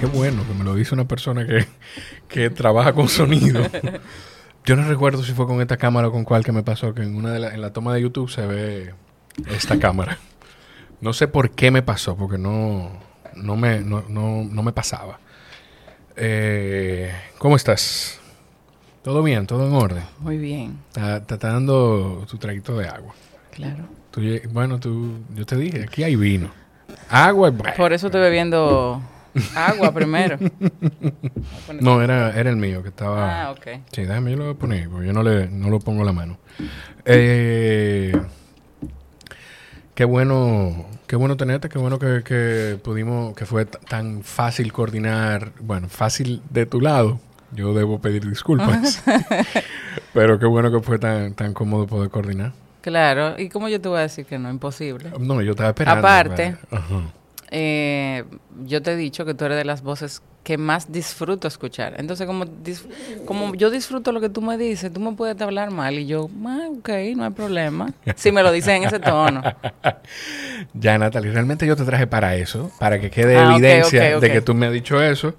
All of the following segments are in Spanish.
Qué bueno que me lo dice una persona que, que trabaja con sonido. Yo no recuerdo si fue con esta cámara o con cuál que me pasó, que en una de la, en la toma de YouTube se ve esta cámara. No sé por qué me pasó, porque no, no, me, no, no, no me pasaba. Eh, ¿Cómo estás? ¿Todo bien? ¿Todo en orden? Muy bien. Te está dando tu traguito de agua. Claro. Tú bueno, tú, yo te dije, aquí hay vino. Agua y... Por eso estoy bebiendo agua primero. No, era, era el mío que estaba... Ah, ok. Sí, déjame, yo lo voy a poner, porque yo no le, no lo pongo la mano. Eh, qué bueno, qué bueno tenerte, qué bueno que, que pudimos, que fue tan fácil coordinar, bueno, fácil de tu lado. Yo debo pedir disculpas. pero qué bueno que fue tan, tan cómodo poder coordinar. Claro. ¿Y cómo yo te voy a decir que no? Imposible. No, yo estaba esperando. Aparte. para- Ajá. Eh, yo te he dicho que tú eres de las voces que más disfruto escuchar. Entonces, como, dis- como yo disfruto lo que tú me dices, tú me puedes hablar mal y yo, ah, ok, no hay problema. Si me lo dices en ese tono. Ya, Natalie, realmente yo te traje para eso, para que quede Ah, evidencia de que tú me has dicho eso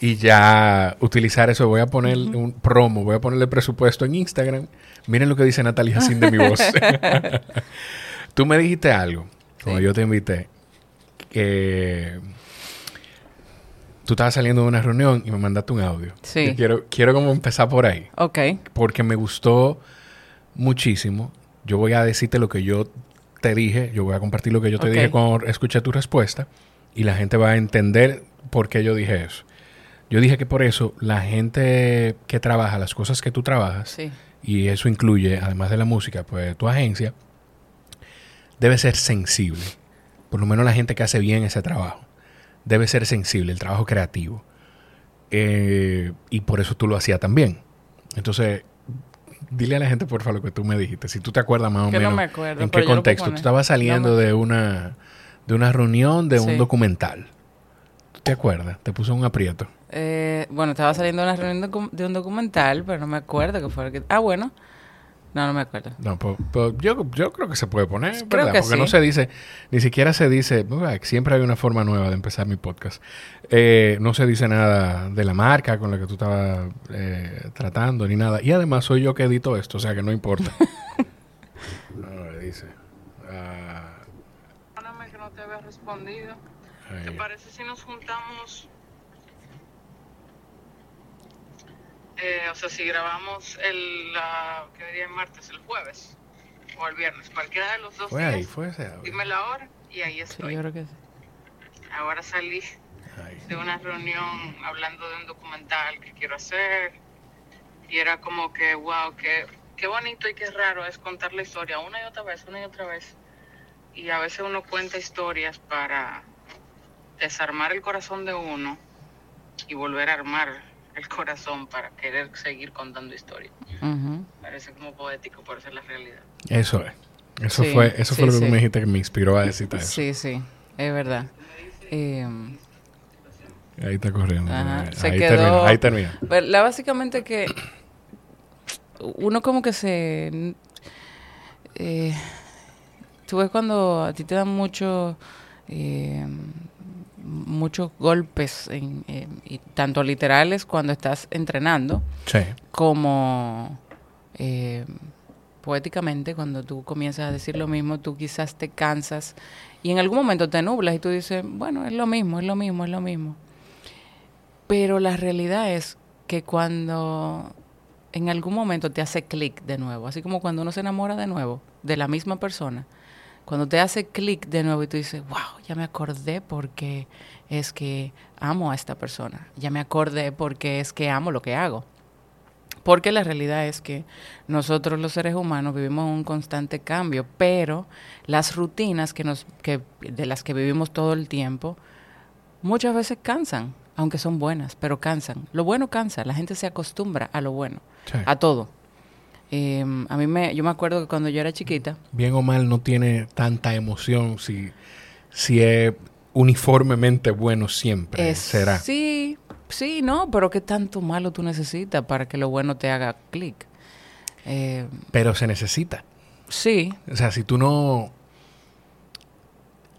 y ya utilizar eso. Voy a poner un promo, voy a ponerle presupuesto en Instagram. Miren lo que dice Natalie Jacín de mi voz. tú me dijiste algo, cuando Sí. yo te invité, que tú estabas saliendo de una reunión y me mandaste un audio. Sí. Yo quiero, quiero como empezar por ahí Ok. porque me gustó muchísimo. Yo voy a decirte lo que yo te dije, yo voy a compartir lo que yo te dije cuando escuché tu respuesta y la gente va a entender por qué yo dije eso. Yo dije que por eso la gente que trabaja las cosas que tú trabajas, Sí. y eso incluye, además de la música, pues tu agencia, debe ser sensible. Por lo menos la gente que hace bien ese trabajo. Debe ser sensible, el trabajo creativo. Eh, y por eso tú lo hacías también. Entonces, dile a la gente, por favor, lo que tú me dijiste. Si tú te acuerdas más o Que no menos me acuerdo, en qué contexto. Tú estabas saliendo No me- de una de una reunión de un documental. ¿Tú te acuerdas? Te puso un aprieto. Eh, bueno, estaba saliendo de una reunión de un documental, pero no me acuerdo que fue el que... Ah, bueno. No, no me acuerdo. No, pues, pues, yo, yo creo que se puede poner, Creo ¿verdad? que Porque no se dice, ni siquiera se dice, "Uah, siempre hay una forma nueva de empezar mi podcast. Eh, no se dice nada de la marca con la que tú estabas eh, tratando, ni nada. Y además soy yo que edito esto, o sea que no importa. no, le dice. ah, Perdóname que no te había respondido. ¿Te parece si nos juntamos? Eh, o sea, si grabamos el, la, ¿qué día es martes? ¿El jueves? ¿O el viernes? Cualquiera de los dos Fue ahí, días. fue ese audio. Dime la hora y ahí Sí, estoy. yo creo que sí. Ahora salí de una reunión hablando de un documental que quiero hacer. Y era como que, wow, qué, qué bonito y qué raro es contar la historia una y otra vez, una y otra vez. Y a veces uno cuenta historias para desarmar el corazón de uno y volver a armar el corazón para querer seguir contando historias. Parece como poético, esa es la realidad. Eso es. Eso Sí, fue, eso fue lo que sí. me dijiste que me inspiró a decirte eso. Sí, sí, es verdad. Eh, Ahí está corriendo. Ajá, Ahí, se ahí quedó- termina. Ahí termina. Pero la básicamente que uno como que se eh, tú ves cuando a ti te dan mucho eh, muchos golpes en- y tanto literales cuando estás entrenando Sí. como eh, poéticamente cuando tú comienzas a decir lo mismo tú quizás te cansas y en algún momento te nublas y tú dices bueno es lo mismo es lo mismo es lo mismo pero la realidad es que cuando en algún momento te hace clic de nuevo, así como cuando uno se enamora de nuevo de la misma persona, cuando te hace clic de nuevo y tú dices, wow, ya me acordé porque es que amo a esta persona, ya me acordé porque es que amo lo que hago. Porque la realidad es que nosotros los seres humanos vivimos un constante cambio, pero las rutinas que nos, que, de las que vivimos todo el tiempo, muchas veces cansan, aunque son buenas, pero cansan. Lo bueno cansa, la gente se acostumbra a lo bueno, Sí. a todo. Eh, a mí me, yo me acuerdo que cuando yo era chiquita, bien o mal no tiene tanta emoción si, si es uniformemente bueno siempre. es- será. Sí, sí, no, pero ¿qué tanto malo tú necesitas para que lo bueno te haga clic? Eh, Pero se necesita. sí, O sea, si tú no...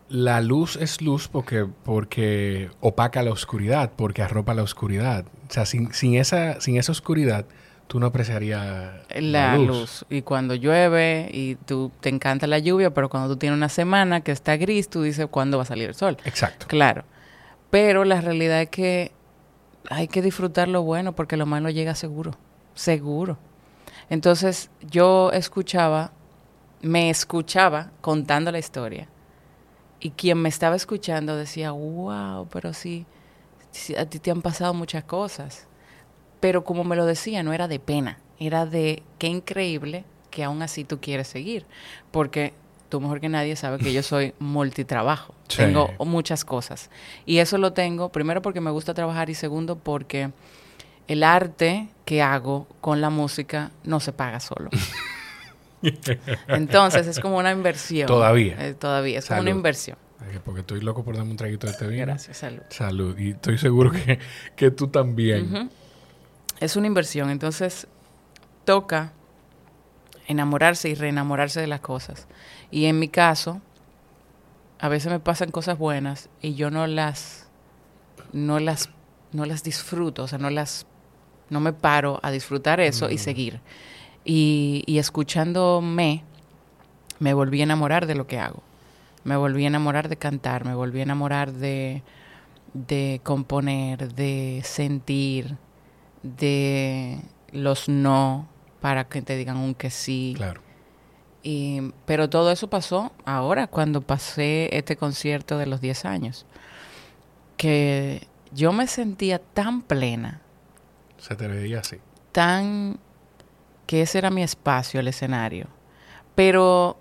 la luz es luz porque, porque opaca la oscuridad, porque arropa la oscuridad. O sea, sin, sin esa, sin esa oscuridad, tú no apreciarías La, luz. Y cuando llueve y tú te encanta la lluvia, pero cuando tú tienes una semana que está gris, tú dices, ¿cuándo va a salir el sol? Exacto. Claro. Pero la realidad es que hay que disfrutar lo bueno porque lo malo llega seguro. Seguro. Entonces yo escuchaba, me escuchaba contando la historia. Y quien me estaba escuchando decía, wow, pero sí, sí, a ti te han pasado muchas cosas. Pero como me lo decía, no era de pena, era de qué increíble que aún así tú quieres seguir. Porque tú mejor que nadie sabes que yo soy multitrabajo. Sí. Tengo muchas cosas. Y eso lo tengo, primero porque me gusta trabajar y segundo porque el arte que hago con la música no se paga solo. Entonces es como una inversión. Todavía. Eh, todavía, es como una inversión. Porque estoy loco por darme un traguito de este vino. Gracias, salud. Salud. Y estoy seguro que, que tú también. Es una inversión, entonces toca enamorarse y reenamorarse de las cosas. Y en mi caso, a veces me pasan cosas buenas y yo no las no las no las disfruto, o sea, no las no me paro a disfrutar eso y Mm. seguir. Y, y escuchándome me volví a enamorar de lo que hago. Me volví a enamorar de cantar, me volví a enamorar de de componer, de sentir, de los no para que te digan un que sí. Claro. Y, pero todo eso pasó ahora, cuando pasé este concierto de los 10 años. Que yo me sentía tan plena, Se te veía así. tan que ese era mi espacio, el escenario. Pero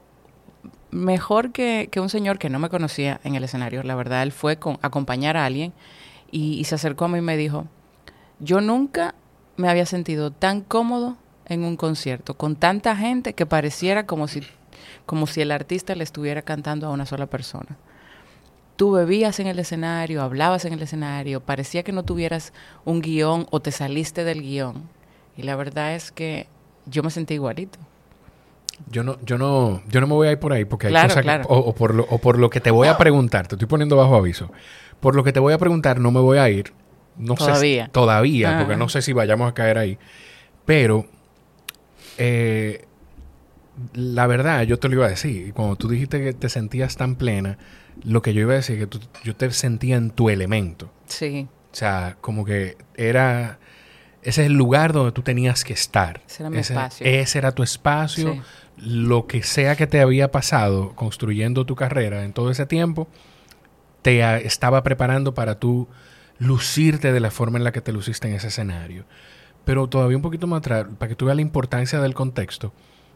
mejor que, que un señor que no me conocía en el escenario, la verdad, él fue con, acompañar a alguien y, y se acercó a mí y me dijo, yo nunca me había sentido tan cómodo en un concierto, con tanta gente que pareciera como si, como si el artista le estuviera cantando a una sola persona. Tú bebías en el escenario, hablabas en el escenario, parecía que no tuvieras un guion o te saliste del guion. Y la verdad es que yo me sentí igualito. Yo no, yo no, yo no me voy a ir por ahí porque hay Claro, cosas que- claro. o, o por lo, o por lo que te voy a preguntar, te estoy poniendo bajo aviso. Por lo que te voy a preguntar, no me voy a ir. No sé Todavía. todavía, porque no sé si vayamos a caer ahí. Pero eh, la verdad, yo te lo iba a decir. Cuando tú dijiste que te sentías tan plena, lo que yo iba a decir es que tú- yo te sentía en tu elemento. Sí, O sea, como que era... Ese es el lugar donde tú tenías que estar. Ese era mi espacio. Ese era tu espacio. Sí. Lo que sea que te había pasado construyendo tu carrera en todo ese tiempo, te estaba preparando para tú lucirte de la forma en la que te luciste en ese escenario. Pero todavía un poquito más atrás, para que tú veas la importancia del contexto,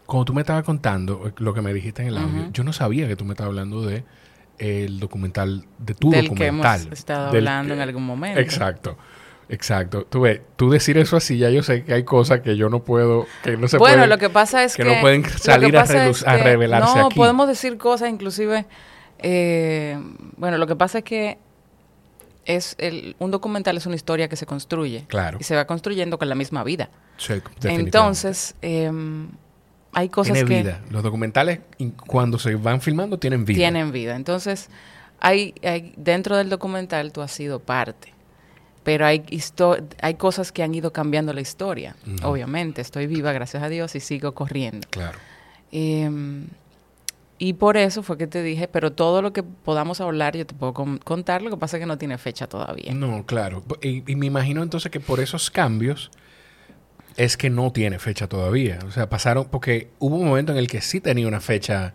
cuando tú me estabas contando eh, lo que me dijiste en el audio, yo no sabía que tú me estabas hablando de el documental, de tu del que hemos documental. estado del hablando en algún momento. Exacto. Exacto. Tú ves, tú decir eso así, ya yo sé que hay cosas que yo no puedo, que no se bueno, pueden- lo que pasa es que que... no pueden salir a es a revelarse No, aquí. podemos decir cosas, inclusive... eh, bueno, lo que pasa es que es el, un documental es una historia que se construye. Claro. Y se va construyendo con la misma vida. Sí. Entonces, em, hay cosas Tiene que... vida. Los documentales, cuando se van filmando, tienen vida. tienen vida. Entonces, hay, hay dentro del documental tú has sido parte. Pero hay, hay cosas que han ido cambiando la historia. Obviamente, estoy viva, gracias a Dios, y sigo corriendo. Claro. Em, y por eso fue que te dije, pero todo lo que podamos hablar, yo te puedo con- contar, lo que pasa es que no tiene fecha todavía. No, claro. Y, y me imagino entonces que por esos cambios es que no tiene fecha todavía. O sea, pasaron, porque hubo un momento en el que sí tenía una fecha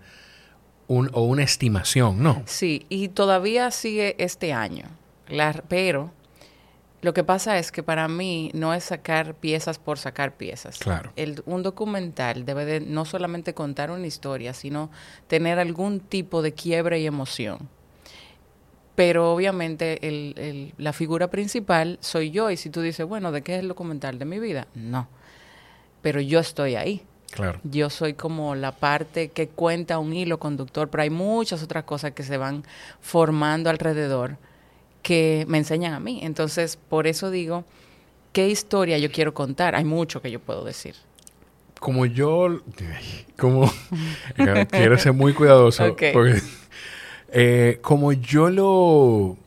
un- o una estimación, ¿no? Sí, y todavía sigue este año. La- pero lo que pasa es que para mí no es sacar piezas por sacar piezas. Claro. El- un documental debe de no solamente contar una historia, sino tener algún tipo de quiebre y emoción. Pero obviamente el- el- la figura principal soy yo y si tú dices, bueno, ¿de qué es el documental? ¿De mi vida? No. Pero yo estoy ahí. Claro. Yo soy como la parte que cuenta un hilo conductor, pero hay muchas otras cosas que se van formando alrededor que me enseñan a mí. Entonces, por eso digo, ¿qué historia yo quiero contar? Hay mucho que yo puedo decir. Como yo, como quiero ser muy cuidadoso, porque Eh, como yo lo...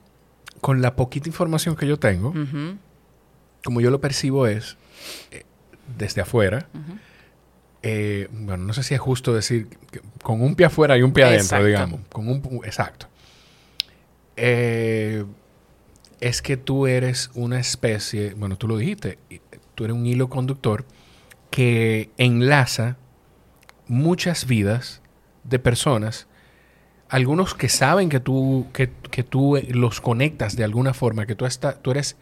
Con la poquita información que yo tengo, como yo lo percibo es, eh, desde afuera, eh, bueno, no sé si es justo decir que con un pie afuera y un pie adentro, Exacto. digamos. Con un, exacto. Eh, es que tú eres una especie, bueno, tú lo dijiste, tú eres un hilo conductor que enlaza muchas vidas de personas, algunos que saben que tú, que, que tú los conectas de alguna forma, que tú, está, tú eres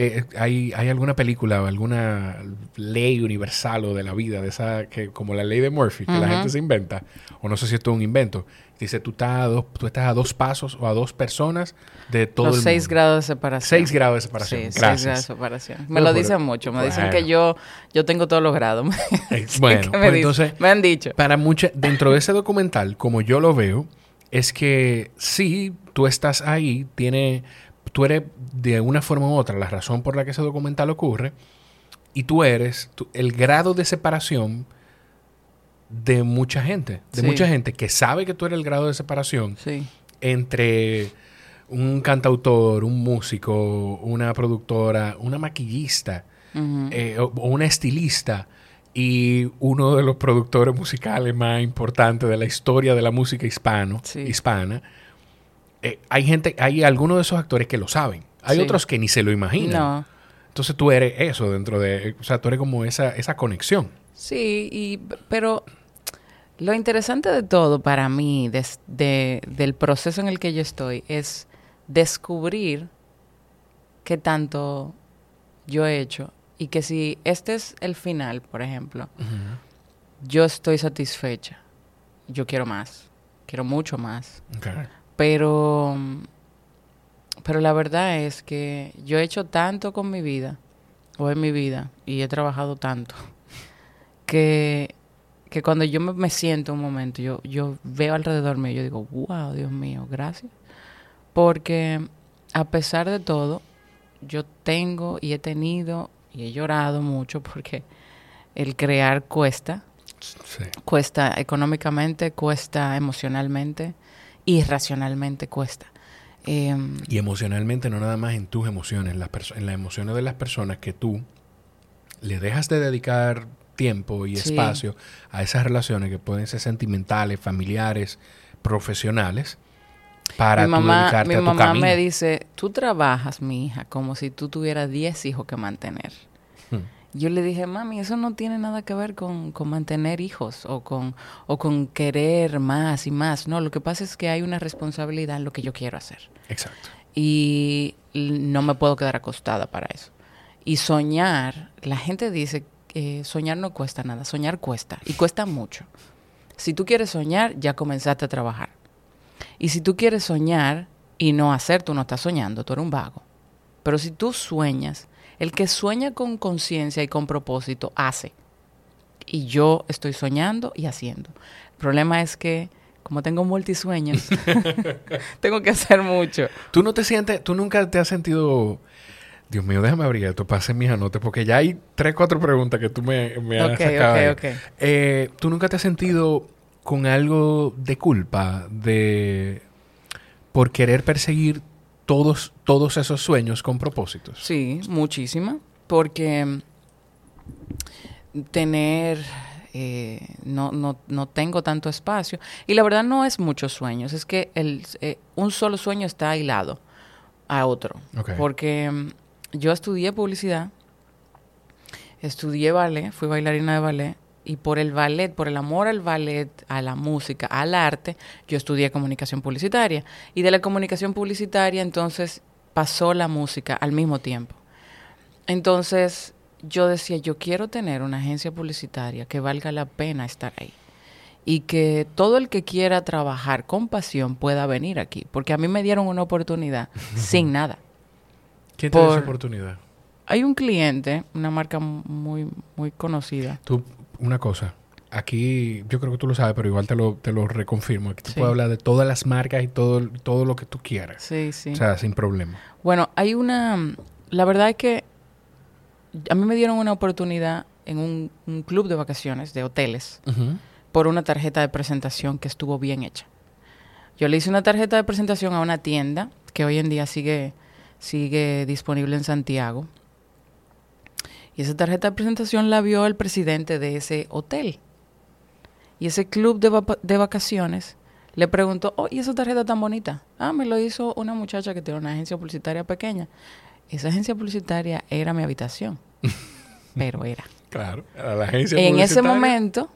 eh, hay, hay alguna película o alguna ley universal o de la vida, de esa que como la ley de Murphy, que la gente se inventa, o no sé si esto es un invento. Dice, tú estás, a dos, tú estás a dos pasos o a dos personas de todo Los el seis mundo. grados de separación. Seis grados de separación. Sí, seis Gracias. grados de separación. Me lo pero- dicen mucho. Me dicen que yo, yo tengo todos los grados. Eh, bueno, pues me, dicen. entonces, me han dicho. para mucha, dentro de ese documental, como yo lo veo, es que sí, tú estás ahí, tiene, tú eres de una forma u otra la razón por la que ese documental ocurre, y tú eres tú- el grado de separación de mucha gente, de Sí. mucha gente que sabe que tú eres el grado de separación Sí. entre un cantautor, un músico, una productora, una maquillista, eh, o, o una estilista y uno de los productores musicales más importantes de la historia de la música hispano, Sí. hispana. Eh, hay gente, hay algunos de esos actores que lo saben. Hay otros que ni se lo imaginan. No. Entonces tú eres eso dentro de, o sea, tú eres como esa, esa conexión. Sí, y, pero lo interesante de todo para mí, de- del proceso en el que yo estoy, es descubrir qué tanto yo he hecho y que si este es el final, por ejemplo, yo estoy satisfecha. Yo quiero más, quiero mucho más. Okay. Pero, pero la verdad es que yo he hecho tanto con mi vida, o en mi vida, y he trabajado tanto, que, que cuando yo me, siento un momento, yo, yo veo alrededor mío, yo digo, wow, Dios mío, gracias. Porque a pesar de todo, yo tengo y he tenido y he llorado mucho porque el crear cuesta, Sí. cuesta económicamente, cuesta emocionalmente y racionalmente cuesta. Em, Y emocionalmente, no nada más en tus emociones, las en las emociones de las personas que tú le dejas de dedicar tiempo y Sí. espacio a esas relaciones que pueden ser sentimentales, familiares, profesionales, para mi tú mamá, dedicarte mi a tu mamá camino. me dice, tú trabajas, mi hija, como si tú tuvieras 10 hijos que mantener. Hmm. Yo le dije, mami, eso no tiene nada que ver con, con mantener hijos o con, o con querer más y más. No, lo que pasa es que hay una responsabilidad en lo que yo quiero hacer. Exacto. y no me puedo quedar acostada para eso. Y soñar, la gente dice soñar no cuesta nada, soñar cuesta y cuesta mucho. Si tú quieres soñar, ya comenzaste a trabajar. Y si tú quieres soñar y no hacer, tú no estás soñando, tú eres un vago. Pero si tú sueñas, el que sueña con conciencia y con propósito, hace. Y yo estoy soñando y haciendo. El problema es que, como tengo multisueños, tengo que hacer mucho. Tú no te sientes, tú nunca te has sentido. Dios mío, déjame abrir esto, pase mis anotes, porque ya hay tres, cuatro preguntas que tú me, me has Ok, sacado. ok, ahí. ok. Eh, ¿Tú nunca te has sentido con algo de culpa de por querer perseguir todos, todos esos sueños con propósitos? Sí, muchísima. Porque tener, eh, no, no, no tengo tanto espacio. Y la verdad no es muchos sueños, es que el, eh, un solo sueño está aislado a otro. Ok. Porque yo estudié publicidad, estudié ballet, fui bailarina de ballet. Y por el ballet, por el amor al ballet, a la música, al arte, yo estudié comunicación publicitaria. Y de la comunicación publicitaria, entonces, pasó la música al mismo tiempo. Entonces, yo decía, yo quiero tener una agencia publicitaria que valga la pena estar ahí. Y que todo el que quiera trabajar con pasión pueda venir aquí. Porque a mí me dieron una oportunidad sin nada. ¿Quién te dio esa por- oportunidad? Hay un cliente, una marca muy, muy conocida. Tú, una cosa. Aquí, yo creo que tú lo sabes, pero igual te lo, te lo reconfirmo. Aquí tú Sí. puedes hablar de todas las marcas y todo, todo lo que tú quieras. Sí, sí. O sea, sin problema. Bueno, hay una... La verdad es que a mí me dieron una oportunidad en un, un club de vacaciones de hoteles por una tarjeta de presentación que estuvo bien hecha. Yo le hice una tarjeta de presentación a una tienda que hoy en día sigue, sigue disponible en Santiago. Y esa tarjeta de presentación la vio el presidente de ese hotel. Y ese club de, va- de vacaciones le preguntó, oh, ¿y esa tarjeta tan bonita? Ah, me lo hizo una muchacha que tiene una agencia publicitaria pequeña. Esa agencia publicitaria era mi habitación. Pero era. Claro. A la agencia En ese momento,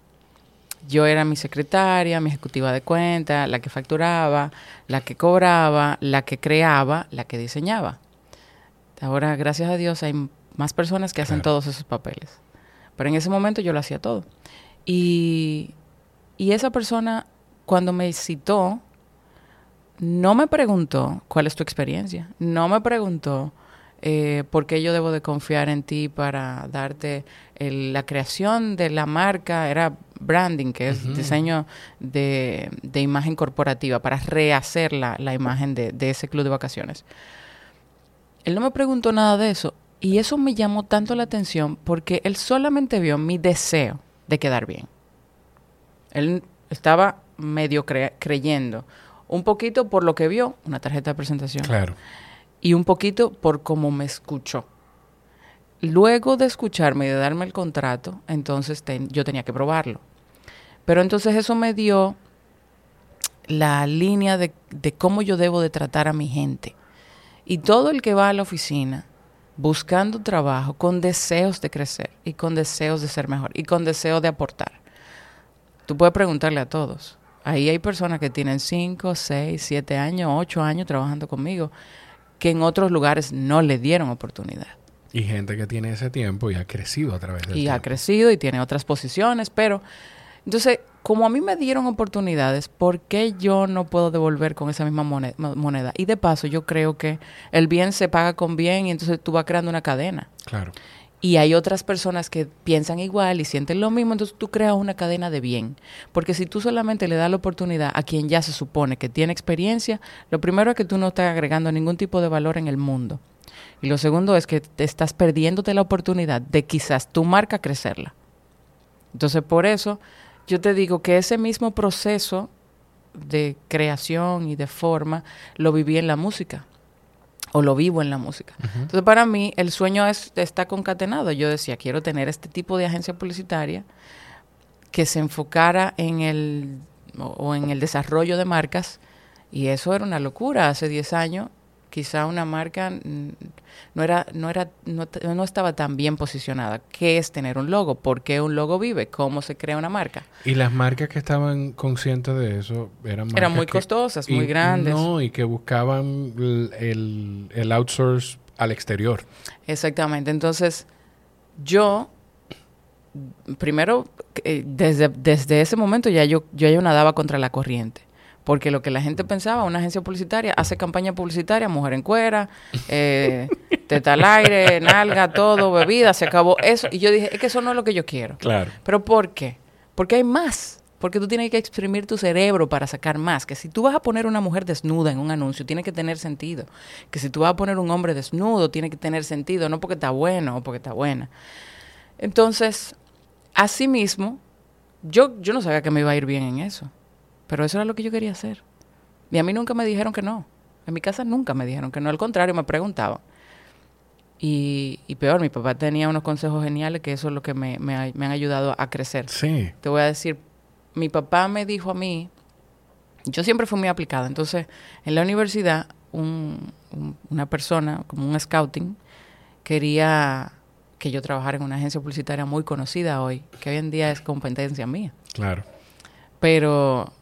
yo era mi secretaria, mi ejecutiva de cuenta, la que facturaba, la que cobraba, la que creaba, la que diseñaba. Ahora, gracias a Dios, hay más personas que hacen Claro. todos esos papeles. Pero en ese momento yo lo hacía todo. Y, y esa persona, cuando me citó, no me preguntó cuál es tu experiencia. No me preguntó eh, por qué yo debo de confiar en ti para darte el- la creación de la marca. Era branding, que es diseño de, de imagen corporativa, para rehacer la, la imagen de, de ese club de vacaciones. Él no me preguntó nada de eso. Y eso me llamó tanto la atención porque él solamente vio mi deseo de quedar bien. Él estaba medio cre- creyendo. Un poquito por lo que vio, una tarjeta de presentación. Claro. Y un poquito por cómo me escuchó. Luego de escucharme y de darme el contrato, entonces yo tenía que probarlo. Pero entonces eso me dio la línea de, cómo yo debo de tratar a mi gente. Y todo el que va a la oficina buscando trabajo con deseos de crecer y con deseos de ser mejor y con deseos de aportar. Tú puedes preguntarle a todos. Ahí hay personas que tienen 5, 6, 7 años, 8 años trabajando conmigo que en otros lugares no le dieron oportunidad. Y gente que tiene ese tiempo y ha crecido a través del Y ha crecido y tiene otras posiciones, pero entonces, como a mí me dieron oportunidades, ¿por qué yo no puedo devolver con esa misma mone- mo- moneda? Y de paso, yo creo que el bien se paga con bien y entonces tú vas creando una cadena. Claro. Y hay otras personas que piensan igual y sienten lo mismo, entonces tú creas una cadena de bien. Porque si tú solamente le das la oportunidad a quien ya se supone que tiene experiencia, lo primero es que tú no estás agregando ningún tipo de valor en el mundo. Y lo segundo es que te estás perdiéndote la oportunidad de quizás tu marca crecerla. Entonces, por eso yo te digo que ese mismo proceso de creación y de forma lo viví en la música o lo vivo en la música. Entonces, para mí, el sueño es, está concatenado. Yo decía, quiero tener este tipo de agencia publicitaria que se enfocara en el, o, o en el desarrollo de marcas. Y eso era una locura. Hace 10 años, quizá una marca no, era, no, era, no, no estaba tan bien posicionada. ¿Qué es tener un logo? ¿Por qué un logo vive? ¿Cómo se crea una marca? Y las marcas que estaban conscientes de eso eran marcas Eran muy que- costosas, y- muy grandes. No, y que buscaban el, el, el outsource al exterior. Exactamente. Entonces, yo, primero, eh, desde, desde ese momento ya yo, yo ya nadaba contra la corriente. Porque lo que la gente pensaba, una agencia publicitaria hace campaña publicitaria, mujer en cuera, eh, teta al aire, nalga, todo, bebida, se acabó eso. Y yo dije, es que eso no es lo que yo quiero. Claro. ¿Pero por qué? Porque hay más. Porque tú tienes que exprimir tu cerebro para sacar más. Que si tú vas a poner una mujer desnuda en un anuncio, tiene que tener sentido. Que si tú vas a poner un hombre desnudo, tiene que tener sentido. No porque está bueno o porque está buena. Entonces, asimismo, yo, yo no sabía que me iba a ir bien en eso. Pero eso era lo que yo quería hacer. Y a mí nunca me dijeron que no. En mi casa nunca me dijeron que no. Al contrario, me preguntaban. Y, y peor, mi papá tenía unos consejos geniales que eso es lo que me, me ha- me han ayudado a crecer. Sí. Te voy a decir, mi papá me dijo a mí, yo siempre fui muy aplicada, entonces en la universidad un- un- una persona, como un scouting, quería que yo trabajara en una agencia publicitaria muy conocida hoy, que hoy en día es competencia mía, Claro. pero,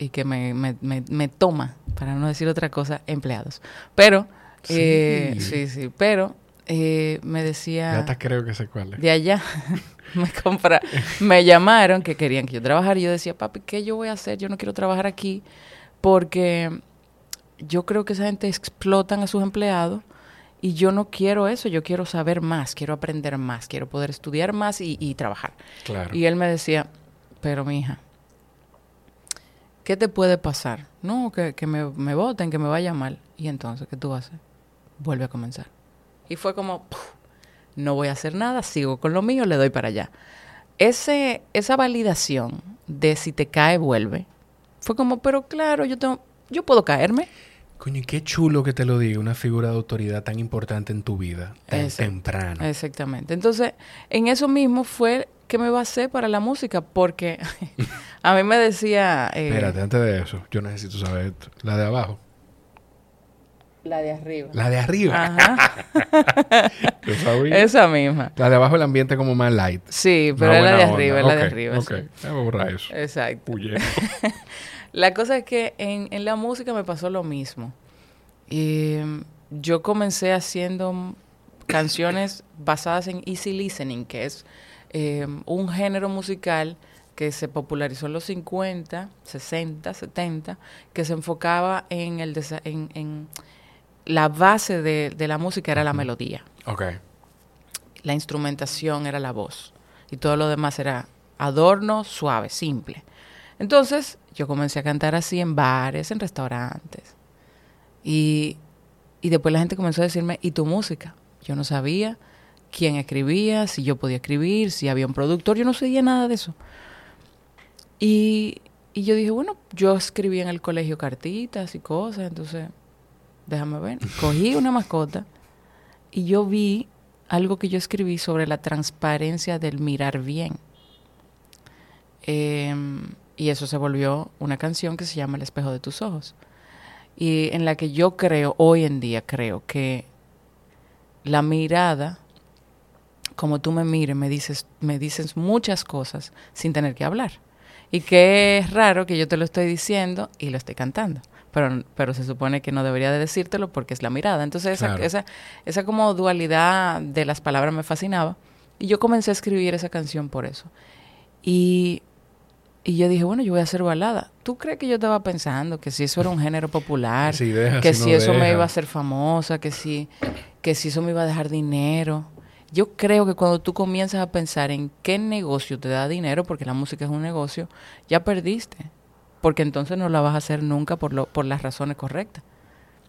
y que me, me, me, me toma, para no decir otra cosa, empleados. Pero, Sí. eh, sí, sí, pero eh, me decía Ya hasta creo que sé cuál es. de allá me compra, me llamaron que querían que yo trabajara y yo decía, papi, ¿qué yo voy a hacer? Yo no quiero trabajar aquí porque yo creo que esa gente explotan a sus empleados y yo no quiero eso, yo quiero saber más, quiero aprender más, quiero poder estudiar más y, y trabajar. Claro. Y él me decía, pero mi hija, ¿qué te puede pasar? No, que, que me, me voten, que me vaya mal. Y entonces, ¿qué tú haces? Vuelve a comenzar. Y fue como, "Puf, no voy a hacer nada, sigo con lo mío, le doy para allá. Ese, esa validación de si te cae, vuelve, Fue como, pero claro, yo tengo, yo puedo caerme. Coño, y qué chulo que te lo diga una figura de autoridad tan importante en tu vida, tan Exacto. temprano. Exactamente. Entonces, en eso mismo fue que me basé para la música, porque a mí me decía... eh, Espérate, antes de eso, yo necesito saber esto. La de abajo. La de arriba. La de arriba. Ajá. Esa misma. La de abajo el ambiente como más light. Sí, pero es la de arriba, es la de arriba. Ok, sí. déjame borrar eso. Exacto. La cosa es que en, en la música me pasó lo mismo. Y mm, yo comencé haciendo canciones basadas en easy listening, que es eh, un género musical que se popularizó en los 50, 60, 70, que se enfocaba en, el desa- en, en la base de, de la música era la melodía. Ok. La instrumentación era la voz. Y todo lo demás era adorno, suave, simple. Entonces, yo comencé a cantar así en bares, en restaurantes. Y, y después la gente comenzó a decirme, ¿y tu música? Yo no sabía quién escribía, si yo podía escribir, si había un productor, yo no sabía nada de eso. Y, y yo dije, bueno, yo escribí en el colegio cartitas y cosas, entonces, déjame ver. Cogí una mascota y yo vi algo que yo escribí sobre la transparencia del mirar bien. Em, y eso se volvió una canción que se llama El espejo de tus ojos. Y en la que yo creo, hoy en día creo que la mirada, como tú me mires, me dices, me dices muchas cosas sin tener que hablar. Y que es raro que yo te lo estoy diciendo y lo estoy cantando. Pero, pero se supone que no debería de decírtelo porque es la mirada. Entonces esa, Claro. esa, esa como dualidad de las palabras me fascinaba. Y yo comencé a escribir esa canción por eso. Y, y yo dije, bueno, yo voy a hacer balada. ¿Tú crees que yo estaba pensando que si eso era un género popular, deja, que si no eso me iba a hacer famosa, que si, que si eso me iba a dejar dinero? Yo creo que cuando tú comienzas a pensar en qué negocio te da dinero, porque la música es un negocio, ya perdiste. Porque entonces no la vas a hacer nunca por, lo, por las razones correctas.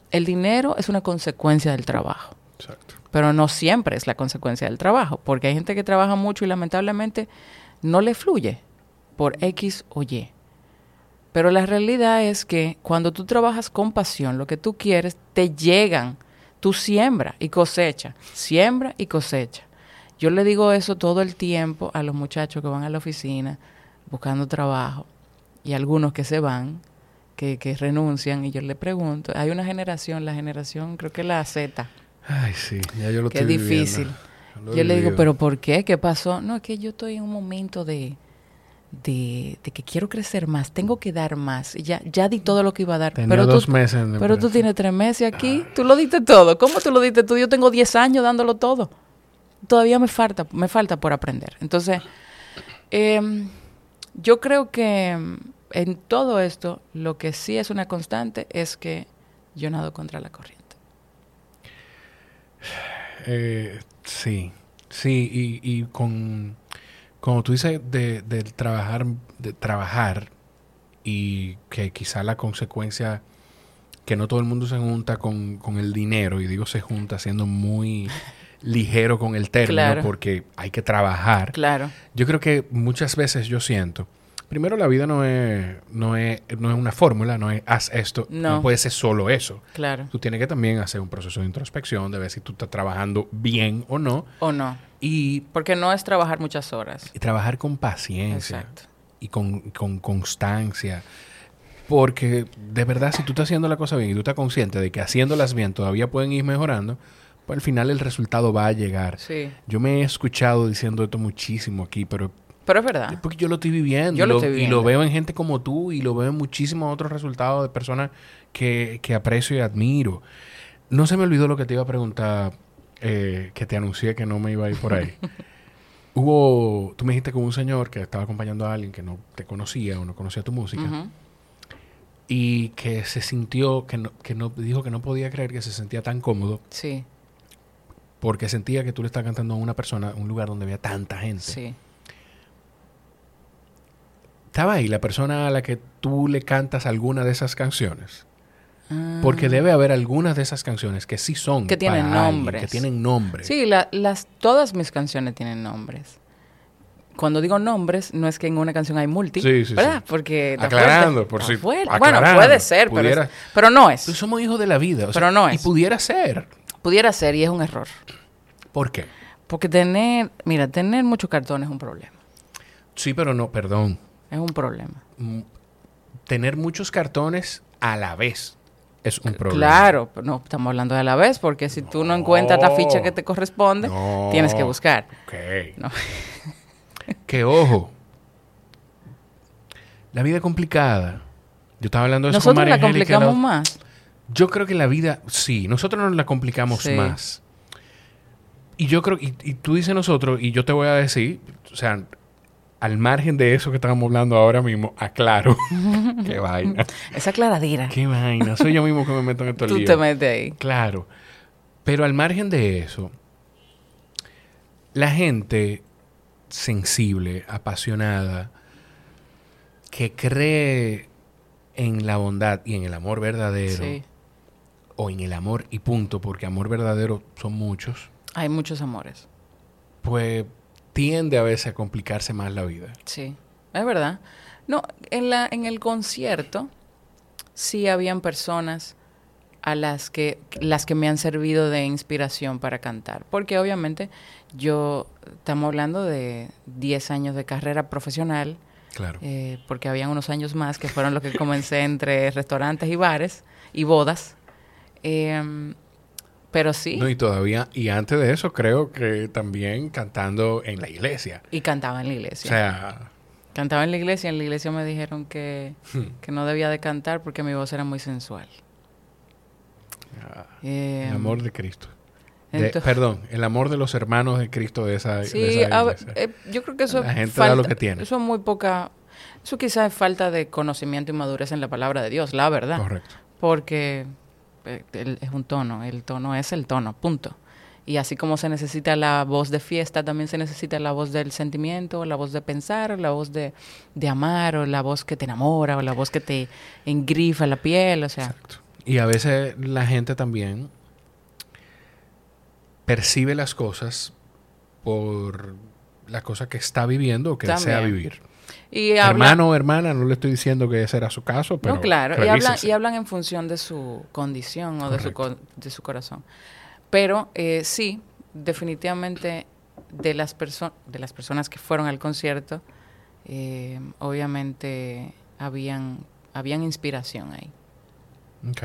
El dinero es una consecuencia del trabajo Exacto. pero no siempre es la consecuencia del trabajo, porque hay gente que trabaja mucho y lamentablemente no le fluye por X o Y. Pero la realidad es que cuando tú trabajas con pasión, lo que tú quieres, te llegan. Tú siembra y cosecha, siembra y cosecha. Yo le digo eso todo el tiempo a los muchachos que van a la oficina buscando trabajo y algunos que se van, que, que renuncian, y yo le pregunto, hay una generación, la generación, creo que la Z, Ay, sí, ya yo lo Qué estoy difícil. Lo he yo le digo, pero ¿por qué? ¿Qué pasó? No, es que yo estoy en un momento de, de, de que quiero crecer más, tengo que dar más. Ya, ya di todo lo que iba a dar. Tenía pero dos tú, meses en pero tú tienes tres meses aquí, tú lo diste todo. ¿Cómo tú lo diste tú? Yo tengo 10 años dándolo todo. Todavía me falta, me falta por aprender. Entonces, em, yo creo que en todo esto, lo que sí es una constante es que yo nado contra la corriente. Eh, sí, sí, y, y con, como tú dices, de, del trabajar, de trabajar y que quizá la consecuencia que no todo el mundo se junta con, con el dinero, y digo se junta siendo muy ligero con el término Claro. porque hay que trabajar. Claro, Yo creo que muchas veces yo siento, primero la vida no es, no es, no es una fórmula, no es haz esto, no. No. puede ser solo eso. claro. Tú tienes que también hacer un proceso de introspección, de ver si tú estás trabajando bien o no, ¿O no? y, Porque no es trabajar muchas horas. y trabajar con paciencia Exacto. y con, con constancia. Porque de verdad, si tú estás haciendo la cosa bien y tú estás consciente de que haciéndolas bien todavía pueden ir mejorando, pues al final el resultado va a llegar. Sí. Yo me he escuchado diciendo esto muchísimo aquí, pero Pero es verdad. es porque yo lo estoy viviendo. Yo y lo lo, estoy y viviendo. lo veo en gente como tú y lo veo en muchísimos otros resultados de personas que, que aprecio y admiro. No se me olvidó lo que te iba a preguntar, eh, que te anuncié que no me iba a ir por ahí. Hubo, tú me dijiste que hubo un señor que estaba acompañando a alguien que no te conocía o no conocía tu música y que se sintió, que no, que no, dijo que no podía creer que se sentía tan cómodo Sí, porque sentía que tú le estás cantando a una persona, un lugar donde había tanta gente. sí. Estaba ahí la persona a la que tú le cantas alguna de esas canciones. Ah. Porque debe haber algunas de esas canciones que sí son. Que tienen para alguien, nombres. que tienen nombre. Sí, la- las, todas mis canciones tienen nombres. cuando digo nombres, no es que en una canción hay multi, Sí, sí, ¿verdad? sí. Porque Aclarando, por si- aclarando, Bueno, puede ser, pero, es- pero no es. Pues somos hijos de la vida. o sea, Pero no Y es. pudiera ser. Pudiera ser y es un error. ¿Por qué? Porque tener, mira, tener muchos cartones es un problema. Sí, pero no, perdón. Es un problema. Mm, Tener muchos cartones a la vez es un problema. Claro, pero no estamos hablando de la vez, porque si tú no encuentras la ficha que te corresponde, No. tienes que buscar. Ok. No. Que ojo. La vida es complicada. Yo estaba hablando de eso con Nosotros María la complicamos la- más. Yo creo que la vida, sí, nosotros nos la complicamos Sí. más. Y yo creo, y, y tú dices nosotros, y yo te voy a decir, o sea, al margen de eso que estamos hablando ahora mismo, aclaro. Qué vaina. Esa claradera. Qué vaina. Soy yo mismo que me meto en estos Tú líos. te metes ahí. Claro. Pero al margen de eso, la gente sensible, apasionada, que cree en la bondad y en el amor verdadero, Sí. o en el amor y punto, porque amor verdadero son muchos, Hay muchos amores. pues tiende a veces a complicarse más la vida. Sí, es verdad. No, en, la, en el concierto sí habían personas a las que, las que me han servido de inspiración para cantar. Porque obviamente yo, estamos hablando de 10 años de carrera profesional, Claro. eh, porque habían unos años más que fueron los que comencé entre restaurantes y bares y bodas. Em, pero sí, No, y todavía, y antes de eso, creo que también cantando en la iglesia. y cantaba en la O iglesia. sea, Cantaba en la iglesia, en la iglesia me dijeron que, Hmm. que no debía de cantar porque mi voz era muy sensual. ah, Eh, el amor de Cristo. De- perdón, el amor de los hermanos de Cristo de esa, de Sí, esa a eh, yo creo que eso La es gente da lo que tiene. Eso es muy poca... Eso quizás es falta de conocimiento y madurez en la palabra de Dios, la verdad. Correcto. Porque es un tono, el tono es el tono, punto. Y así como se necesita la voz de fiesta, también se necesita la voz del sentimiento, la voz de pensar, la voz de, de amar, o la voz que te enamora, o la voz que te engrifa la piel, o sea... Exacto. Y a veces la gente también percibe las cosas por la cosa que está viviendo o que desea vivir. Y habla- Hermano o hermana, no le estoy diciendo que ese era su caso, pero no, claro, y hablan, y hablan en función de su condición o de su, de su corazón. Pero eh, sí, definitivamente de las, perso- de las personas que fueron al concierto, eh, obviamente habían, habían inspiración ahí. Ok,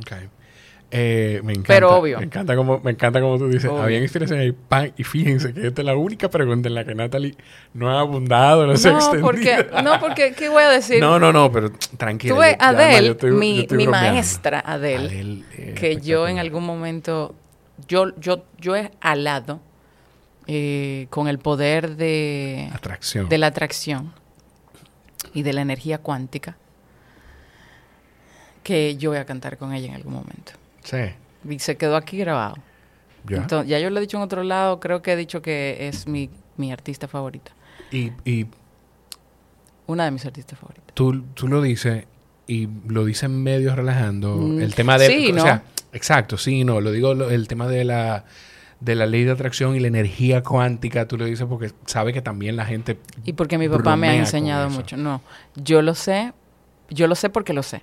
ok. Eh, me encanta. Pero obvio. Me encanta como, me encanta como tú dices. Obvio. Había inspiración ahí. Pan, y fíjense que esta es la única pregunta en la que Natalie no ha abundado, no, se ha No, extendido. porque, no, porque, ¿qué voy a decir? No, no, no, pero tranquila. Ma, Adele, estoy- mi, maestra Adele, Adele, eh, que yo en algún momento, yo, yo, yo he alado eh, con el poder de, Atracción. de la atracción y de la energía cuántica que yo voy a cantar con ella en algún momento. Sí. Y se quedó aquí grabado. Ya. Entonces, ya yo lo he dicho en otro lado, creo que he dicho que es mi, mi artista favorita. y y Una de mis artistas favoritas. tú, tú lo dices y lo dices medio relajando. Mm, El tema de... sí, o ¿no? sea, exacto, sí, no. Lo digo, lo- el tema de la de la ley de atracción y la energía cuántica, tú lo dices porque sabes que también la gente... Y porque mi papá me ha enseñado mucho. No, yo lo sé, yo lo sé porque lo sé.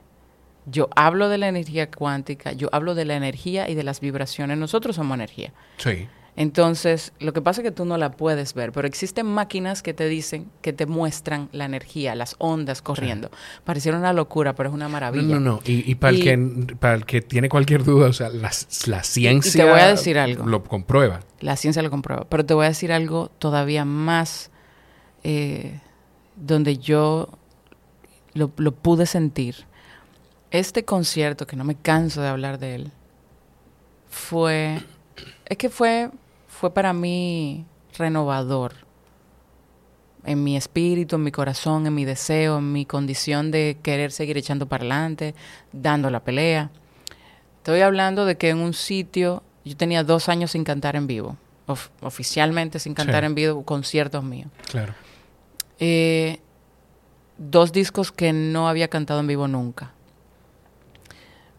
Yo hablo de la energía cuántica, yo hablo de la energía y de las vibraciones. Nosotros somos energía. Sí. Entonces, lo que pasa es que tú no la puedes ver, pero existen máquinas que te dicen, que te muestran la energía, las ondas corriendo. Pareciera una locura, pero es una No, maravilla. no, no. Y, y para, Y- el que, para el que tiene cualquier duda, o sea, la, la ciencia... voy a decir algo. Lo comprueba. La ciencia lo comprueba. Pero te voy a decir algo todavía más eh, donde yo lo, lo pude sentir. Este concierto, que no me canso de hablar de él, fue... Es que fue, fue para mí renovador. En mi espíritu, en mi corazón, en mi deseo, en mi condición de querer seguir echando para adelante, dando la pelea. Estoy hablando de que en un sitio, yo tenía dos años sin cantar en vivo, of- oficialmente sin cantar Sí. en vivo, conciertos míos. Claro. Eh, dos discos que no había cantado en vivo nunca.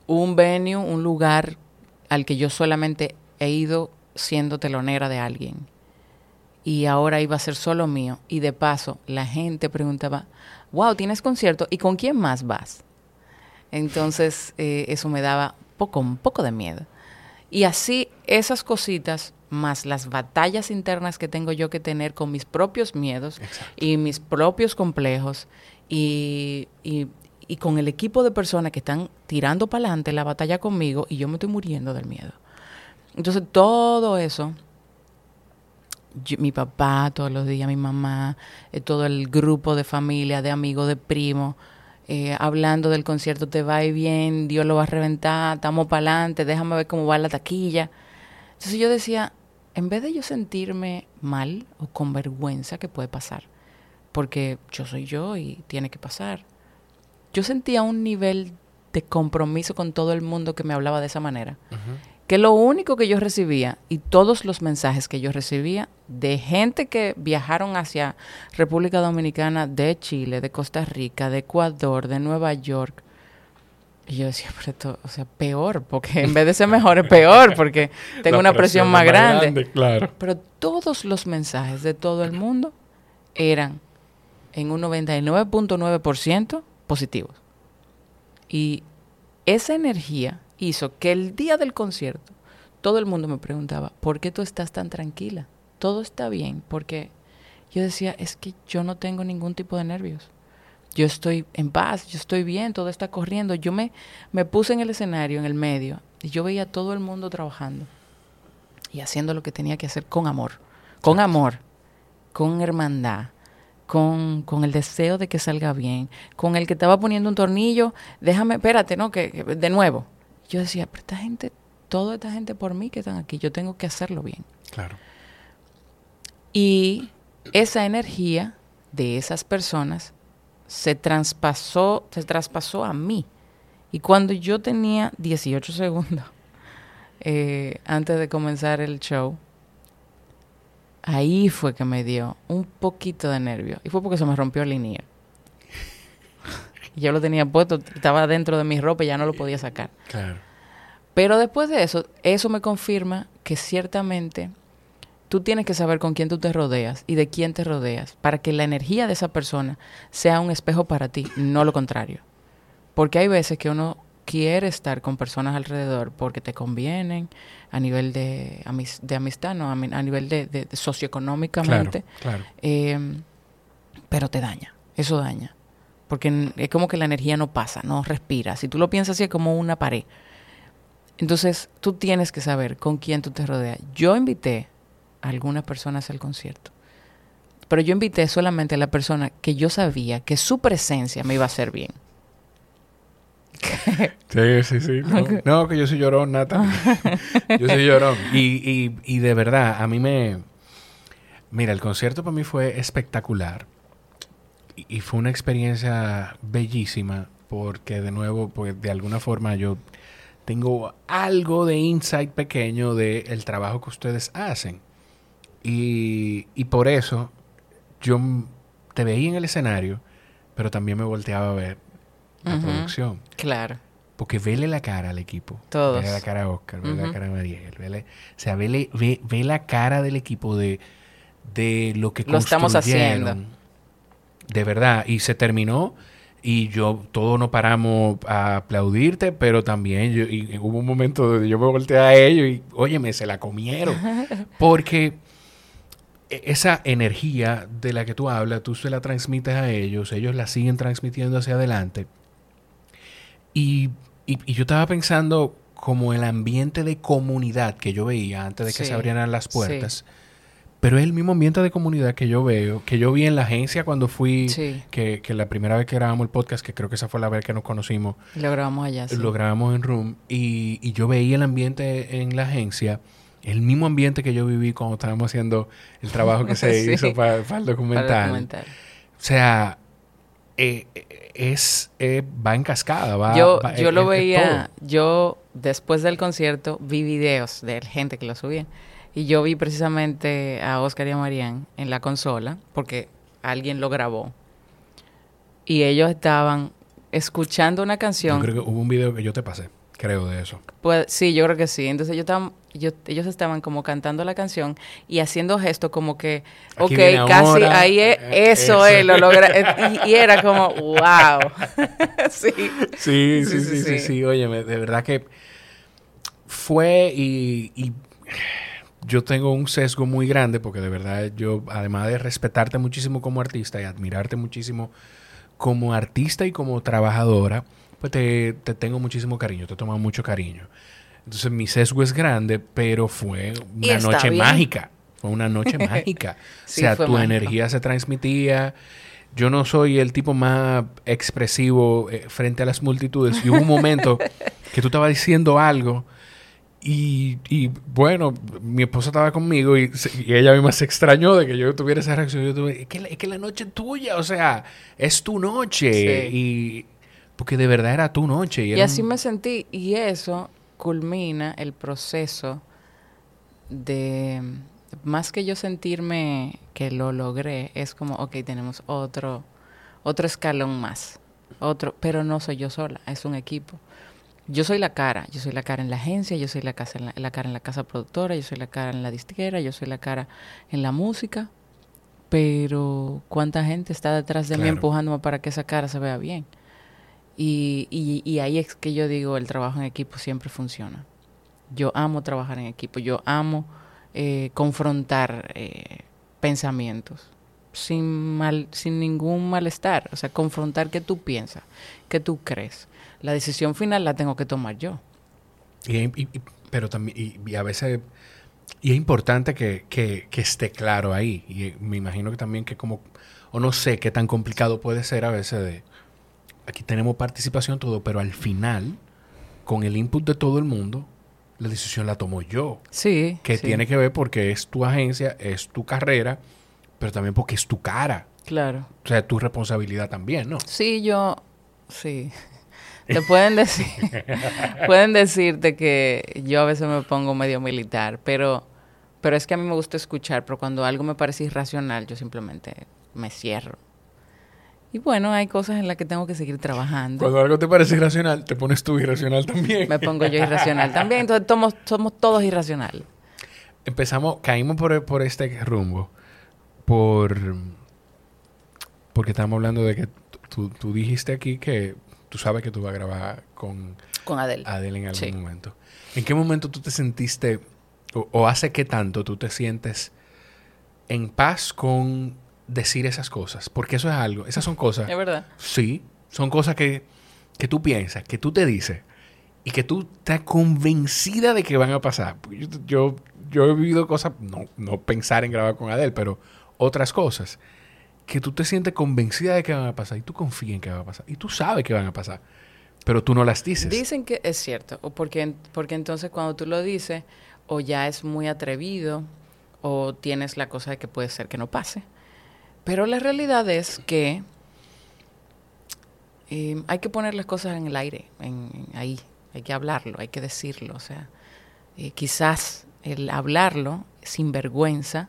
Un venue, un lugar al que yo solamente he ido siendo telonera de alguien. y ahora iba a ser solo mío. Y de paso, la gente preguntaba, wow, ¿tienes concierto? ¿Y con quién más vas? Entonces, eh, eso me daba poco, un poco de miedo. Y así, esas cositas, más las batallas internas que tengo yo que tener con mis propios miedos y mis propios complejos y, y, y con el equipo de personas que están tirando para adelante la batalla conmigo y yo me estoy muriendo del miedo. Entonces, todo eso mi papá todos los días, mi mamá, eh, todo el grupo de familia, de amigos, de primos, eh, hablando del concierto, te va bien, Dios lo va a reventar, estamos para adelante, déjame ver cómo va la taquilla. Entonces yo decía, en vez de yo sentirme mal o con vergüenza, que puede pasar, porque yo soy yo y tiene que pasar, yo sentía un nivel de compromiso con todo el mundo que me hablaba de esa manera que lo único que yo recibía y todos los mensajes que yo recibía de gente que viajaron hacia República Dominicana, de Chile, de Costa Rica, de Ecuador, de Nueva York, y yo decía, pero esto, o sea, peor, porque en vez de ser mejor es peor, porque tengo una presión, más, grande. claro. Pero todos los mensajes de todo el mundo eran en un 99.9% positivos. Y esa energía hizo que el día del concierto todo el mundo me preguntaba, ¿por qué tú estás tan tranquila? Todo está bien, porque yo decía, es que yo no tengo ningún tipo de nervios. Yo estoy en paz, yo estoy bien, todo está corriendo. Yo me, me puse en el escenario, en el medio, y yo veía a todo el mundo trabajando y haciendo lo que tenía que hacer con amor, con amor, con hermandad, con, con, el deseo de que salga bien, con el que estaba poniendo un tornillo, déjame, espérate, ¿no? Que, que de nuevo, yo decía, pero esta gente, toda esta gente por mí que están aquí, yo tengo que hacerlo bien. Claro. Y esa energía de esas personas se traspasó, se traspasó a mí. Y cuando yo tenía 18 segundos eh, antes de comenzar el show, ahí fue que me dio un poquito de nervio. Y fue porque se me rompió el línea yo lo tenía puesto, estaba dentro de mi ropa y ya no lo podía sacar. Claro. Pero después de eso, eso me confirma que ciertamente tú tienes que saber con quién tú te rodeas y de quién te rodeas para que la energía de esa persona sea un espejo para ti, no lo contrario. Porque hay veces que uno quiere estar con personas alrededor porque te convienen a nivel de, de amistad, no, a, nivel de, socioeconómicamente, claro, eh, pero te daña, eso daña porque es como que la energía no pasa, no respira. Si tú lo piensas así, es como una pared. Entonces, tú tienes que saber con quién tú te rodeas. Yo invité a algunas personas al concierto, pero yo invité solamente a la persona que yo sabía que su presencia me iba a hacer bien. sí, sí, sí. No, que yo soy llorón, Nata. yo soy llorón. Y, y, y de verdad, a mí me... Mira, el concierto para mí fue espectacular y fue una experiencia bellísima porque de nuevo, pues de alguna forma yo tengo algo de insight pequeño del el trabajo que ustedes hacen. Y, y por eso yo te veía en el escenario, pero también me volteaba a ver la producción. Claro. Porque vele la cara al equipo. Todos. Vele la cara a Oscar, vele la cara a Mariel. Vele, o sea, vele, ve, ve, la cara del equipo de, de lo que Lo estamos haciendo de verdad. Y se terminó y yo, todos nos paramos a aplaudirte, pero también yo, y hubo un momento donde yo me volteé a ellos y, óyeme, se la comieron. Porque e, esa energía de la que tú hablas, tú se la transmites a ellos, ellos la siguen transmitiendo hacia adelante. Y, y, yo estaba pensando como el ambiente de comunidad que yo veía antes de que se abrieran las puertas. Pero es el mismo ambiente de comunidad que yo veo, que yo vi en la agencia cuando fui, que, que, la primera vez que grabamos el podcast, que creo que esa fue la vez que nos conocimos. Lo grabamos allá, sí. Lo grabamos en Room. Y, y yo veía el ambiente en la agencia, el mismo ambiente que yo viví cuando estábamos haciendo el trabajo que se hizo para, el documental. O sea, eh, es, eh, va en cascada, va... Yo, yo lo veía, yo después del concierto vi videos de gente que lo subía y yo vi precisamente a Oscar y a Marian en la consola, porque alguien lo grabó. Y ellos estaban escuchando una canción. Yo creo que hubo un video que yo te pasé, creo, de eso. Pues sí, yo creo que sí. Entonces yo estaba, yo, ellos estaban como cantando la canción y haciendo gestos como que, Aquí ok, casi ahí es, eh, eso eso. es, lo logra. eh, Y, y era como, wow. sí. Sí, Sí, sí, sí, sí, sí, sí. sí. Óyeme, de verdad que fue y, y yo tengo un sesgo muy grande porque de verdad yo, además de respetarte muchísimo como artista y admirarte muchísimo como artista y como trabajadora, pues te, te tengo muchísimo cariño, te tomo mucho cariño. Entonces mi sesgo es grande, pero fue una noche bien. mágica. Fue una noche mágica. Sí, o sea, tu mágico. energía se transmitía. Yo no soy el tipo más expresivo eh, frente a las multitudes. Y hubo un momento que tú estabas diciendo algo y, y, bueno, mi esposa estaba conmigo y, se- y ella misma se extrañó de que yo tuviera esa reacción. Yo tuve, es que, la, es que la noche es tuya, o sea, es tu noche. Sí. Y porque de verdad era tu noche. Y, Y así un- me sentí. Y eso culmina el proceso de, más que yo sentirme que lo logré, es como, ok, tenemos otro, otro escalón más. Otro, pero no soy yo sola, es un equipo. Yo soy la cara, yo soy la cara en la agencia, yo soy la, casa en la, la cara en la casa productora, yo soy la cara en la disquera, yo soy la cara en la música, pero ¿cuánta gente está detrás de mí Claro. empujándome para que esa cara se vea bien? Y, y, ahí es que yo digo, el trabajo en equipo siempre funciona. Yo amo trabajar en equipo, yo amo eh, confrontar eh, pensamientos sin, mal, sin ningún malestar. O sea, confrontar qué tú piensas, qué tú crees. La decisión final la tengo que tomar yo. Y, pero también, y, a veces, y es importante que, que- que esté claro ahí. Y me imagino que también que como, o no sé qué tan complicado puede ser a veces de, aquí tenemos participación todo, pero al final, con el input de todo el mundo, la decisión la tomo yo. Sí. Que sí, tiene que ver porque es tu agencia, es tu carrera, pero también porque es tu cara. Claro. O sea, tu responsabilidad también, ¿no? Sí, yo, sí. Te pueden decir, pueden decirte que yo a veces me pongo medio militar, pero, pero es que a mí me gusta escuchar, pero cuando algo me parece irracional, yo simplemente me cierro. Y bueno, hay cosas en las que tengo que seguir trabajando. Cuando algo te parece irracional, te pones tú irracional también. Me pongo yo irracional también, entonces somos, somos todos irracionales. empezamos, caímos por, por este rumbo, por porque estamos hablando de que tú, tú dijiste aquí que tú sabes que tú vas a grabar con Con Adele. Adele en algún Sí. momento. ¿En qué momento tú te sentiste, o, o hace qué tanto tú te sientes en paz con decir esas cosas? Porque eso es algo, esas son cosas, Es verdad. sí, son cosas que, que tú piensas, que tú te dices y que tú estás convencida de que van a pasar. Yo, yo he vivido cosas, no, no pensar en grabar con Adele, pero otras cosas, que tú te sientes convencida de que van a pasar y tú confías en que van a pasar y tú sabes que van a pasar, pero tú no las dices. Dicen que es cierto, o porque, porque entonces cuando tú lo dices, o ya es muy atrevido, o tienes la cosa de que puede ser que no pase. Pero la realidad es que eh, hay que poner las cosas en el aire, en, en ahí, hay que hablarlo, hay que decirlo. O sea, eh, quizás el hablarlo sin vergüenza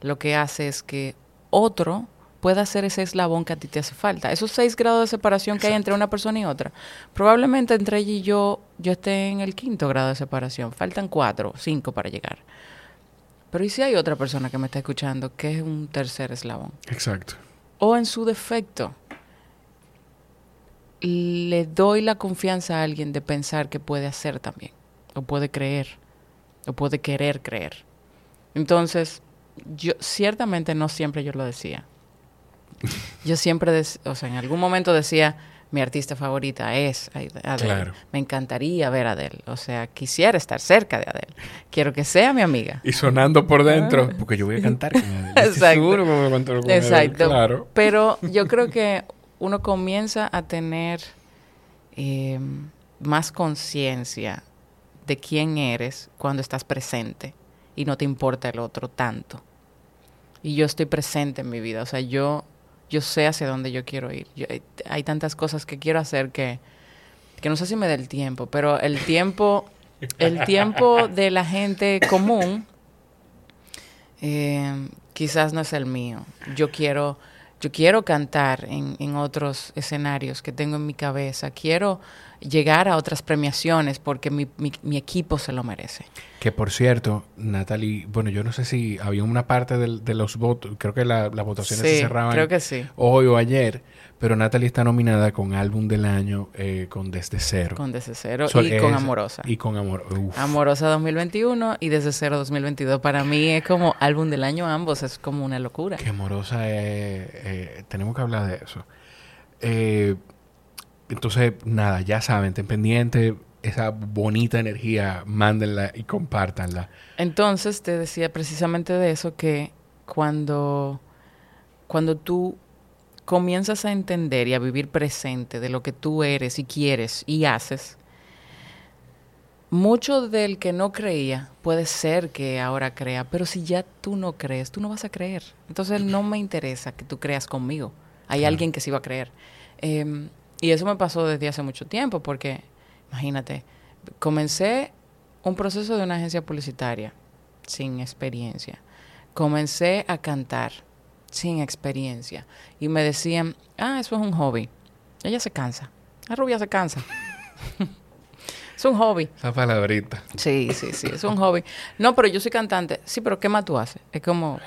lo que hace es que otro pueda hacer ese eslabón que a ti te hace falta. Esos seis grados de separación que hay entre una persona y otra. Probablemente entre ella y yo, yo esté en el quinto grado de separación. Faltan cuatro, cinco para llegar. Pero ¿y si hay otra persona que me está escuchando que es un tercer eslabón? Exacto. O en su defecto, le doy la confianza a alguien de pensar que puede hacer también, o puede creer, o puede querer creer. Entonces, yo ciertamente no siempre yo lo decía. Yo siempre, o sea, en algún momento decía, mi artista favorita es Adele. Claro. Me encantaría ver a Adele. O sea, quisiera estar cerca de Adele. Quiero que sea mi amiga. Y sonando por dentro, porque yo voy a cantar con Adele. Exacto. seguro que voy a con Adele, Exacto. Claro. Pero yo creo que uno comienza a tener eh, más conciencia de quién eres cuando estás presente y no te importa el otro tanto. Y yo estoy presente en mi vida, o sea, yo, yo sé hacia dónde yo quiero ir. Yo- hay- tantas cosas que quiero hacer que, que no sé si me da el tiempo, pero el tiempo, el tiempo de la gente común eh, quizás no es el mío. Yo quiero, yo quiero cantar en, en otros escenarios que tengo en mi cabeza. Quiero llegar a otras premiaciones porque mi, mi, mi equipo se lo merece. Que por cierto, Natalie, bueno, yo no sé si había una parte del- de, los votos, creo que la- las votaciones se cerraban creo que sí. hoy o ayer, pero Natalie está nominada con álbum del año eh, con Desde Cero. Con Desde Cero So- y con Amorosa. Y con Amor. uf. Amorosa 2021 y Desde Cero 2022. Para mí es como álbum del año ambos, es como una locura. Que amorosa es. eh, tenemos que hablar de eso. Eh, entonces, nada, ya saben, ten pendiente. Esa bonita energía, mándenla y compártanla. Entonces te decía precisamente de eso que cuando, cuando tú comienzas a entender y a vivir presente de lo que tú eres y quieres y haces, mucho del que no creía puede ser que ahora crea, pero si ya tú no crees, tú no vas a creer. Entonces no me interesa que tú creas conmigo. Hay Claro. alguien que sí va a creer. Eh, y eso me pasó desde hace mucho tiempo, porque imagínate, comencé un proceso de una agencia publicitaria sin experiencia. Comencé a cantar sin experiencia. Y me decían, ah, eso es un hobby. Ella se cansa. La rubia se cansa. es un hobby. Esa palabrita. Sí, sí, sí, es un hobby. No, pero yo soy cantante. Sí, pero ¿qué más tú haces? Es como,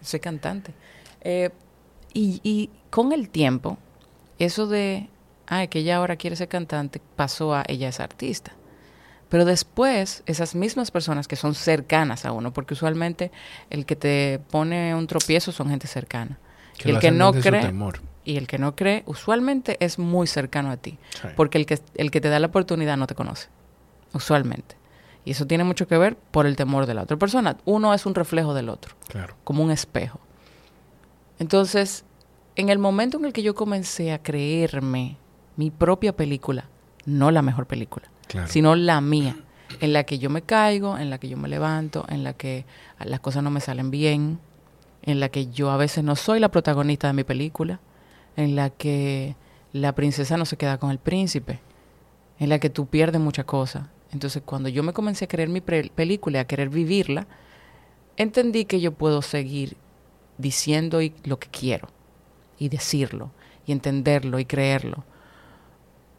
soy cantante. Eh, y, y con el tiempo, eso de, ah, que ella ahora quiere ser cantante, pasó a ella es artista. Pero después, esas mismas personas que son cercanas a uno, porque usualmente el que te pone un tropiezo son gente cercana. y el que no cree, y el que no cree, usualmente es muy cercano a ti. Sí. Porque el que, el que te da la oportunidad no te conoce, usualmente. Y eso tiene mucho que ver por el temor de la otra persona. Uno es un reflejo del otro, Claro. como un espejo. Entonces, en el momento en el que yo comencé a creerme mi propia película, no la mejor película, Claro. sino la mía, en la que yo me caigo, en la que yo me levanto, en la que las cosas no me salen bien, en la que yo a veces no soy la protagonista de mi película, en la que la princesa no se queda con el príncipe, en la que tú pierdes muchas cosas. Entonces, cuando yo me comencé a creer mi película y a querer vivirla, entendí que yo puedo seguir diciendo y- lo que quiero y decirlo y entenderlo y creerlo.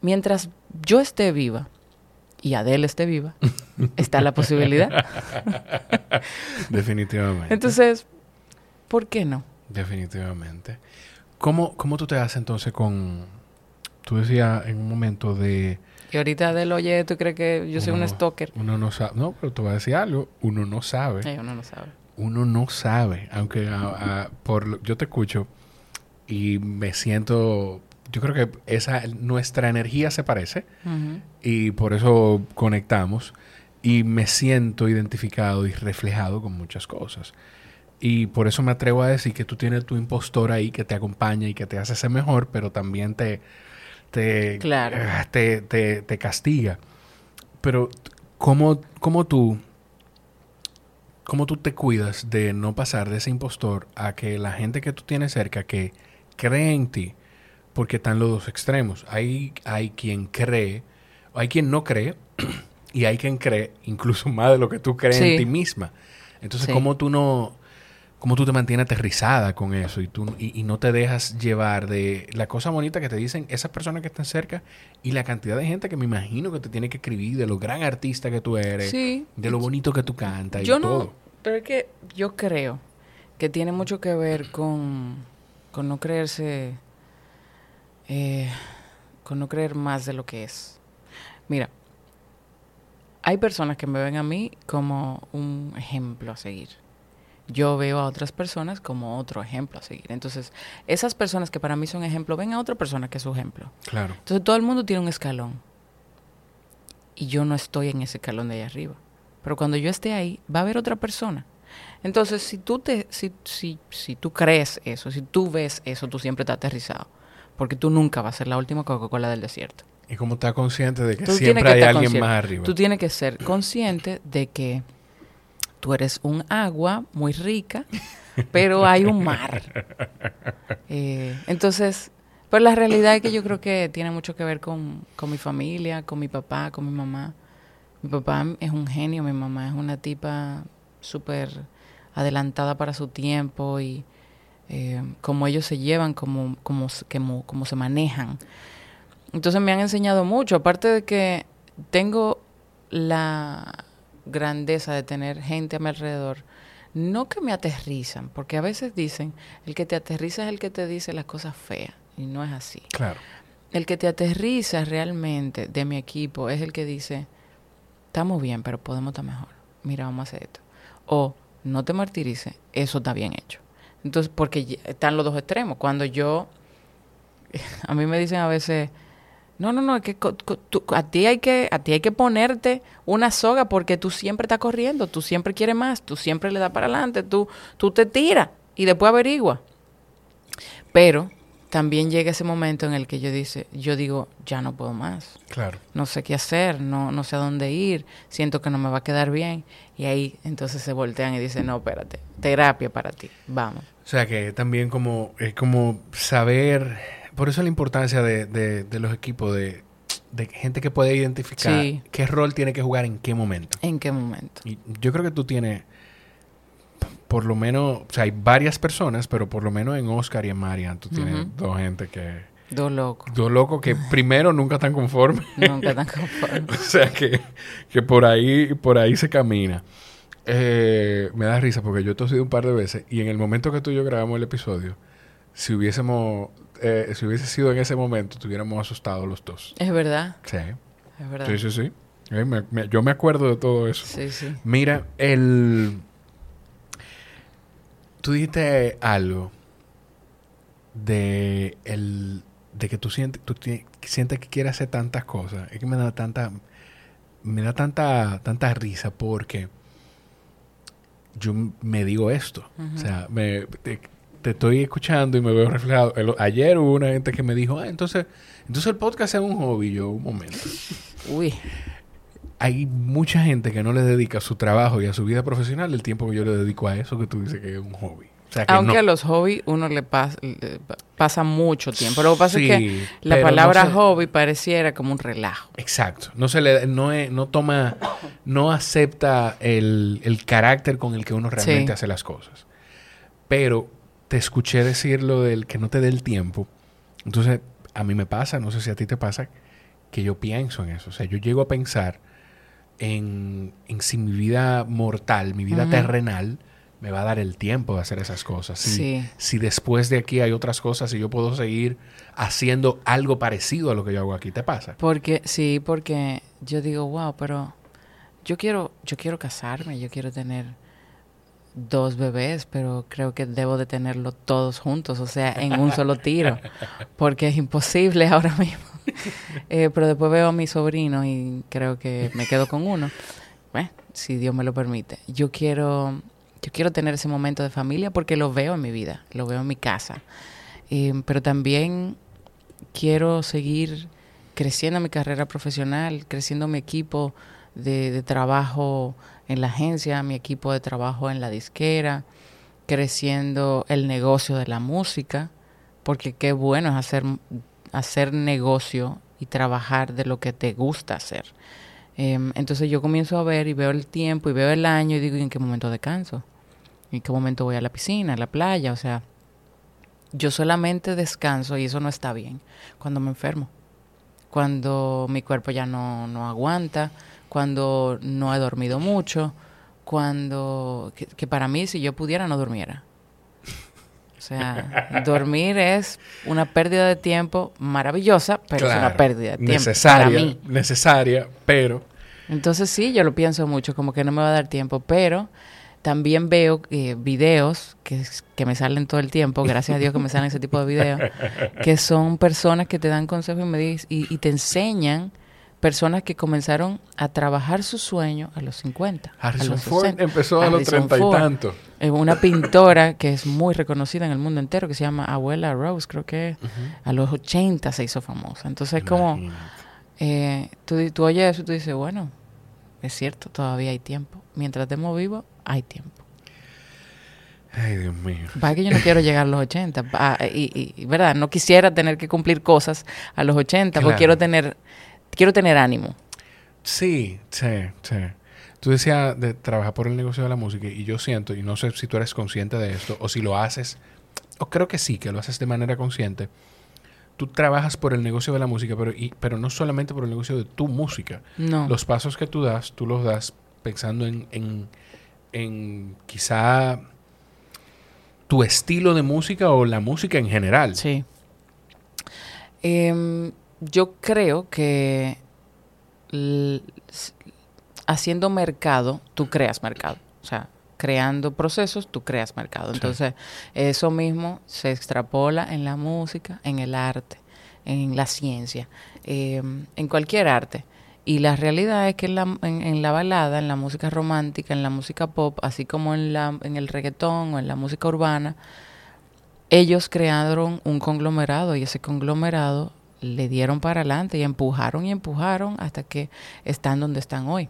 Mientras yo esté viva y Adele esté viva, está la posibilidad. Definitivamente. Entonces, ¿por qué no? Definitivamente. ¿Cómo, ¿Cómo tú te haces entonces con... Tú decías en un momento de... Y ahorita Adele, oye, ¿tú crees que yo soy un stalker? Uno no sabe... No, pero te voy a decir algo. Uno no sabe. Eh, uno no sabe. Uno no sabe. Aunque a- a- por lo- yo te escucho y me siento... Yo creo que esa nuestra energía se parece y por eso conectamos y me siento identificado y reflejado con muchas cosas. Y por eso me atrevo a decir que tú tienes tu impostor ahí que te acompaña y que te hace ser mejor, pero también te, te, Claro. ah, te, te- te castiga. Pero, ¿cómo, cómo tú, ¿cómo tú te cuidas de no pasar de ese impostor a que la gente que tú tienes cerca que cree en ti, porque están los dos extremos. Hay, hay quien cree, hay quien no cree, y hay quien cree incluso más de lo que tú crees Sí. en ti misma. Entonces, Sí. ¿cómo tú no, cómo tú te mantienes aterrizada con eso y, tú, y, y no te dejas llevar de la cosa bonita que te dicen esas personas que están cerca y la cantidad de gente que me imagino que te tiene que escribir de lo gran artista que tú eres, Sí. de lo bonito que tú cantas y Yo todo? no, pero es que yo creo que tiene mucho que ver con, con no creerse, eh, con no creer más de lo que es. Mira, hay personas que me ven a mí como un ejemplo a seguir. Yo veo a otras personas como otro ejemplo a seguir. Entonces, esas personas que para mí son ejemplo, ven a otra persona que es su ejemplo. Claro. Entonces todo el mundo tiene un escalón. Y yo no estoy en ese escalón de ahí arriba. Pero cuando yo esté ahí, va a haber otra persona. Entonces, si tú te, si, si, si tú crees eso, si tú ves eso, tú siempre estás aterrizado. Porque tú nunca vas a ser la última Coca-Cola del desierto. Y como estás consciente de que Tú siempre que hay alguien consciente. más arriba. Tú tienes que ser consciente de que tú eres un agua muy rica, pero hay un mar. Eh, entonces, pues la realidad es que yo creo que tiene mucho que ver con, con mi familia, con mi papá, con mi mamá. Mi papá es un genio, mi mamá es una tipa súper adelantada para su tiempo y eh, cómo ellos se llevan, cómo, cómo, cómo se manejan. Entonces me han enseñado mucho, aparte de que tengo la grandeza de tener gente a mi alrededor, no que me aterrizan, porque a veces dicen, el que te aterriza es el que te dice las cosas feas, y no es así. Claro. El que te aterriza realmente de mi equipo es el que dice, estamos bien, pero podemos estar mejor. Mira, vamos a hacer esto. O no te martirices, eso está bien hecho. Entonces, porque están los dos extremos. Cuando yo, a mí me dicen a veces, no, no, no, es que tú- a ti hay que, a ti hay que ponerte una soga porque tú siempre estás corriendo, tú siempre quieres más, tú siempre le das para adelante, tú, tú te tiras y después averigua. Pero también llega ese momento en el que yo dice, yo digo, ya no puedo más Claro. no sé qué hacer, no, no sé a dónde ir, siento que no me va a quedar bien. Y ahí entonces se voltean y dicen, no, espérate, terapia para ti, vamos. O sea que también como, es como saber, por eso la importancia de, de- de los equipos, de, de gente que puede identificar Sí. qué rol tiene que jugar en qué momento. ¿En qué momento? Y yo creo que tú tienes, por lo menos, o sea, hay varias personas, pero por lo menos en Oscar y en Marian, tú tienes dos gente que, Dos locos, dos locos que primero nunca están conformes. nunca tan conformes. O sea que, que por ahí, por ahí se camina. Eh, me da risa porque yo he tosido un par de veces y en el momento que tú y yo grabamos el episodio, si hubiésemos, eh, si hubiese sido en ese momento, estuviéramos asustados los dos. Es verdad, Sí, es verdad. sí, sí, sí. Eh, me- me- yo me acuerdo de todo eso. Sí, sí. Mira, el... Tú dijiste algo de el de que tú sientes tú sientes que quieres hacer tantas cosas. Es que me da tanta me da tanta tanta risa porque yo me digo esto. O sea, me, te, te estoy escuchando y me veo reflejado. El- ayer hubo una gente que me dijo, ah, entonces, entonces el podcast es un hobby. Yo, un momento Uy, hay mucha gente que no le dedica a su trabajo y a su vida profesional el tiempo que yo le dedico a eso que tú dices que es un hobby. O sea, que aunque no. a los hobbies uno le pasa, le pa- pasa mucho tiempo. Lo que pasa Sí, es que la no palabra se- hobby pareciera como un relajo. Exacto. No se le, no, es- no toma, no acepta el, el carácter con el que uno realmente Sí. hace las cosas. Pero te escuché decir lo del que no te dé el tiempo. Entonces, a mí me pasa, no sé si a ti te pasa, que yo pienso en eso. O sea, yo llego a pensar en, en si mi vida mortal, mi vida terrenal, me va a dar el tiempo de hacer esas cosas. Si, Sí. si después de aquí hay otras cosas y yo puedo seguir haciendo algo parecido a lo que yo hago aquí, ¿te pasa? Porque, sí, porque yo digo, wow, pero yo quiero, yo quiero casarme, yo quiero tener dos bebés, pero creo que debo de tenerlos todos juntos, o sea, en un solo tiro, porque es imposible ahora mismo. Eh, pero después veo a mi sobrino y creo que me quedo con uno, Bueno, si Dios me lo permite. Yo quiero, yo quiero tener ese momento de familia porque lo veo en mi vida, lo veo en mi casa, Eh, pero también quiero seguir creciendo mi carrera profesional, creciendo mi equipo de trabajo en la agencia, mi equipo de trabajo en la disquera, creciendo el negocio de la música, porque qué bueno es hacer, hacer negocio y trabajar de lo que te gusta hacer. Em, entonces yo comienzo a ver y veo el tiempo y veo el año y digo, ¿y en qué momento descanso? ¿En qué momento voy a la piscina, a la playa? O sea, yo solamente descanso y eso no está bien cuando me enfermo. Cuando mi cuerpo ya no, no aguanta, cuando no he dormido mucho, cuando... Que, que para mí si yo pudiera no durmiera. O sea, dormir es una pérdida de tiempo maravillosa, pero es una pérdida de tiempo necesaria, para mí. necesaria, pero Entonces sí, yo lo pienso mucho, como que no me va a dar tiempo, pero también veo eh, videos que, que me salen todo el tiempo, gracias a Dios que me salen ese tipo de videos, que son personas que te dan consejos y, me dis- y, y te enseñan personas que comenzaron a trabajar su sueño a los 50. a Harrison los Ford 60. empezó a los Harrison treinta y Ford. tantos. Eh, Una pintora que es muy reconocida en el mundo entero, que se llama Abuela Rose, creo que a los 80 se hizo famosa. Entonces, como Imagínate. eh, tú, tú oyes eso y tú dices, bueno, es cierto, todavía hay tiempo. Mientras estemos vivos, hay tiempo. Ay, Dios mío. Para que yo no quiero llegar a los 80. pa- y, y- y, ¿verdad? No quisiera tener que cumplir cosas a los 80, Claro. porque quiero tener, quiero tener ánimo. Sí, sí, sí. Tú decías de trabajar por el negocio de la música y yo siento, y no sé si tú eres consciente de esto o si lo haces, o creo que sí, que lo haces de manera consciente. tú trabajas por el negocio de la música, pero, y- pero no solamente por el negocio de tu música. No. Los pasos que tú das, tú los das pensando en, en, en quizá tu estilo de música o la música en general. Sí. Em, yo creo que haciendo mercado, tú creas mercado. O sea, creando procesos, tú creas mercado. Sí. Entonces, eso mismo se extrapola en la música, en el arte, en la ciencia, em, en cualquier arte. Y la realidad es que en la, en, en la balada, en la música romántica, en la música pop, así como en, la, en el reggaetón o en la música urbana, ellos crearon un conglomerado y ese conglomerado le dieron para adelante y empujaron y empujaron hasta que están donde están hoy.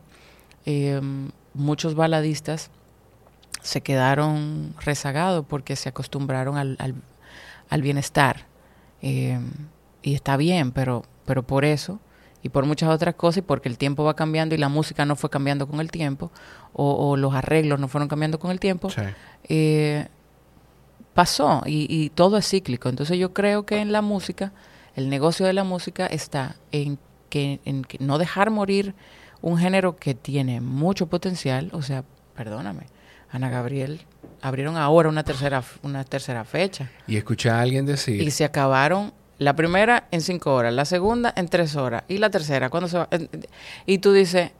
Eh, muchos baladistas se quedaron rezagados porque se acostumbraron al, al- al bienestar. Eh, y está bien, pero, pero por eso y por muchas otras cosas y porque el tiempo va cambiando y la música no fue cambiando con el tiempo o, o los arreglos no fueron cambiando con el tiempo, Sí. eh, pasó y, y todo es cíclico. Entonces yo creo que en la música, el negocio de la música está en que, en que no dejar morir un género que tiene mucho potencial. O sea, perdóname, Ana Gabriel abrieron ahora una tercera, una tercera fecha Y escuché a alguien decir, y se acabaron la primera en cinco horas, la segunda en tres horas y la tercera cuando se va. Y tú dices,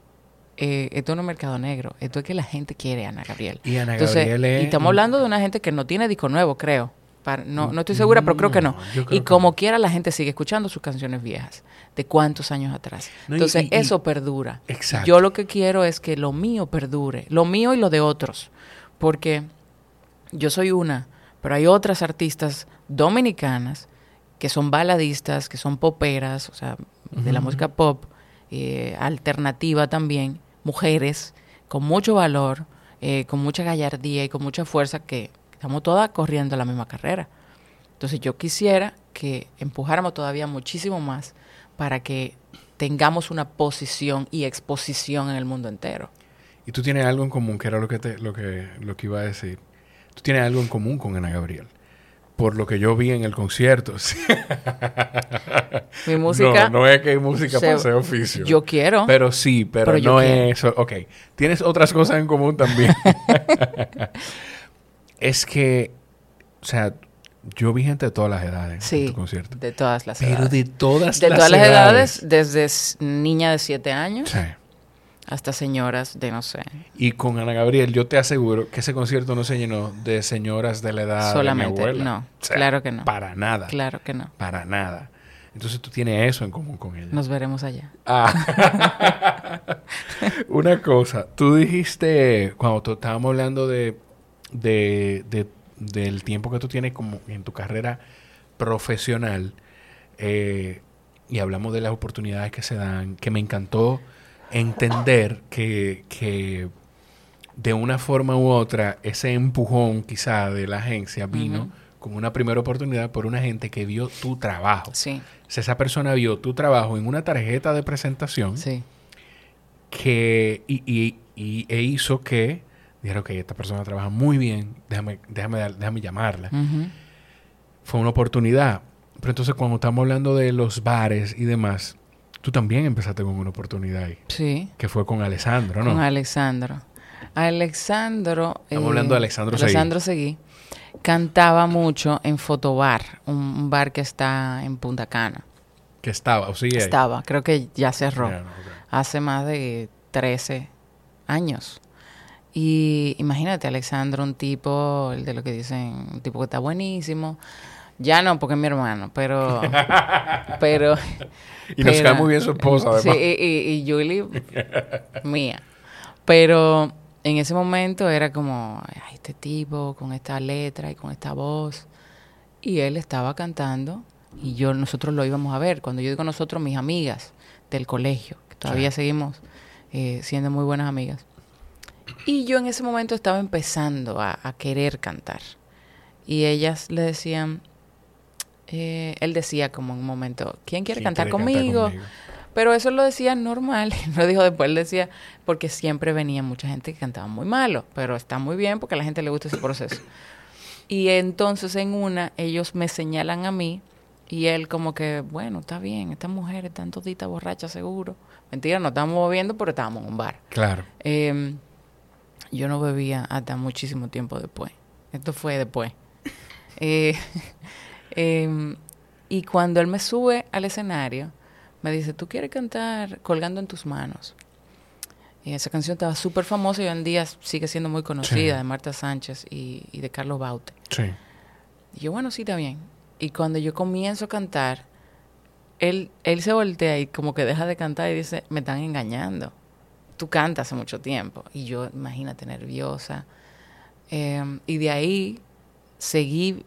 eh, esto no es mercado negro, esto es que la gente quiere a Ana Gabriel. y Ana Entonces, Gabriel es- y estamos hablando de una gente que no tiene disco nuevo, creo. Para- no, no estoy segura, pero creo que no. Creo Y que como no. quiera, la gente sigue escuchando sus canciones viejas. ¿De cuántos años atrás? No, Entonces, y- y- eso perdura. Exacto. Yo lo que quiero es que lo mío perdure. Lo mío y lo de otros. Porque yo soy una, pero hay otras artistas dominicanas que son baladistas, que son poperas, o sea, de la música pop, eh, alternativa también, mujeres con mucho valor, eh, con mucha gallardía y con mucha fuerza, que estamos todas corriendo la misma carrera. Entonces yo quisiera que empujáramos todavía muchísimo más para que tengamos una posición y exposición en el mundo entero. Y tú tienes algo en común, que era lo que, te, lo que, lo que iba a decir. Tú tienes algo en común con Ana Gabriel. Por lo que yo vi en el concierto. Mi música, No, no es que hay música para oficio. yo quiero. Pero sí, pero, no es eso. Ok. Tienes otras cosas en común también. es que, o sea, yo vi gente de todas las edades en sí, tu concierto. de todas las Pero edades. de todas de las todas las edades. edades, desde niña de 7 años Sí. hasta señoras de, no sé, Y con Ana Gabriel, yo te aseguro que ese concierto no se llenó de señoras de la edad solamente. de mi abuela. No, O sea, claro que no. Para nada. Claro que no. Para nada. Entonces tú tienes eso en común con ella. Nos veremos allá. Ah. Una cosa, tú dijiste, cuando estábamos hablando de, de, de- del tiempo que tú tienes como en tu carrera profesional, eh, y hablamos de las oportunidades que se dan, que me encantó entender que, que de una forma u otra ese empujón quizá de la agencia vino como una primera oportunidad por una gente que vio tu trabajo. Sí, Si esa persona vio tu trabajo en una tarjeta de presentación sí. que y, y- y- e hizo que dijeron que esta persona trabaja muy bien, déjame, déjame, déjame llamarla. Fue una oportunidad. Pero entonces cuando estamos hablando de los bares y demás, tú también empezaste con una oportunidad ahí, Sí, que fue con Alessandro, ¿no? con Alexandro. Alexandro. Estamos hablando de Alexandro Seguí. Alexandro Seguí. Cantaba mucho en Fotobar, un, un bar que está en Punta Cana. Que estaba, o sigue ahí. Estaba, creo que ya cerró. No, ok. hace más de 13 años. Y imagínate, Alexandro, un tipo, el de lo que dicen, un tipo que está buenísimo. Ya no, porque es mi hermano, pero... pero Y nos pero- cae muy bien su esposa, Sí, además. y, y, y Julie, mía. Pero en ese momento era como, "Ay, este tipo con esta letra y con esta voz. Y él estaba cantando y yo nosotros lo íbamos a ver. Cuando yo digo nosotros, mis amigas del colegio, que todavía Sí. seguimos eh, siendo muy buenas amigas. Y yo en ese momento estaba empezando a, a querer cantar. Y ellas le decían, eh, él decía como en un momento, ¿quién quiere ¿Quién cantar quiere cantar conmigo? Pero eso lo decía normal, lo dijo después, él decía, porque siempre venía mucha gente que cantaba muy malo, pero está muy bien porque a la gente le gusta ese proceso. Y entonces en una, ellos me señalan a mí Y él como que, bueno, está bien, estas mujeres están toditas borrachas seguro. Mentira, no estamos bebiendo, pero estábamos en un bar. Claro. Eh, yo no bebía hasta muchísimo tiempo después. Esto fue después. Eh, em, y cuando él me sube al escenario, me dice, ¿tú quieres cantar Colgando en tus manos? Y esa canción estaba súper famosa y hoy en día sigue siendo muy conocida, Sí. de Marta Sánchez y, y de Carlos Baute. Sí. Y yo, bueno, sí, está bien. Y cuando yo comienzo a cantar, él, él se voltea y como que deja de cantar y dice, me están engañando. Tú cantas hace mucho tiempo. Y yo, imagínate, nerviosa. Eh, y de ahí seguí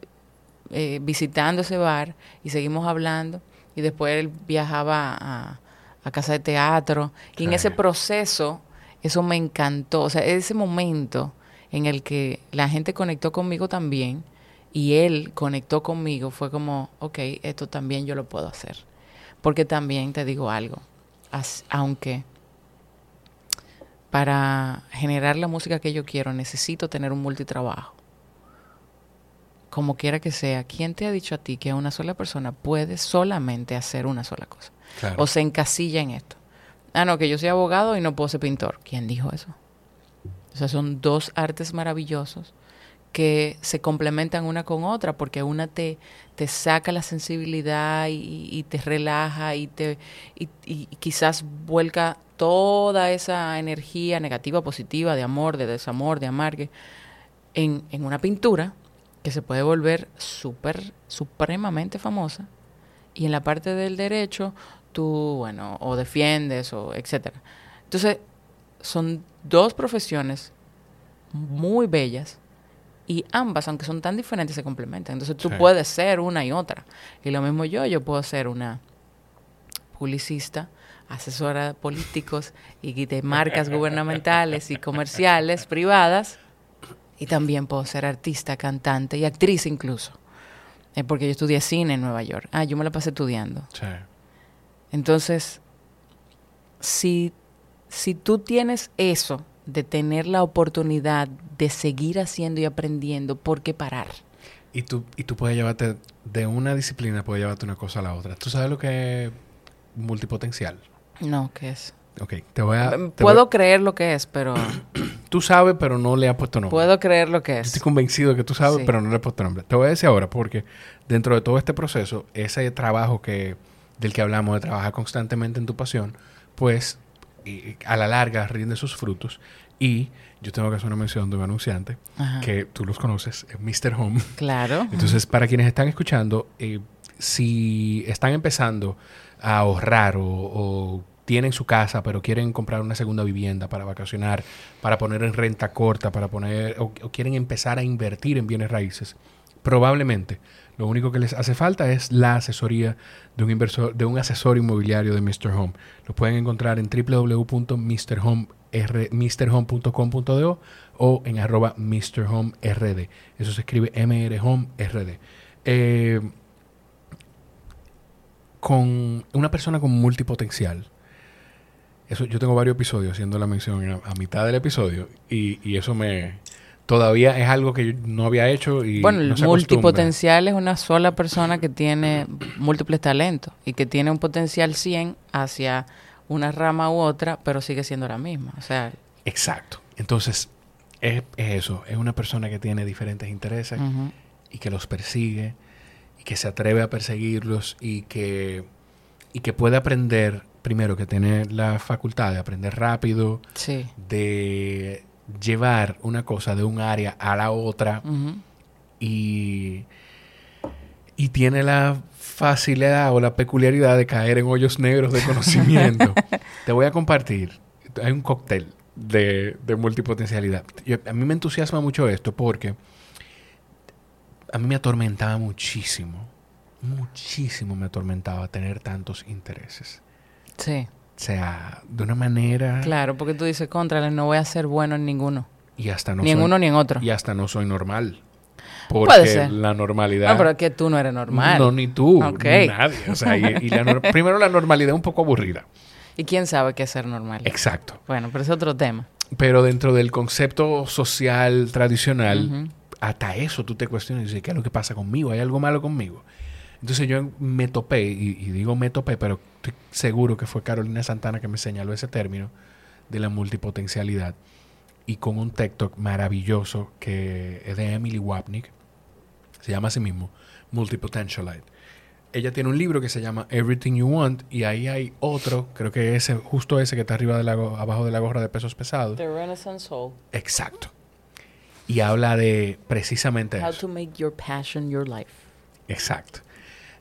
eh, visitando ese bar y seguimos hablando. Y después él viajaba a, a casa de teatro. Y en ese proceso, eso me encantó. O sea, ese momento en el que la gente conectó conmigo también y él conectó conmigo fue como, ok, esto también yo lo puedo hacer. Porque también te digo algo, as- aunque para generar la música que yo quiero necesito tener un multitrabajo. Como quiera que sea, ¿quién te ha dicho a ti que una sola persona puede solamente hacer una sola cosa? Claro. O se encasilla en esto. Ah, no, que yo soy abogado y no puedo ser pintor. ¿Quién dijo eso? O sea, son dos artes maravillosos que se complementan una con otra porque una te, te saca la sensibilidad y, y te relaja y te y, y quizás vuelca toda esa energía negativa, positiva, de amor, de desamor, de amargue, en, en una pintura que se puede volver súper, supremamente famosa. Y en la parte del derecho, tú, bueno, o defiendes, o etcétera. Entonces, son dos profesiones muy bellas y ambas, aunque son tan diferentes, se complementan. Entonces, tú Sí. puedes ser una y otra. Y lo mismo yo, yo puedo ser una publicista, asesora de políticos y de marcas gubernamentales y comerciales privadas. Y también puedo ser artista, cantante y actriz incluso. Eh, porque yo estudié cine en Nueva York. Ah, yo me la pasé estudiando. Sí. Entonces, si, si tú tienes eso de tener la oportunidad de seguir haciendo y aprendiendo, ¿por qué parar? Y tú, y tú puedes llevarte de una disciplina, puedes llevarte una cosa a la otra. ¿Tú sabes lo que es multipotencial? No, ¿qué es? Ok, te voy a... Te puedo voy- creer lo que es, pero tú sabes, pero no le has puesto nombre. puedo creer lo que Yo es. Estoy convencido de que tú sabes, Sí. pero no le he puesto nombre. Te voy a decir ahora, porque dentro de todo este proceso, ese trabajo que del que hablamos, de trabajar constantemente en tu pasión, pues y- a la larga rinde sus frutos. Y yo tengo que hacer una mención de un anunciante Ajá. que tú los conoces, es Mr. Home. Claro. Entonces, para quienes están escuchando, eh, si están empezando a ahorrar o, o tienen su casa, pero quieren comprar una segunda vivienda para vacacionar, para poner en renta corta, para poner o, quieren empezar a invertir en bienes raíces, probablemente lo único que les hace falta es la asesoría de un inversor, de un asesor inmobiliario de Mr. Home. Lo pueden encontrar en www.mrhome.com.do o en arroba mrhomerd. Eso se escribe mrhomerd. Eh, con una persona con multipotencial. Eso, yo tengo varios episodios haciendo la mención a, a mitad del episodio y, y eso me todavía es algo que yo no había hecho y Bueno, no el multipotencial es una sola persona que tiene múltiples talentos y que tiene un potencial 100 hacia una rama u otra, pero sigue siendo la misma. O sea, Exacto. Entonces, es, es eso. Es una persona que tiene diferentes intereses y que los persigue y que se atreve a perseguirlos y que, y que puede aprender, primero, que tiene la facultad de aprender rápido, sí. de llevar una cosa de un área a la otra y, y tiene la facilidad o la peculiaridad de caer en hoyos negros de conocimiento. Te voy a compartir. Hay un cóctel de, de multipotencialidad. Yo- a mí me entusiasma mucho esto porque a mí me atormentaba muchísimo, muchísimo me atormentaba tener tantos intereses. Sí, O sea, de una manera... claro, porque tú dices, contra, no voy a ser bueno en ninguno. Y hasta no ni en soy- uno ni en otro. Y hasta no soy normal. Porque Puede ser. la normalidad... No, pero es que tú no eres normal. No, ni tú, Ok. ni nadie. O sea, y, y la primero la normalidad es un poco aburrida. ¿Y quién sabe qué es ser normal? Exacto. Bueno, pero es otro tema. Pero dentro del concepto social tradicional, hasta eso tú te cuestionas y dices, ¿qué es lo que pasa conmigo? ¿Hay algo malo conmigo? Entonces yo me topé, y, y digo me topé, pero estoy seguro que fue Carolina Santana que me señaló ese término de la multipotencialidad y con un TikTok maravilloso que es de Emily Wapnick, se llama así mismo, Multipotentialite. Ella tiene un libro que se llama Everything You Want y ahí hay otro, creo que ese, justo ese que está arriba de la, abajo de la gorra de pesos pesados. The Renaissance Soul. Exacto. Y habla de precisamente How eso. to make your passion your life. Exacto.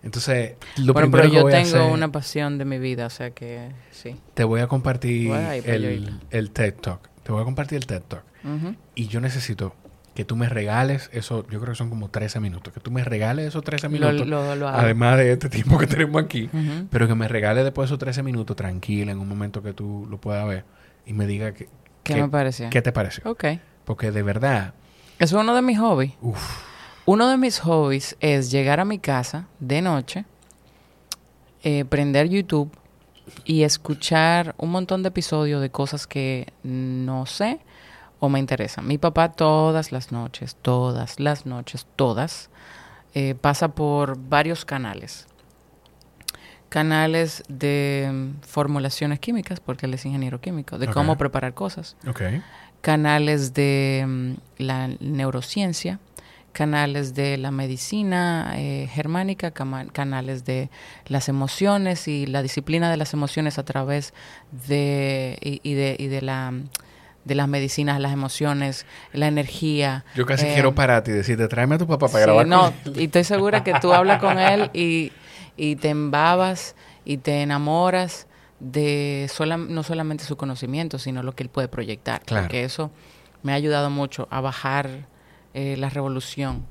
Entonces, lo bueno, primero pero que yo voy a tengo hacer, una pasión de mi vida, o sea que sí. te voy a compartir Voy a yo el, el TED Talk. Te voy a compartir el TED Talk. Y yo necesito que tú me regales eso, yo creo que son como 13 minutos, que tú me regales esos 13 Lo, minutos, lo, lo hago. además de este tiempo que tenemos aquí, pero que me regales después esos 13 minutos tranquila en un momento que tú lo puedas ver y me diga que, ¿Qué, ¿Qué- me pareció? qué te pareció. Ok. Porque de verdad, Eso es uno de mis hobbies. uff, Uno de mis hobbies es llegar a mi casa de noche, eh, prender YouTube y escuchar un montón de episodios de cosas que no sé o me interesan. Mi papá todas las noches, todas las noches, todas, eh, pasa por varios canales. Canales de formulaciones químicas, porque él es ingeniero químico, de cómo preparar cosas canales de mm, la neurociencia, canales de la medicina eh, germánica, canales de las emociones y la disciplina de las emociones a través de y, y de, y de la de las medicinas, las emociones, la energía. yo casi eh, quiero pararte y decirte, tráeme a tu papá para Sí, grabar no, con él". y estoy segura que tú hablas con él y, y te embabas y te enamoras de sola- no solamente su conocimiento, sino lo que él puede proyectar. Claro. Porque eso me ha ayudado mucho a bajar eh, la revolución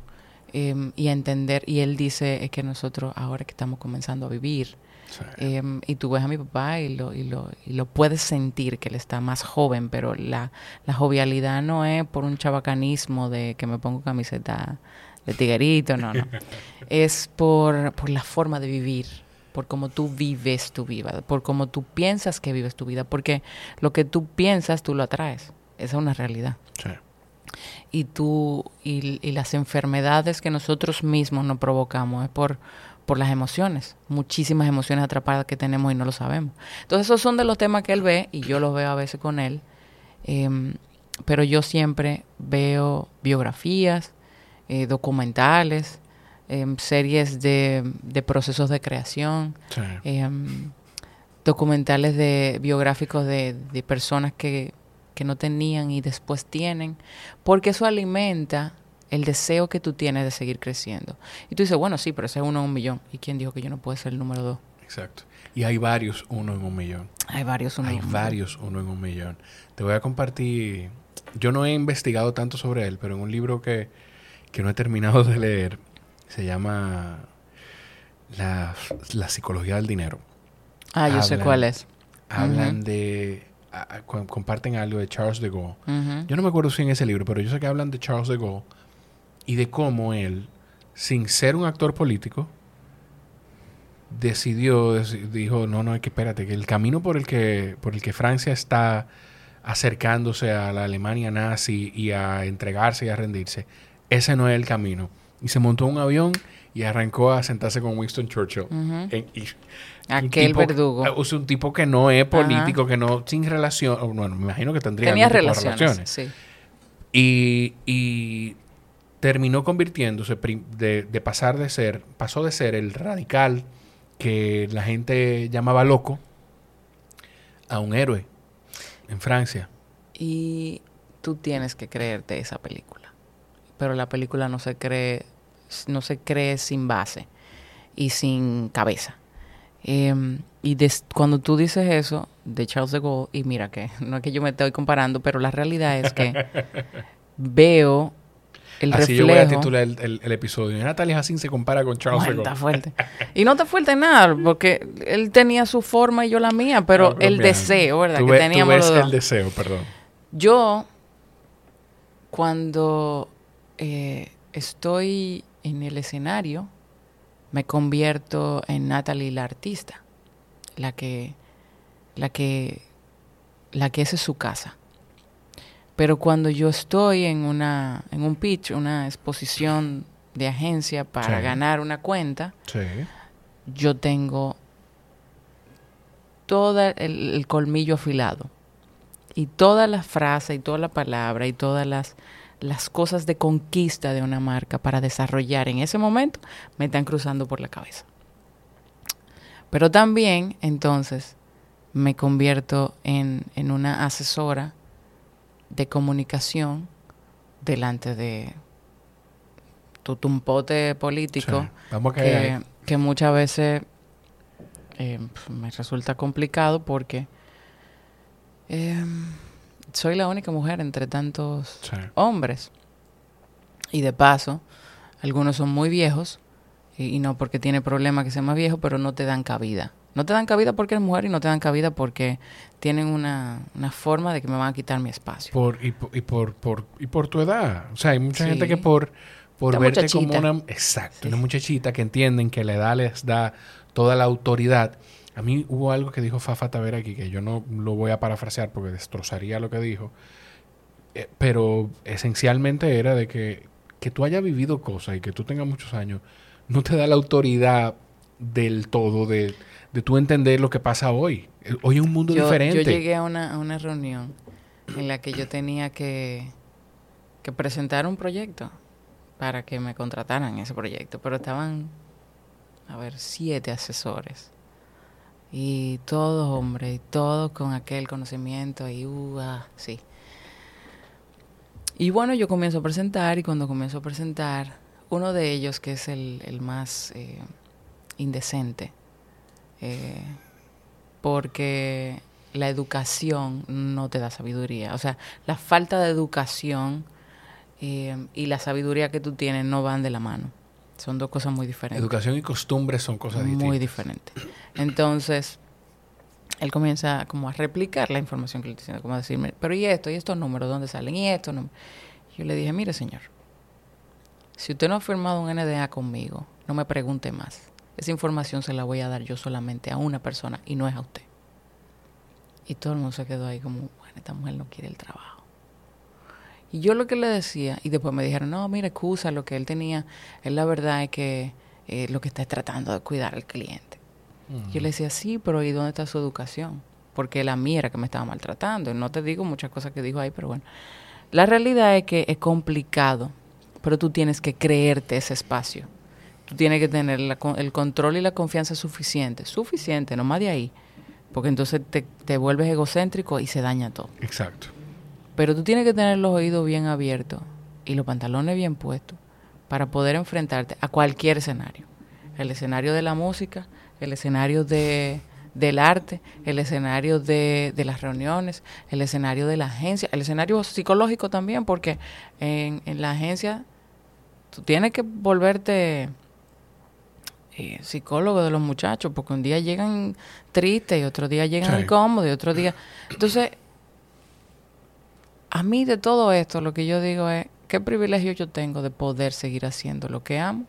em, y a entender. Y él dice es que nosotros ahora que estamos comenzando a vivir, Sí. em, y tú ves a mi papá y lo, y, lo, y lo puedes sentir que él está más joven, pero la, la jovialidad no es por un chabacanismo de que me pongo camiseta de tiguerito, no, no. es por, por la forma de vivir, por cómo tú vives tu vida, por cómo tú piensas que vives tu vida, porque lo que tú piensas tú lo atraes, esa es una realidad Sí. Y tú y, y las enfermedades que nosotros mismos nos provocamos es por por las emociones, muchísimas emociones atrapadas que tenemos y no lo sabemos. Entonces esos son de los temas que él ve y yo los veo a veces con él, Em, pero yo siempre veo biografías, eh, documentales, em, series de, de procesos de creación, Sí. em, documentales de biográficos de, de personas que, que no tenían y después tienen, porque eso alimenta el deseo que tú tienes de seguir creciendo. Y tú dices, bueno, sí, pero ese es uno en un millón. ¿Y quién dijo que yo no puedo ser el número dos? Exacto. Y hay varios uno en un millón. Hay varios uno Hay en un millón. varios uno en un millón. Te voy a compartir. Yo no he investigado tanto sobre él, pero en un libro que, que no he terminado de leer, se llama La, la psicología del dinero. Ah, yo sé cuál es. Hablan de. A- comparten algo de Charles de Gaulle. Yo no me acuerdo si en ese libro, pero yo sé que hablan de Charles de Gaulle y de cómo él, sin ser un actor político, decidió, deci- dijo, no, no, es que espérate, que el camino por el que, por el que Francia está acercándose a la Alemania nazi y a entregarse y a rendirse, ese no es el camino. Y se montó un avión y arrancó a sentarse con Winston Churchill. En- y- Aquel tipo- verdugo. sea, un tipo que no es político, que no, sin relación, bueno, me imagino que tendría Tenía relaciones, sí. y, y terminó convirtiéndose de, de pasar de ser, pasó de ser el radical que la gente llamaba loco a un héroe en Francia. Y tú tienes que creerte esa película. Pero la película no se cree, no se cree sin base y sin cabeza. Em, y des- cuando tú dices eso de Charles de Gaulle, y mira que no es que yo me estoy comparando, pero la realidad es que veo el Así yo voy a reflejo. titular el, el- el episodio. Natalie Hassin se compara con Charles de Bueno, está Gaulle. fuerte. Y no está fuerte nada, porque él tenía su forma y yo la mía, pero No, el mira, deseo, ¿verdad? Tú, que ve- tú teníamos ves los dos. el deseo, perdón. Yo, cuando eh, estoy en el escenario, me convierto en Natalie la artista, la que, la que, la que esa es su casa. Pero cuando yo estoy en una, en un pitch, una exposición de agencia para Sí. ganar una cuenta, Sí. yo tengo todo el, el colmillo afilado. Y todas las frases y toda la palabra y todas las, las cosas de conquista de una marca para desarrollar en ese momento me están cruzando por la cabeza. Pero también, entonces, me convierto en, en una asesora de comunicación delante de tu tumpote político Sí. Que, muchas veces eh, pf, me resulta complicado porque eh, soy la única mujer entre tantos Sí. hombres. Y de paso, algunos son muy viejos, y, y no porque tiene problema que sea más viejo, pero no te dan cabida. No te dan cabida porque eres mujer y no te dan cabida porque tienen una, una forma de que me van a quitar mi espacio. Por, y, por, y, por, por- y por tu edad. O sea, hay mucha Sí. gente que por, por Esta verte como una... Exacto, Sí, una muchachita que entienden que la edad les da toda la autoridad. A mí hubo algo que dijo Fafa Tavera aquí, que yo no lo voy a parafrasear porque destrozaría lo que dijo. Eh, pero esencialmente era de que, que tú hayas vivido cosas y que tú tengas muchos años, no te da la autoridad del todo de, de tú entender lo que pasa hoy. Hoy es un mundo yo, diferente. yo llegué a una, a una reunión en la que yo tenía que, que presentar un proyecto para que me contrataran ese proyecto, pero estaban, a ver, siete asesores. Y todos hombres, y todos con aquel conocimiento, y uh, ah, sí. Y bueno, yo comienzo a presentar, y cuando comienzo a presentar, uno de ellos, que es el, el más eh, indecente, eh, porque la educación no te da sabiduría. O sea, la falta de educación eh, y la sabiduría que tú tienes no van de la mano. Son dos cosas muy diferentes. Educación y costumbres son cosas distintas. muy diferentes. Entonces, él comienza como a replicar la información que le estoy diciendo, como a decirme, pero ¿y esto? ¿Y estos números? ¿Dónde salen? ¿Y esto? No? Yo le dije, mire señor, si usted no ha firmado un NDA conmigo, no me pregunte más. Esa información se la voy a dar yo solamente a una persona y no es a usted. Y todo el mundo se quedó ahí como, bueno, esta mujer no quiere el trabajo. Y yo lo que le decía, y después me dijeron, no, mira, excusa, lo que él tenía, él la verdad es que eh, lo que está es tratando de cuidar al cliente. Yo le decía, sí, pero ¿y dónde está su educación? Porque la mía era que me estaba maltratando. No te digo muchas cosas que dijo ahí, pero bueno. La realidad es que es complicado, pero tú tienes que creerte ese espacio. Tú tienes que tener la el control y la confianza suficiente. Suficiente, no más de ahí. Porque entonces te, te vuelves egocéntrico y se daña todo. Exacto. Pero tú tienes que tener los oídos bien abiertos y los pantalones bien puestos para poder enfrentarte a cualquier escenario. El escenario de la música, el escenario de, del arte, el escenario de, de las reuniones, el escenario de la agencia, el escenario psicológico también, porque en, en la agencia tú tienes que volverte eh, psicólogo de los muchachos, porque un día llegan tristes y otro día llegan Sí. incómodos y otro día... Entonces, a mí de todo esto lo que yo digo es, qué privilegio yo tengo de poder seguir haciendo lo que amo,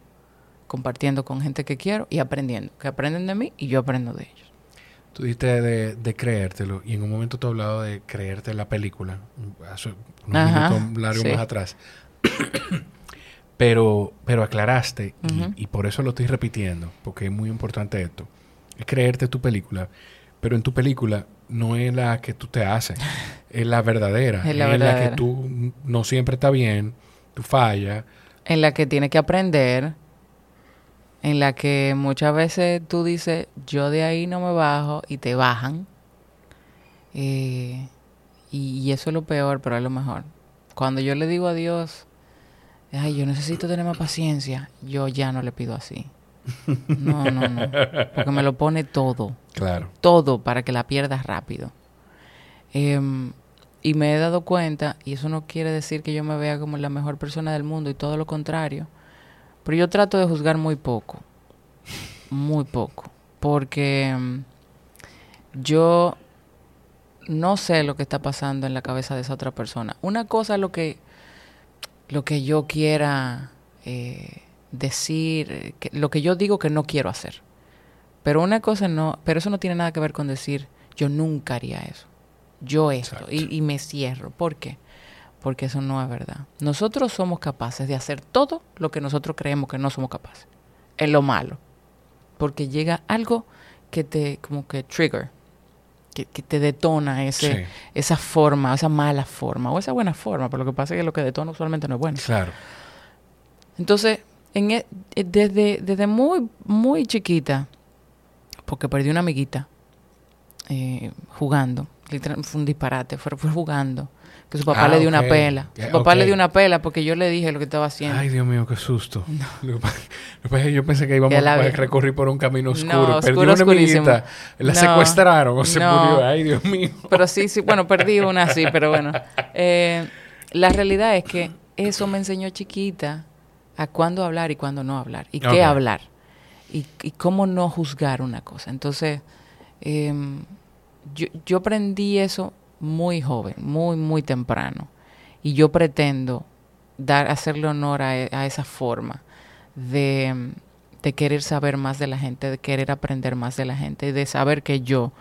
compartiendo con gente que quiero y aprendiendo, que aprenden de mí y yo aprendo de ellos. Tú dijiste de, de creértelo y en un momento tú has hablado de creerte la película, hace un Ajá, minuto largo sí. más atrás. pero, pero aclaraste, y- y, por eso lo estoy repitiendo, porque es muy importante esto, es creerte tu película, pero en tu película no es la que tú te haces, es la verdadera, Es la que verdadera. tú no siempre está bien, tú fallas, En la que tienes que aprender, en la que muchas veces tú dices, yo de ahí no me bajo y te bajan. Eh, y, y eso es lo peor, pero es lo mejor. Cuando yo le digo a Dios, ay, yo necesito tener más paciencia, yo ya no le pido así. No, no, no. Porque me lo pone todo claro. todo para que la pierdas rápido. Em, y me he dado cuenta, y eso no quiere decir que yo me vea como la mejor persona del mundo y todo lo contrario, pero yo trato de juzgar muy poco, muy poco, porque em, yo no sé lo que está pasando en la cabeza de esa otra persona. Una cosa es lo que, lo que yo quiera eh, decir, eh, que- lo que yo digo que no quiero hacer. Pero una cosa no, pero eso no tiene nada que ver con decir yo nunca haría eso. Yo esto. Y, y me cierro. ¿Por qué? porque eso no es verdad. Nosotros somos capaces de hacer todo lo que nosotros creemos que no somos capaces. Es lo malo. Porque llega algo que te, como que trigger, que, que te detona ese, Sí. esa forma, esa mala forma, o esa buena forma, pero lo que pasa es que lo que detona usualmente no es bueno. Claro. Entonces, en e- eh, desde, desde muy, muy chiquita, porque perdí una amiguita eh, jugando, literal, fue un disparate, fue, fue jugando, que su papá Ah, le dio una pela. Su Ya, papá le dio una pela porque yo le dije lo que estaba haciendo. Ay, Dios mío, qué susto. Que yo pensé que íbamos a recorrer por un camino No, oscuro. Perdí oscuro, una amiguita. La No, secuestraron o se no. murió. Ay, Dios mío. Pero sí, sí, bueno, perdí una sí, pero bueno. Eh, la realidad es que eso me enseñó chiquita a cuándo hablar y cuándo no hablar. Y qué hablar. Y, y cómo no juzgar una cosa. Entonces, em, yo, yo aprendí eso muy joven, muy, muy temprano. Y yo pretendo dar, hacerle honor a, e- a esa forma de, de querer saber más de la gente, de querer aprender más de la gente, de saber que yo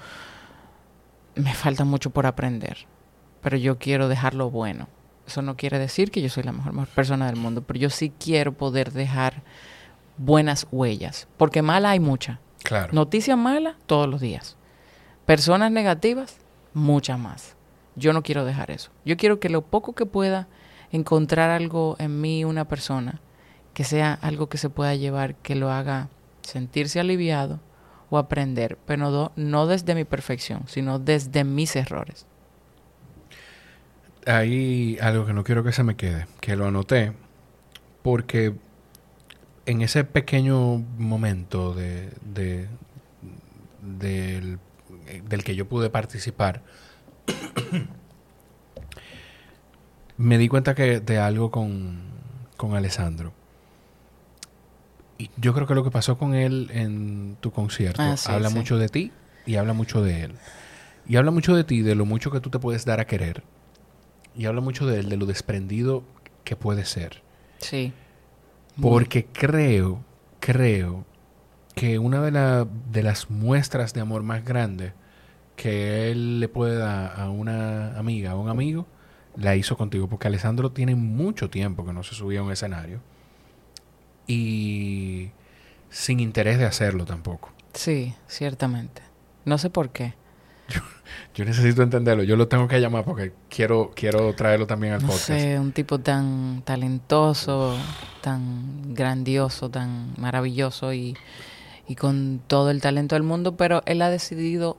me falta mucho por aprender, pero yo quiero dejarlo bueno. Eso no quiere decir que yo soy la mejor, mejor persona del mundo, pero yo sí quiero poder dejar buenas huellas, porque mala hay mucha. Claro. Noticias malas todos los días. Personas negativas, muchas más. Yo no quiero dejar eso. Yo quiero que lo poco que pueda encontrar algo en mí, una persona, que sea algo que se pueda llevar, que lo haga sentirse aliviado o aprender, pero no desde mi perfección, sino desde mis errores. Hay algo que no quiero que se me quede, que lo anoté, porque en ese pequeño momento de, de- del, del que yo pude participar, me di cuenta que de algo con, con Alessandro. Y yo creo que lo que pasó con él en tu concierto Ah, sí, habla sí. mucho de ti y habla mucho de él. Y habla mucho de ti, de lo mucho que tú te puedes dar a querer. Y habla mucho de de lo desprendido que puede ser. Sí. Porque creo, creo que una de, la- de las muestras de amor más grandes que él le puede dar a una amiga, a un amigo, la hizo contigo. Porque Alessandro tiene mucho tiempo que no se subía a un escenario. Y sin interés de hacerlo tampoco. Sí, ciertamente. No sé por qué. Yo necesito entenderlo. Yo lo tengo que llamar porque quiero, quiero traerlo también al No podcast. sé, un tipo tan talentoso, tan grandioso, tan maravilloso y, y con todo el talento del mundo, pero él ha decidido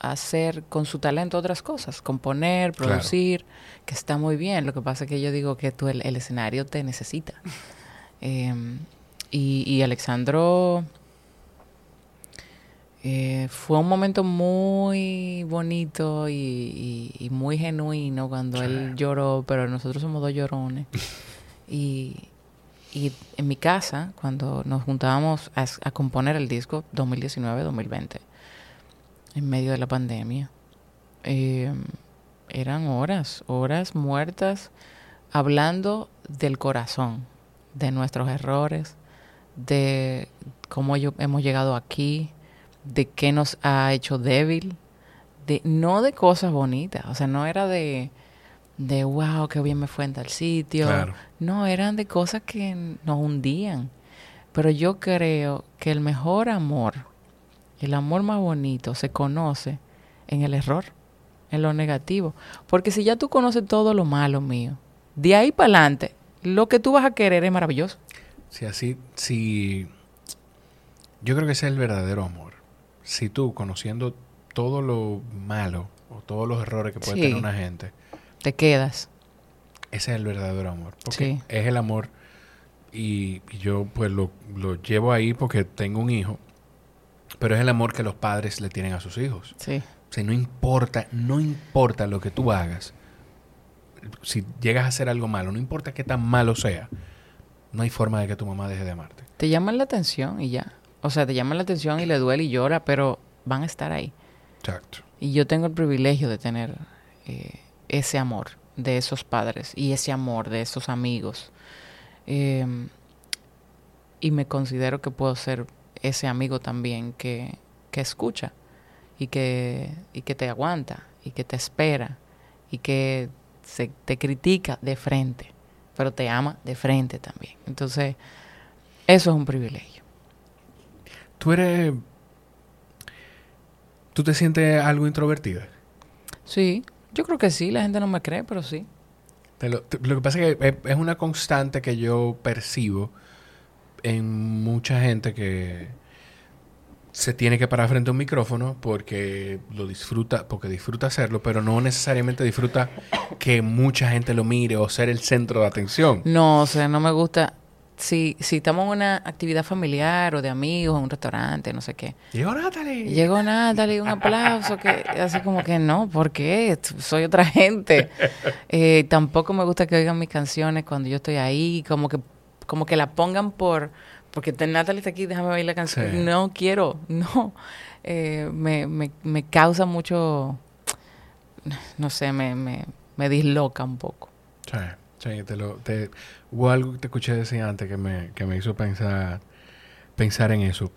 hacer con su talento otras cosas, componer, Claro. producir, que está muy bien. Lo que pasa es que yo digo que tú el, el escenario te necesita. Eh, y, y Alexandro eh, fue un momento muy bonito y, y- y muy genuino cuando él lloró, pero nosotros somos dos llorones. y, y en mi casa, cuando nos juntábamos a, a componer el disco 2019-2020, en medio de la pandemia, eh, eran horas, horas muertas, hablando del corazón, de nuestros errores, de cómo yo- hemos llegado aquí, de qué nos ha hecho débil, de no de cosas bonitas, o sea, no era de de wow, qué bien me fue en tal sitio. Claro. No, eran de cosas que nos hundían. Pero yo creo que el mejor amor, el amor más bonito, se conoce en el error, en lo negativo. Porque si ya tú conoces todo lo malo mío, de ahí para adelante, lo que tú vas a querer es maravilloso. Si así, si... Yo creo que ese es el verdadero amor. Si tú, conociendo todo lo malo o todos los errores que puede Sí. tener una gente, Te quedas. ese es el verdadero amor. Porque Sí. es el amor y, y yo pues lo, lo llevo ahí porque tengo un hijo, pero es el amor que los padres le tienen a sus hijos. Sí. O sea, no importa, no importa lo que tú hagas, si llegas a hacer algo malo, no importa qué tan malo sea, no hay forma de que tu mamá deje de amarte. Te llaman la atención y ya. O sea, te llaman la atención y le duele y llora, pero van a estar ahí. Exacto. Y yo tengo el privilegio de tener eh, ese amor de esos padres y ese amor de esos amigos. Eh, y me considero que puedo ser ese amigo también que, que escucha y que, y que te aguanta y que te espera y que se te critica de frente, pero te ama de frente también. Entonces, eso es un privilegio. ¿Tú eres... ¿Tú te sientes algo introvertida? Sí, yo creo que sí, la gente no me cree, pero sí. Lo, lo que pasa es que es, es una constante que yo percibo en mucha gente que se tiene que parar frente a un micrófono porque lo disfruta, porque disfruta hacerlo, pero no necesariamente disfruta que mucha gente lo mire o ser el centro de atención. No, o sea, no me gusta. Si, si estamos en una actividad familiar o de amigos, en un restaurante, no sé qué. Llegó Natalie. Llegó Natalie, un aplauso, que así como que no, ¿por qué? Soy otra gente. Eh, tampoco me gusta que oigan mis canciones cuando yo estoy ahí, como que, como que la pongan por, porque Natalie está aquí, déjame oír la canción. Sí. No quiero, no. Eh, me, me, me causa mucho, no sé, me, me, me disloca un poco. Sí, sí, te lo, te- hubo algo que te escuché decir antes que me, que me hizo pensar, pensar en eso.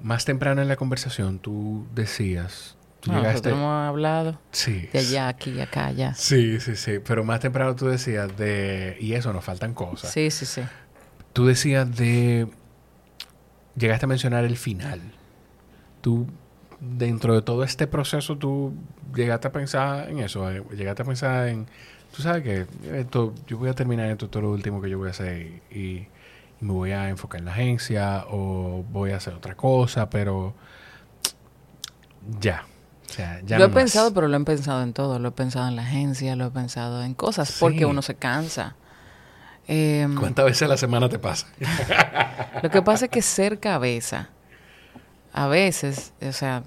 Más temprano en la conversación tú decías, tú No, llegaste... nosotros hemos hablado Sí. de allá, aquí, acá, allá. Sí, sí, sí. Pero más temprano tú decías de... Y eso, nos faltan cosas. Sí, sí, sí. Tú decías de... Llegaste a mencionar el final. Tú, dentro de todo este proceso, tú llegaste a pensar en eso. eh, Llegaste a pensar en... Tú sabes que esto, yo voy a terminar esto, todo lo último que yo voy a hacer y, y me voy a enfocar en la agencia o voy a hacer otra cosa, pero ya. O sea, ya lo he más. pensado, pero lo he pensado en todo. Lo he pensado en la agencia, lo he pensado en cosas, Sí. porque uno se cansa. Em, ¿Cuántas veces a la semana te pasa? lo que pasa es que ser cabeza, a veces, o sea,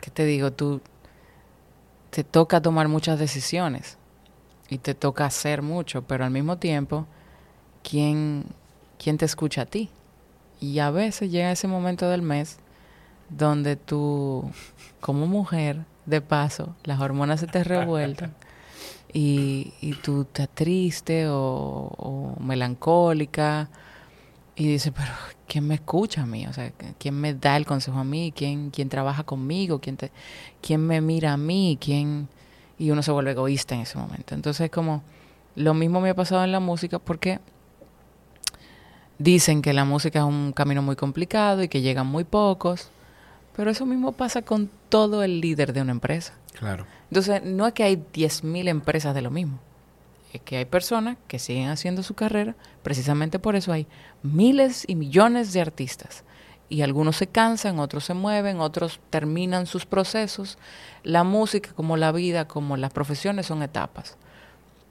¿qué te digo? Tú te toca tomar muchas decisiones y te toca hacer mucho, pero al mismo tiempo, ¿quién, quién te escucha a ti? Y a veces llega ese momento del mes donde tú, como mujer, de paso, las hormonas se te revueltan y, y tú estás triste o, o melancólica y dices, pero ¿quién me escucha a mí? O sea, ¿quién me da el consejo a mí? ¿Quién, quién trabaja conmigo? ¿Quién, te, ¿Quién me mira a mí? ¿Quién...? Y uno se vuelve egoísta en ese momento. Entonces, como lo mismo me ha pasado en la música porque dicen que la música es un camino muy complicado y que llegan muy pocos, pero eso mismo pasa con todo el líder de una empresa. Claro. Entonces, no es que hay 10.000 empresas de lo mismo. Es que hay personas que siguen haciendo su carrera. Precisamente por eso hay miles y millones de artistas. Y algunos se cansan, otros se mueven, otros terminan sus procesos. La música, como la vida, como las profesiones, son etapas.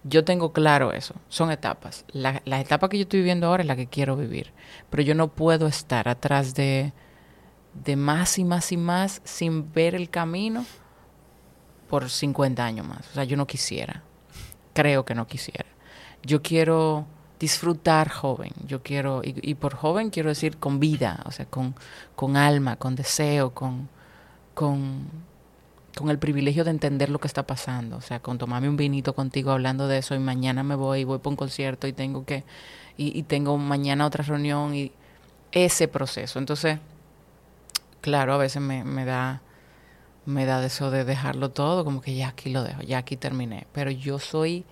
Yo tengo claro eso, son etapas. La, etapa que yo estoy viviendo ahora es la que quiero vivir. Pero yo no puedo estar atrás de, de más y más y más sin ver el camino por 50 años más. O sea, yo no quisiera. Creo que no quisiera. Yo quiero disfrutar joven. Yo quiero, y, por joven quiero decir con vida, o sea, con, con alma, con deseo, con, con, con el privilegio de entender lo que está pasando. O sea, con tomarme un vinito contigo hablando de eso y mañana me voy y voy para un concierto y tengo que, y, y tengo mañana otra reunión y ese proceso. Entonces, claro, a veces me, me da me da eso de dejarlo todo, como que ya aquí lo dejo, ya aquí terminé. Pero yo soy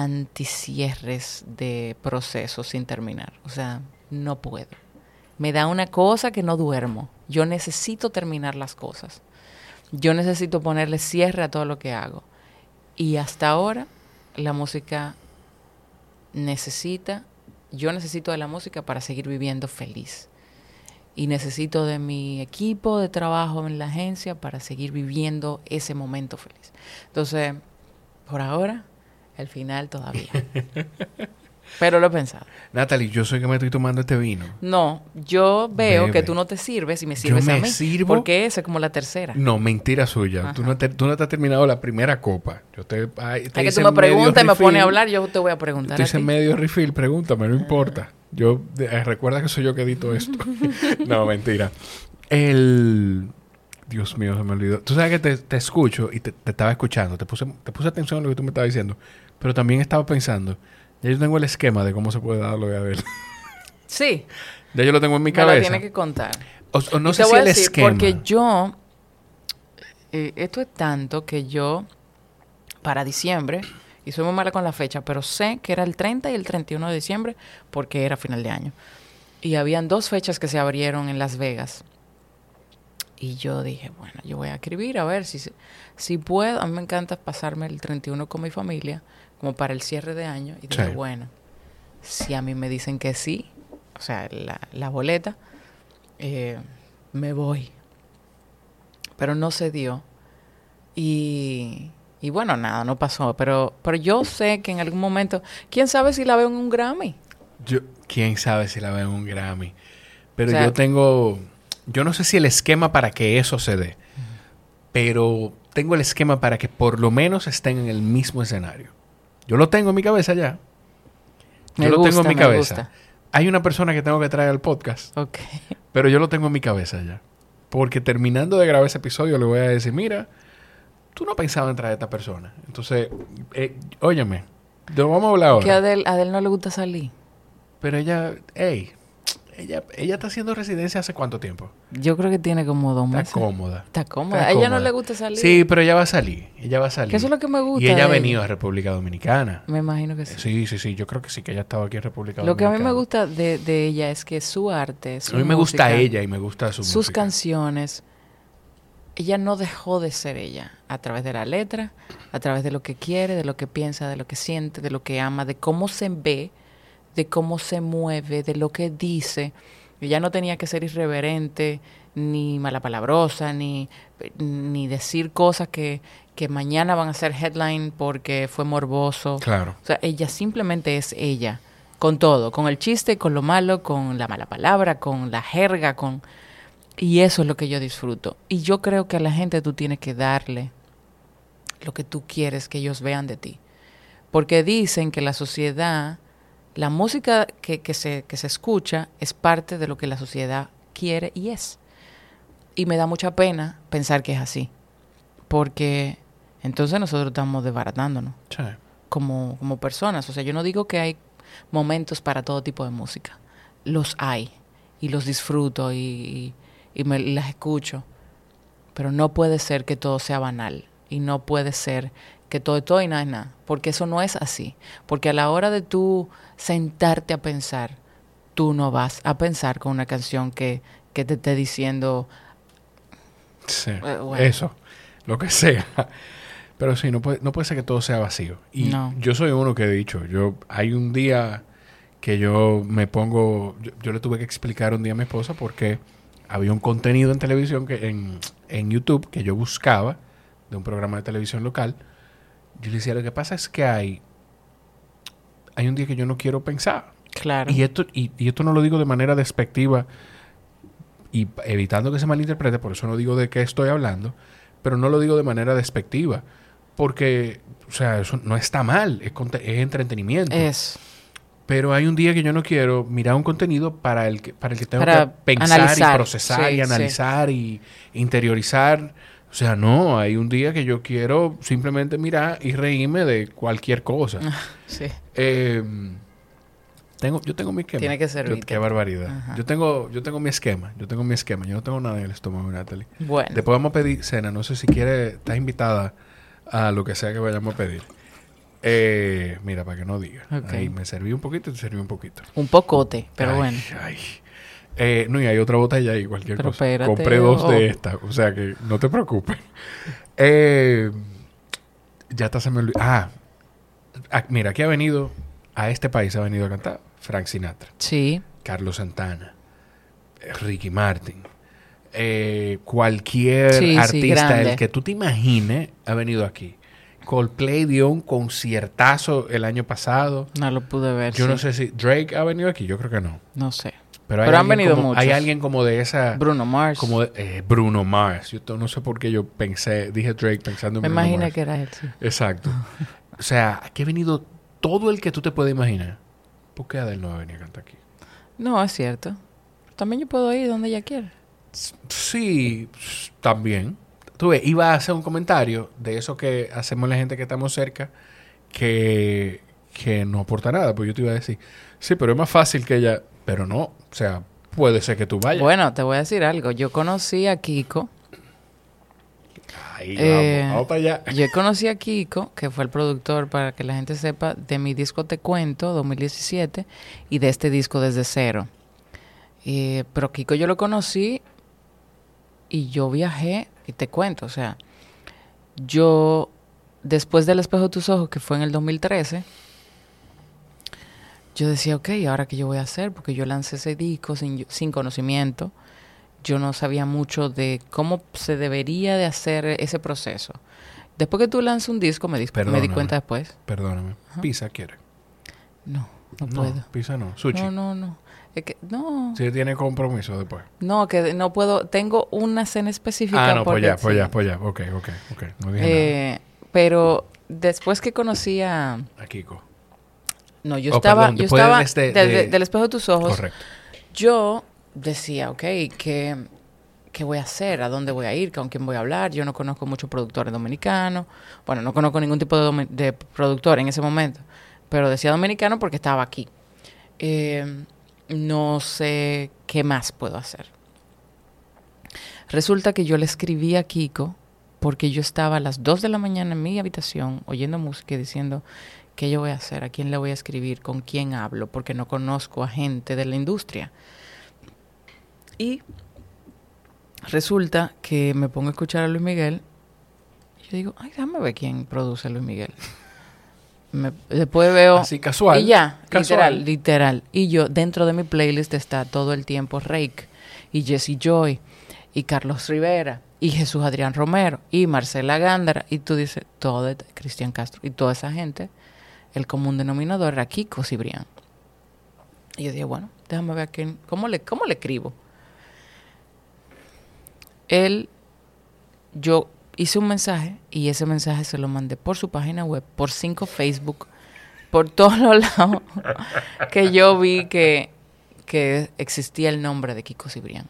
anticierres de procesos sin terminar. O sea, no puedo. Me da una cosa que no duermo. Yo necesito terminar las cosas. Yo necesito ponerle cierre a todo lo que hago. Y hasta ahora la música necesita, yo necesito de la música para seguir viviendo feliz y necesito de mi equipo de trabajo en la agencia para seguir viviendo ese momento feliz. Entonces, por ahora, el final todavía. Pero lo he pensado. Natalie, yo soy que me estoy tomando este vino. No, yo veo Bebe. que tú no te sirves y me Yo sirves a me mí. sirvo. Porque esa es como la tercera. No, mentira suya. Tú no, te, tú no te has terminado la primera copa. Yo te, ay, te Hay que tú me preguntas y me pones a hablar, yo te voy a preguntar. A hice ti. medio refill, pregúntame, no importa. Yo, eh, recuerda que soy yo que edito esto. no, mentira. El... Dios mío, se me olvidó. Tú sabes que te, te escucho y te, te estaba escuchando. Te puse, te puse atención a lo que tú me estabas diciendo. Pero también estaba pensando. Ya yo tengo el esquema de cómo se puede dar lo de Abel. Sí, ya yo lo tengo en mi me lo cabeza. tienes que contar. O, o no Y sé te si a el decir, esquema. Porque yo, eh, esto es tanto que yo, para diciembre, Y soy muy mala con la fecha, pero sé que era el 30 y el 31 de diciembre porque era final de año. Y habían dos fechas que se abrieron en Las Vegas. Y yo dije, bueno, yo voy a escribir a ver si, si puedo. A mí me encanta pasarme el 31 con mi familia, como para el cierre de año. Y dije, Sí. bueno, si a mí me dicen que sí, o sea, la, la boleta, eh, me voy. Pero no se dio. Y, y bueno, nada, no pasó. Pero, pero yo sé que en algún momento, quién sabe si la veo en un Grammy. Yo, quién sabe si la veo en un Grammy. Pero O sea- yo tengo. Yo no sé si el esquema para que eso se dé. Pero tengo el esquema para que por lo menos estén en el mismo escenario. Yo lo tengo en mi cabeza ya. Yo Me lo tengo en mi cabeza. gusta. Hay una persona que tengo que traer al podcast, Ok. pero yo lo tengo en mi cabeza ya. Porque terminando de grabar ese episodio le voy a decir, mira, tú no pensabas en traer a esta persona. Entonces, eh, óyeme, lo vamos a hablar ahora. Que a Adele, a Adele no le gusta salir. Pero ella, hey, ella, ella está haciendo residencia hace cuánto tiempo. Yo creo que tiene como dos Está meses. cómoda. Está cómoda. Está a ella no cómoda. le gusta salir. Sí, pero ella va a salir. Ella va a salir. Que eso es lo que me gusta Y ella ha venido a República Dominicana. Me imagino que sí. Sí, sí, sí. Yo creo que sí, que ella estaba aquí en República Lo que a Dominicana. mí me gusta de, de ella es que su arte, su A mí me gusta ella y me gusta su sus música. canciones, ella no dejó de ser ella a través de la letra, a través de lo que quiere, de lo que piensa, de lo que siente, de lo que ama, de cómo se ve, de cómo se mueve, de lo que dice. Ella no tenía que ser irreverente, ni malapalabrosa, ni, ni decir cosas que, que mañana van a ser headline porque fue morboso. Claro. O sea, ella simplemente es ella, con todo, con el chiste, con lo malo, con la mala palabra, con la jerga, con... Y eso es lo que yo disfruto. Y yo creo que a la gente tú tienes que darle lo que tú quieres que ellos vean de ti. Porque dicen que la sociedad, la música que, que se, que se escucha es parte de lo que la sociedad quiere y es. Y me da mucha pena pensar que es así. Porque entonces nosotros estamos desbaratándonos Sí. como, como personas. O sea, yo no digo que hay momentos para todo tipo de música. Los hay. Y los disfruto y, y, y me las escucho. Pero no puede ser que todo sea banal. Y no puede ser que todo es todo y nada es nada. Porque eso no es así. Porque a la hora de tú sentarte a pensar, tú no vas a pensar con una canción que, que te esté diciendo, Sí. Eh, bueno. Eso. Lo que sea. Pero sí, no puede, no puede ser que todo sea vacío. Y No. yo soy uno que he dicho, yo hay un día que yo me pongo, yo, yo le tuve que explicar un día a mi esposa porque había un contenido en televisión, que en, en YouTube, que yo buscaba, de un programa de televisión local. Yo le decía, lo que pasa es que hay, hay un día que yo no quiero pensar. claro. Y esto, y, y esto no lo digo de manera despectiva y evitando que se malinterprete, por eso no digo de qué estoy hablando, pero no lo digo de manera despectiva, porque, o sea, eso no está mal, es, es entretenimiento. es. Pero hay un día que yo no quiero mirar un contenido para el que, para el que tengo Para que pensar analizar, y procesar sí, y sí. analizar y interiorizar. O sea, no, hay un día que yo quiero simplemente mirar y reírme de cualquier cosa. Sí. Eh, tengo, yo tengo mi esquema. Tiene que servirte. Qué barbaridad. Ajá. Yo tengo, yo tengo mi esquema. Yo tengo mi esquema. Yo no tengo nada en el estómago, Natalie. Bueno. Después vamos a pedir cena. No sé si quiere, estás invitada a lo que sea que vayamos a pedir. Eh, mira, para que no diga. Ok. Ahí me serví un poquito y te serví un poquito. Un pocote, pero Ay, bueno. ay. Eh, no, y hay otra botella ahí, cualquier Pero cosa. espérate, Compré dos oh. de estas, o sea que no te preocupes. Eh, ya está se me olvidó. Ah, ah, mira, aquí ha venido, a este país ha venido a cantar Frank Sinatra, Sí. Carlos Santana, Ricky Martin. eh, cualquier Sí, artista el que tú te imagines ha venido aquí. Coldplay dio un conciertazo el año pasado. No lo pude ver. Yo no sé si Drake ha venido aquí, yo creo que no. No sé. Pero, han venido como- muchos. Hay alguien como de esa. Bruno Mars. Como de- eh, Bruno Mars. Yo no sé por qué yo pensé, dije Drake pensando en Me Bruno imaginé Mars. que era él, sí. Exacto. o sea, aquí ha venido todo el que tú te puedes imaginar. ¿Por qué Adele no va a venir a cantar aquí? No, es cierto. También yo puedo ir donde ella quiera. Sí, también. Tú ves, iba a hacer un comentario de eso que hacemos la gente que estamos cerca, que, que no aporta nada. Pues yo te iba a decir, sí, pero es más fácil que ella. Pero no, o sea, puede ser que tú vayas. Bueno, te voy a decir algo. Yo conocí a Kiko Ahí, Eh, vamos, vamos para allá. Yo conocí a Kiko, que fue el productor, para que la gente sepa, de mi disco Te Cuento 2017 y de este disco Desde Cero. Eh, pero Kiko yo lo conocí y yo viajé y te cuento, o sea, yo después del espejo de tus ojos, que fue en el 2013, yo decía, ok, ¿ahora qué yo voy a hacer? Porque yo lancé ese disco sin, sin conocimiento. Yo no sabía mucho de cómo se debería de hacer ese proceso. Después que tú lanzas un disco, me, dis- me di cuenta después. Perdóname. Pizza quiere. No, no, puedo. Pizza no. Sushi. No, no, no. Es que, no, Si tiene compromiso después. no, que no puedo. Tengo una cena específica. Ah, no, pues ya, pues ya, pues ya. Ok, ok, ok. No dije Eh, pero después que conocí a... nada. A Kiko. No, yo Oh, estaba... perdón, yo de estaba este- del- de- del espejo de tus ojos. Correcto. Yo decía, ok, ¿qué, ¿qué voy a hacer? ¿A dónde voy a ir? ¿Con quién voy a hablar? Yo no conozco muchos productores dominicanos. Bueno, no conozco ningún tipo de, de productor en ese momento. Pero decía dominicano porque estaba aquí. Eh, no sé qué más puedo hacer. Resulta que yo le escribí a Kiko porque yo estaba a las 2 de la mañana en mi habitación oyendo música y diciendo, ¿qué yo voy a hacer? ¿A quién le voy a escribir? ¿Con quién hablo? Porque no conozco a gente de la industria. Y resulta que me pongo a escuchar a Luis Miguel y yo digo, ay, déjame ver quién produce a Luis Miguel. Me- después veo... Así casual. Y ya, Casual. literal, literal. Y yo, dentro de mi playlist está todo el tiempo Rake, y Jesse Joy, y Carlos Rivera, y Jesús Adrián Romero, y Marcela Gándara, y tú dices, todo de Cristian Castro, y toda esa gente, el común denominador era Kiko Cibrián. Y yo dije, bueno, déjame ver quién, ¿cómo le, cómo le escribo? Él, yo hice un mensaje y ese mensaje se lo mandé por su página web, por cinco Facebook, por todos los lados, que yo vi que, que existía el nombre de Kiko Cibrián.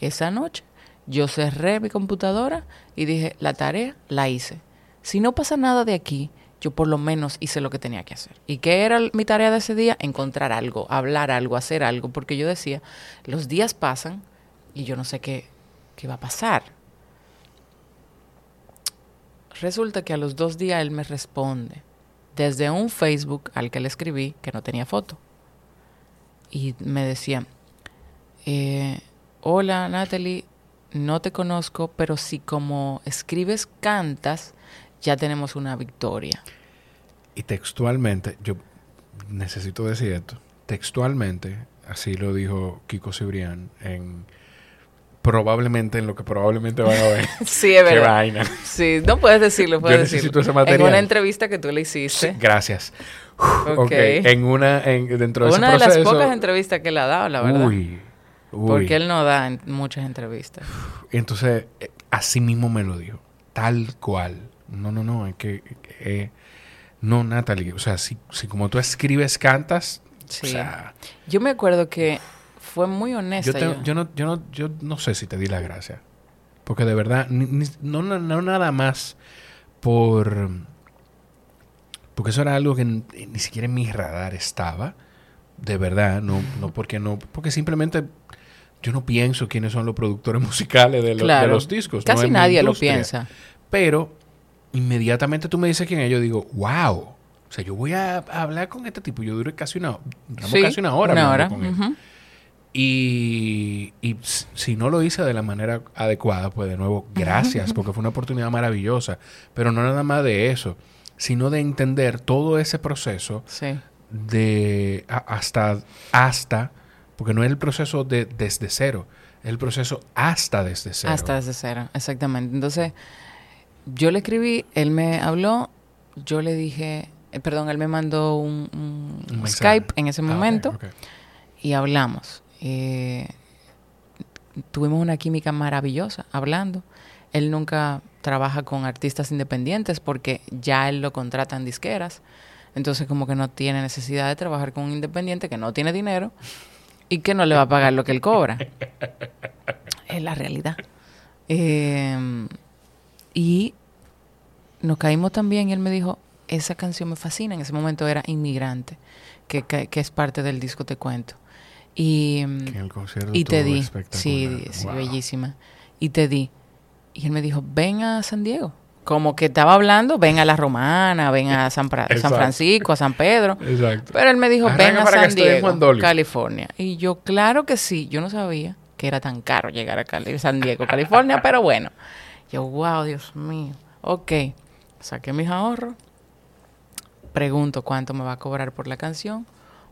Esa noche yo cerré mi computadora y dije, la tarea la hice. Si no pasa nada de aquí, yo por lo menos hice lo que tenía que hacer. ¿Y qué era mi tarea de ese día? Encontrar algo, hablar algo, hacer algo, porque yo decía, los días pasan y yo no sé qué, qué va a pasar. Resulta que a los dos días él me responde desde un Facebook al que le escribí que no tenía foto. Y me decía, eh, hola Natalie, no te conozco, pero si como escribes cantas, ya tenemos una victoria. Y textualmente, yo necesito decir esto. Textualmente, así lo dijo Kiko Cibrián en probablemente en lo que probablemente van a ver. Sí, es Qué verdad. vaina. Sí, no puedes decirlo, puedes Yo decirlo. necesito ese En una entrevista que tú le hiciste. Gracias. Ok. ok. En una, en, dentro de Una de ese las proceso. pocas entrevistas que él ha dado, la verdad. Uy. Uy. Porque él no da en- muchas entrevistas. Entonces, eh, así mismo me lo dijo. Tal cual. No, no, no. Es que. eh, no, Natalie. O sea, si, si como tú escribes, cantas. Sí. O sea, Yo me acuerdo que fue muy honesta. yo, te- yo. yo no, yo, no, yo no sé si te di la gracia. Porque de verdad, ni- ni- no, no, no nada más por. Porque eso era algo que ni, siquiera en mi radar estaba. De verdad, no, no porque no. Porque simplemente yo no pienso quiénes son los productores musicales de, los- de los discos. Casi nadie lo piensa. Pero inmediatamente tú me dices quién es, yo digo, wow. O sea, yo voy a, a hablar con este tipo. Yo duré casi una, Sí, casi una hora Una hablando hora. con él. Y, y si no lo hice de la manera adecuada, pues de nuevo, gracias, porque fue una oportunidad maravillosa. Pero no nada más de eso, sino de entender todo ese proceso Sí. de a- hasta, hasta, porque no es el proceso de desde cero, es el proceso hasta desde cero. Hasta desde cero, exactamente. Entonces, yo le escribí, él me habló, yo le dije, eh, perdón, él me mandó un, un Un mensaje. Skype en ese Ah, momento y hablamos. Eh, tuvimos una química maravillosa hablando. Él nunca trabaja con artistas independientes porque ya él lo contrata en disqueras. Entonces como que no tiene necesidad de trabajar con un independiente que no tiene dinero y que no le va a pagar lo que él cobra. es la realidad. Eh, y nos caímos también y él me dijo, esa canción me fascina. En ese momento era Inmigrante, que, que, que es parte del disco Te Cuento. Y, en el concierto y te di, sí, sí, Wow. bellísima. Y te di. Y él me dijo, ven a San Diego. Como que estaba hablando, ven a La Romana, ven a San, Pra- San Exacto. Francisco, a San Pedro. Exacto. Pero él me dijo, ven a San Diego. California. Y yo, claro que sí. Yo no sabía que era tan caro llegar a Cali- San Diego, California, pero bueno. Yo, wow, Dios mío. Ok, saqué mis ahorros. Pregunto cuánto me va a cobrar por la canción.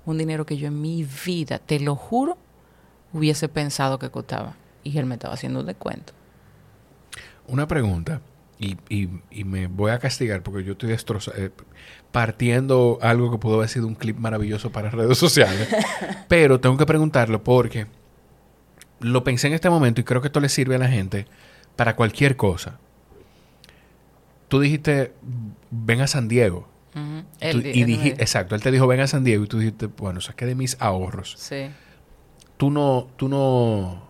Un dinero que yo en mi vida, te lo juro, hubiese pensado que costaba. Y él me estaba haciendo un descuento. Una pregunta, y, y- y me voy a castigar porque yo estoy destrozado, partiendo algo que pudo haber sido un clip maravilloso para redes sociales, pero tengo que preguntarlo porque lo pensé en este momento y creo que esto le sirve a la gente para cualquier cosa. Tú dijiste, ven a San Diego. Tú- Él y él dije, exacto, él te dijo, ven a San Diego y tú dijiste, bueno, saqué de mis ahorros. Sí. Tú no, tú no...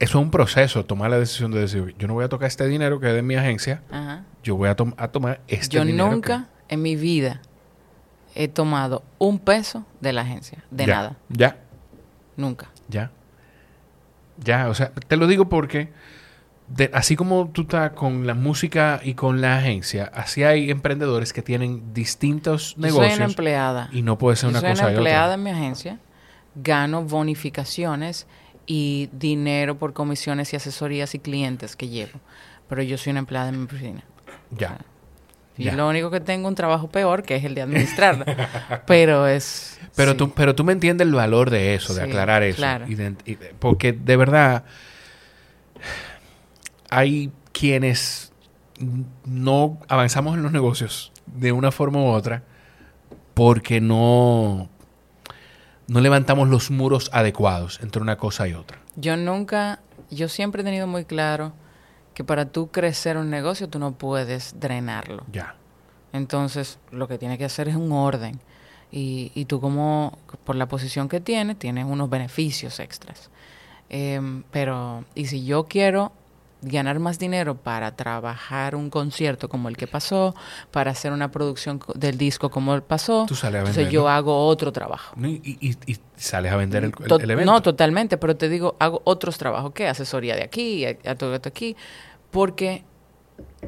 Eso es un proceso, tomar la decisión de decir, yo no voy a tocar este dinero que es de mi agencia, Ajá. yo voy a, tom- a tomar este Yo dinero. nunca en mi vida he tomado un peso de la agencia. De Ya, nada. Ya, Nunca. ya. Ya, o sea, te lo digo porque de- así como tú estás con la música y con la agencia, así hay emprendedores que tienen distintos Yo soy negocios una empleada. y no puede ser Yo una soy cosa una y empleada otra. en mi agencia. Gano bonificaciones y dinero por comisiones y asesorías y clientes que llevo. Pero yo soy una empleada en mi oficina. Ya. Y Ya. lo único que tengo un trabajo peor, que es el de administrarla. Pero es... Pero, sí. tú, pero tú me entiendes el valor de eso, de Sí, aclarar eso. claro. Y de- y de- porque de verdad hay quienes no avanzamos en los negocios de una forma u otra porque no, no levantamos los muros adecuados entre una cosa y otra. Yo nunca, yo siempre he tenido muy claro que para tú crecer un negocio tú no puedes drenarlo. Ya. Entonces, lo que tienes que hacer es un orden. Y, y tú como, por la posición que tienes, tienes unos beneficios extras. Em, pero, y si yo quiero ganar más dinero para trabajar un concierto como el que pasó, para hacer una producción del disco como el pasó, Tú sales a entonces venderlo. yo hago otro trabajo. ¿no? Y, y- y sales a vender el, el- To- el evento. No, totalmente, pero te digo, hago otros trabajos, ¿qué? Asesoría de aquí, a, a todo esto aquí, porque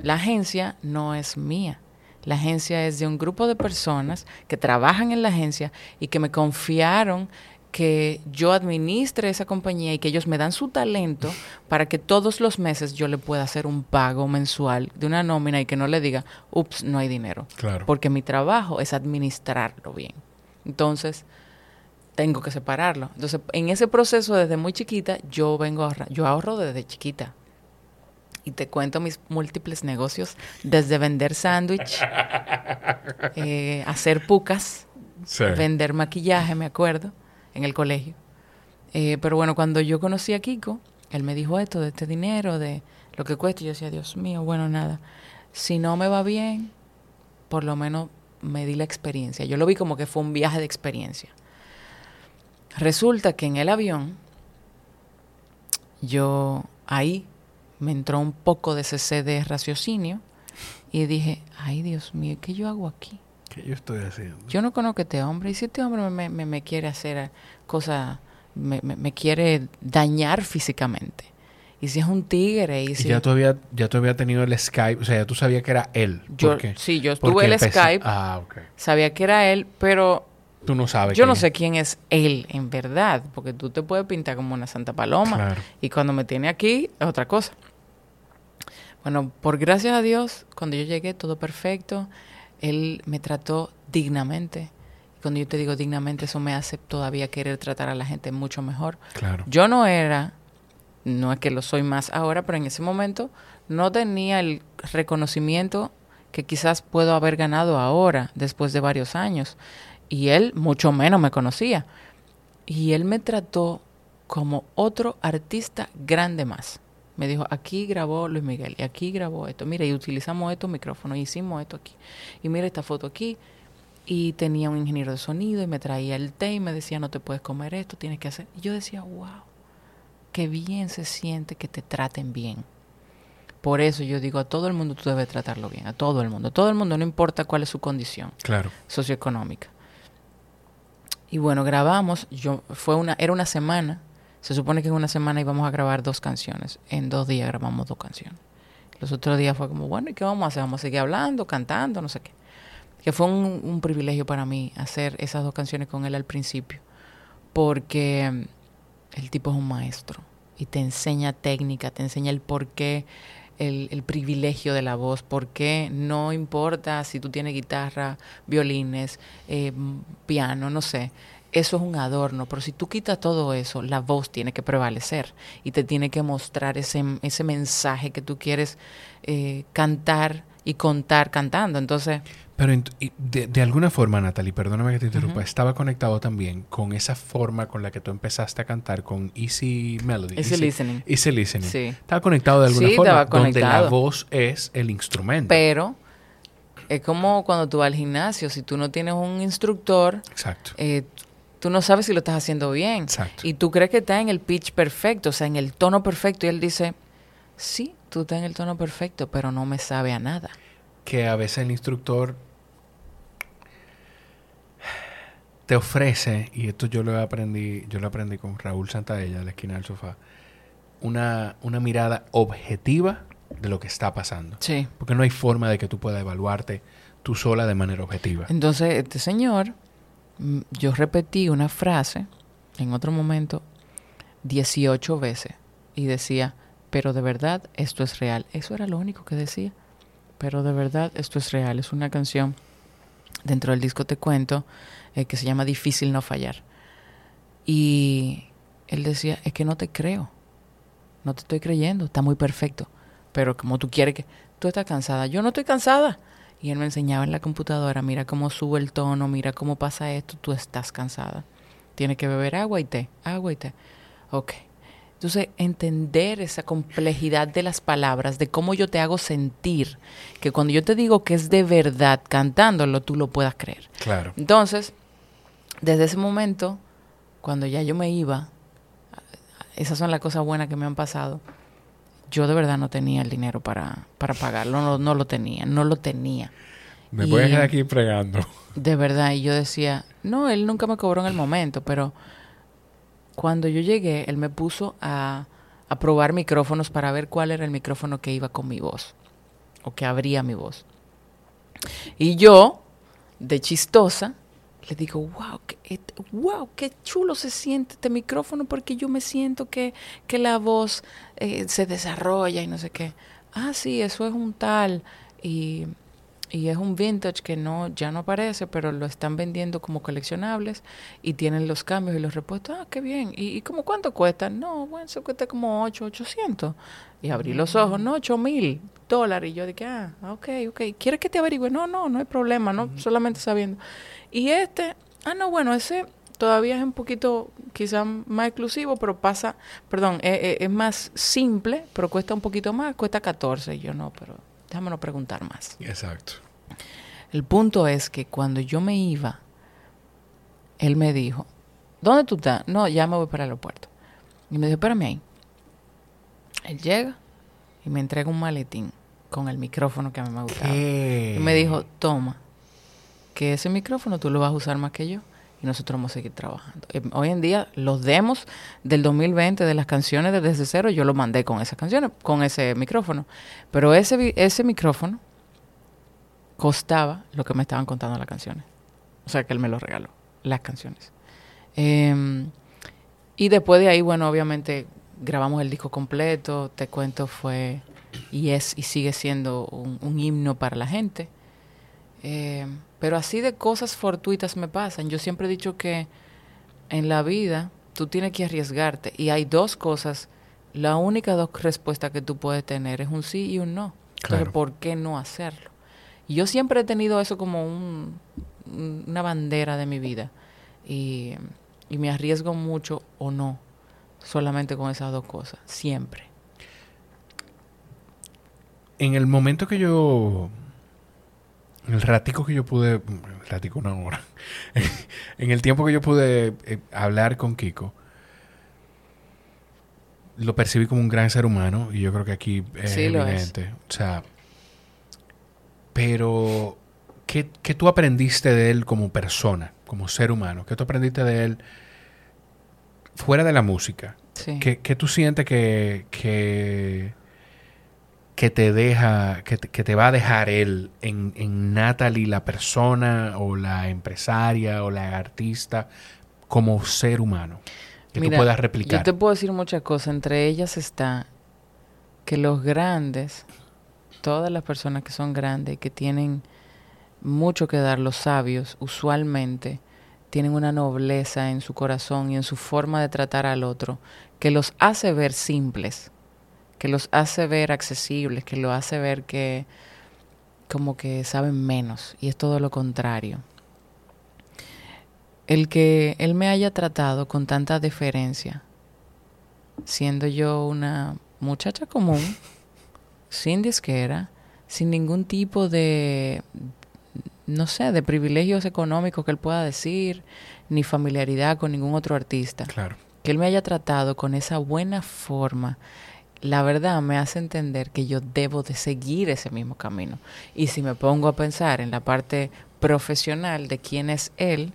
la agencia no es mía. La agencia es de un grupo de personas que trabajan en la agencia y que me confiaron que yo administre esa compañía y que ellos me dan su talento para que todos los meses yo le pueda hacer un pago mensual de una nómina y que no le diga, ups, no hay dinero. Claro. Porque mi trabajo es administrarlo bien. Entonces, tengo que separarlo. Entonces, en ese proceso desde muy chiquita, yo vengo a ahorrar. Yo ahorro desde chiquita. Y te cuento mis múltiples negocios, desde vender sándwich, eh, hacer pucas, Sí. vender maquillaje, me acuerdo, en el colegio. Eh, pero bueno, cuando yo conocí a Kiko, él me dijo esto de este dinero, de lo que cuesta. Y yo decía, Dios mío, bueno, nada. Si no me va bien, por lo menos me di la experiencia. Yo lo vi como que fue un viaje de experiencia. Resulta que en el avión, yo ahí me entró un poco de ese de raciocinio y dije, ay Dios mío, ¿qué yo hago aquí? ¿Qué yo estoy haciendo? Yo no conozco a este hombre y si este hombre me, me- me quiere hacer cosas, me, quiere dañar físicamente. Y si es un tigre y Y si... ya tú, habías, ya tú habías tenido el Skype, o sea, ya tú sabías que era él. Yo- ¿Por qué? sí, yo tuve el Skype. Ah, ok. Sabía que era él, pero Tú no sabes. yo quién no sé quién es él en verdad, porque tú te puedes pintar como una santa paloma. Claro. Y cuando me tiene aquí es otra cosa. Bueno, por gracias a Dios, cuando yo llegué todo perfecto, él me trató dignamente. Cuando yo te digo dignamente, eso me hace todavía querer tratar a la gente mucho mejor. Claro. Yo no era, no es que lo soy más ahora, pero en ese momento no tenía el reconocimiento que quizás puedo haber ganado ahora, después de varios años. Y él mucho menos me conocía. Y él me trató como otro artista grande más. Me dijo, aquí grabó Luis Miguel y aquí grabó esto. Mira, y utilizamos estos micrófonos y hicimos esto aquí. Y mira esta foto aquí. Y tenía un ingeniero de sonido y me traía el té y me decía, no te puedes comer esto, tienes que hacer. Y yo decía, wow, qué bien se siente que te traten bien. Por eso yo digo, a todo el mundo tú debes tratarlo bien, a todo el mundo. A todo el mundo, no importa cuál es su condición Claro. socioeconómica. Y bueno, grabamos, yo fue una era una semana Se supone que en una semana íbamos a grabar dos canciones. En dos días grabamos dos canciones. Los otros días fue como, bueno, ¿y qué vamos a hacer? Vamos a seguir hablando, cantando, no sé qué. Que fue un, privilegio para mí hacer esas dos canciones con él al principio. Porque mm, el tipo es un maestro y te enseña técnica, te enseña el porqué, el, el privilegio de la voz, por qué no importa si tú tienes guitarra, violines, eh, piano, no sé. Eso es un adorno, pero si tú quitas todo eso, la voz tiene que prevalecer y te tiene que mostrar ese, ese mensaje que tú quieres eh, cantar y contar cantando. Entonces, Pero ent- de, de alguna forma, Natalie, perdóname que te interrumpa, estaba conectado también con esa forma con la que tú empezaste a cantar con Easy Melody. Easy listening. Easy Listening. Sí. Estaba conectado de alguna Sí, forma, estaba donde la voz es el instrumento. pero es como cuando tú vas al gimnasio, si tú no tienes un instructor, Exacto. eh, tú no sabes si lo estás haciendo bien. Exacto. Y tú crees que está en el pitch perfecto, o sea, en el tono perfecto. Y él dice, sí, tú estás en el tono perfecto, pero no me sabe a nada. que a veces el instructor te ofrece, y esto yo lo aprendí, yo lo aprendí con Raúl Santaella, la esquina del sofá, una, una mirada objetiva de lo que está pasando. Sí. Porque no hay forma de que tú puedas evaluarte tú sola de manera objetiva. Entonces, este señor, yo repetí una frase en otro momento 18 veces y decía, pero de verdad esto es real. Eso era lo único que decía. Pero de verdad esto es real. Es una canción dentro del disco Te Cuento eh, que se llama Difícil no fallar. Y él decía, es que no te creo. No te estoy creyendo. Está muy perfecto. Pero como tú quieres que... Tú estás cansada. Yo no estoy cansada. Y él me enseñaba en la computadora, mira cómo sube el tono, mira cómo pasa esto, tú estás cansada. Tienes que beber agua y té, agua y té. Ok. Entonces, entender esa complejidad de las palabras, de cómo yo te hago sentir, que cuando yo te digo que es de verdad cantándolo, tú lo puedas creer. Claro. Entonces, desde ese momento, cuando ya yo me iba, esas son las cosas buenas que me han pasado. Yo de verdad no tenía el dinero para, para pagarlo, no, no lo tenía, no lo tenía. Me voy a quedar aquí pregando. De verdad, y yo decía, no, él nunca me cobró en el momento, pero cuando yo llegué, él me puso a, a probar micrófonos para ver cuál era el micrófono que iba con mi voz, o que abría mi voz. Y yo, de chistosa, le digo, wow, qué, wow, qué chulo se siente este micrófono porque yo me siento que, que la voz eh, se desarrolla y no sé qué. Ah, sí, eso es un tal. Y, y es un vintage que no ya no aparece, pero lo están vendiendo como coleccionables y tienen los cambios y los repuestos. Ah, qué bien. ¿Y, y como cuánto cuesta? No, bueno, eso cuesta como 8, 800. Y abrí los ojos, no, 8 mil dólares. Y yo dije, ah, ok, ok. ¿Quieres que te averigüe? No, no, no hay problema, no, solamente sabiendo. Y este, ah, no, bueno, ese todavía es un poquito quizá más exclusivo, pero pasa, perdón, eh, eh, es más simple, pero cuesta un poquito más, cuesta 14. Y yo no, pero déjame no preguntar más. Exacto. El punto es que cuando yo me iba, él me dijo, ¿dónde tú estás? No, ya me voy para el aeropuerto. Y me dijo, espérame ahí. Él llega y me entrega un maletín con el micrófono que a mí me gustaba. ¿Qué? Y me dijo, toma, que ese micrófono tú lo vas a usar más que yo y nosotros vamos a seguir trabajando. Eh, hoy en día, los demos del 2020 de las canciones de Desde Cero, yo lo mandé con esas canciones, con ese micrófono. Pero ese, ese micrófono costaba lo que me estaban contando las canciones. O sea, que él me lo regaló, las canciones. Em, y después de ahí, bueno, obviamente grabamos el disco completo. Te cuento, fue y es y sigue siendo un, himno para la gente. Eh, pero así de cosas fortuitas me pasan. Yo siempre he dicho que en la vida tú tienes que arriesgarte y hay dos cosas. La única dos respuestas que tú puedes tener es un sí y un no. Entonces, Claro. ¿por qué no hacerlo? Y yo siempre he tenido eso como un- una bandera de mi vida. Y, y me arriesgo mucho o no, solamente con esas dos cosas, siempre. En el momento que yo. En el ratico que yo pude. El ratico, una hora. en el tiempo que yo pude eh, hablar con Kiko. Lo percibí como un gran ser humano. Y yo creo que aquí es Sí, lo es. evidente. O sea. Pero. ¿qué, ¿Qué tú aprendiste de él como persona? Como ser humano. ¿Qué tú aprendiste de él? Fuera de la música. Sí. ¿Qué, qué tú sientes que, que, que te deja, que te, que te va a dejar él en, en Natalie, la persona o la empresaria o la artista, como ser humano? Que Mira, tú puedas replicar. Yo te puedo decir muchas cosas. Entre ellas está que los grandes, todas las personas que son grandes y que tienen mucho que dar, los sabios, usualmente tienen una nobleza en su corazón y en su forma de tratar al otro que los hace ver simples, que los hace ver accesibles, que los hace ver que como que saben menos y es todo lo contrario. El que él me haya tratado con tanta deferencia, siendo yo una muchacha común, sin disquera, sin ningún tipo de, no sé, de privilegios económicos que él pueda decir, ni familiaridad con ningún otro artista. Claro. Que él me haya tratado con esa buena forma, la verdad me hace entender que yo debo de seguir ese mismo camino. Y si me pongo a pensar en la parte profesional de quién es él,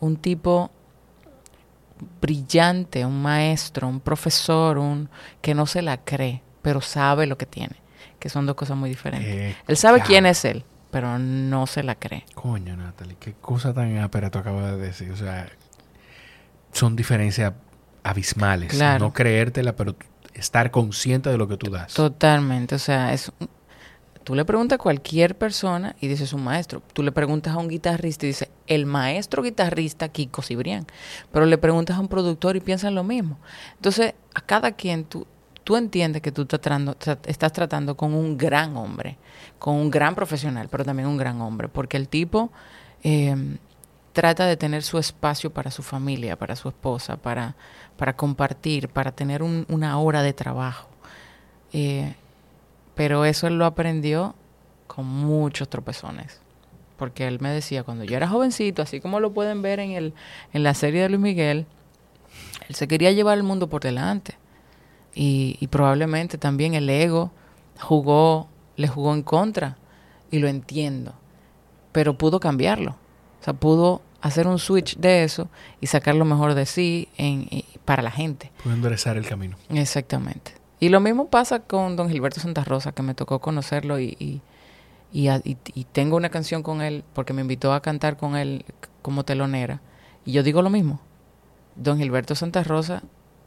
un tipo brillante, un maestro, un profesor, un que no se la cree, pero sabe lo que tiene, que son dos cosas muy diferentes. Eh, él sabe claro. quién es él, pero no se la cree. Coño, Natalie, qué cosa tan ápera tú acabas de decir. O sea, son diferencias abismales. Claro. No creértela, pero estar consciente de lo que tú das. Totalmente, o sea, es tú le preguntas a cualquier persona y dices un maestro. Tú le preguntas a un guitarrista y dice el maestro guitarrista Kiko Cibrián. Pero le preguntas a un productor y piensan lo mismo. Entonces, a cada quien tú tú entiendes que tú estás tratando, tra- estás tratando con un gran hombre, con un gran profesional, pero también un gran hombre, porque el tipo eh, trata de tener su espacio para su familia, para su esposa, para, para compartir, para tener un- una hora de trabajo. Eh, pero eso él lo aprendió con muchos tropezones. Porque él me decía, cuando yo era jovencito, así como lo pueden ver en, el, en la serie de Luis Miguel, él se quería llevar el mundo por delante. Y, y probablemente también el ego jugó, le jugó en contra. Y lo entiendo. Pero pudo cambiarlo. O sea, pudo hacer un switch de eso y sacar lo mejor de sí en, para la gente. Puedo enderezar el camino. Exactamente. Y lo mismo pasa con don Gilberto Santa Rosa, que me tocó conocerlo y- y tengo una canción con él porque me invitó a cantar con él como telonera. Y yo digo lo mismo. Don Gilberto Santa Rosa,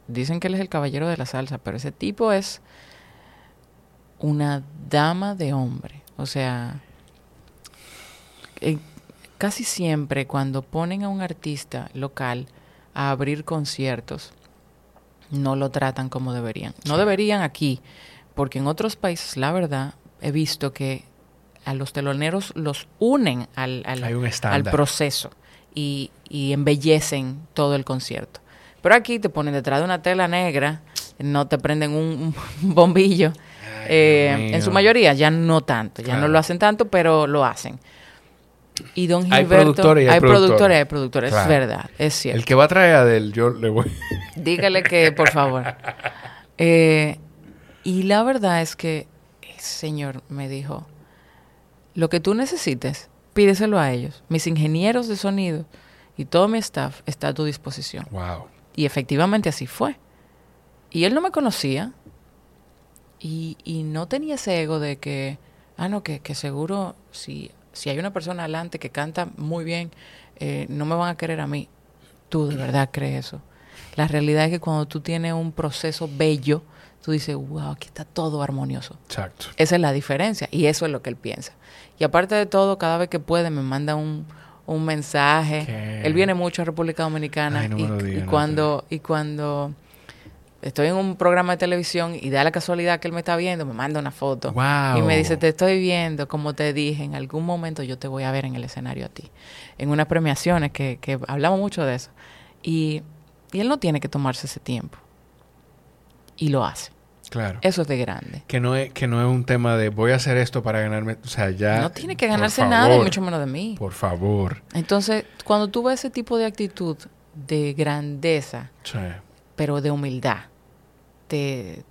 dicen que él es el caballero de la salsa, pero ese tipo es una dama de hombre. O sea, eh, casi siempre cuando ponen a un artista local a abrir conciertos, no lo tratan como deberían. No deberían aquí, porque en otros países, la verdad, he visto que a los teloneros los unen al, al, al proceso y, y embellecen todo el concierto. Pero aquí te ponen detrás de una tela negra, no te prenden un, un bombillo. Ay, Eh, en su mayoría, ya no tanto, ya Claro. no lo hacen tanto, pero lo hacen. Y don Hay Gilberto, productores y hay productores. productores, hay productores, Claro. es verdad, es cierto. El que va a traer a Adele, yo le voy. Dígale que, por favor. Eh, y la verdad es que el señor me dijo, lo que tú necesites, pídeselo a ellos. Mis ingenieros de sonido y todo mi staff está a tu disposición. wow. Y efectivamente así fue. Y él no me conocía y, y no tenía ese ego de que, ah, no, que, que seguro si, si hay una persona adelante que canta muy bien, eh, no me van a querer a mí. Tú de verdad crees eso. La realidad es que cuando tú tienes un proceso bello, tú dices, wow, aquí está todo armonioso. Exacto. Esa es la diferencia y eso es lo que él piensa. Y aparte de todo, cada vez que puede me manda un, un mensaje. ¿Qué? Él viene mucho a República Dominicana Ay, no y, no cuando y cuando estoy en un programa de televisión y da la casualidad que él me está viendo, me manda una foto Wow. y me dice, te estoy viendo, como te dije, en algún momento yo te voy a ver en el escenario a ti. En unas premiaciones que, que hablamos mucho de eso. Y, y él no tiene que tomarse ese tiempo. Y lo hace. Claro. Eso es de grande. Que no, es, que no es un tema de voy a hacer esto para ganarme. O sea, ya. no tiene que ganarse nada, y mucho menos de mí. Por favor. Entonces, cuando tú ves ese tipo de actitud de grandeza, Sí. pero de humildad, te,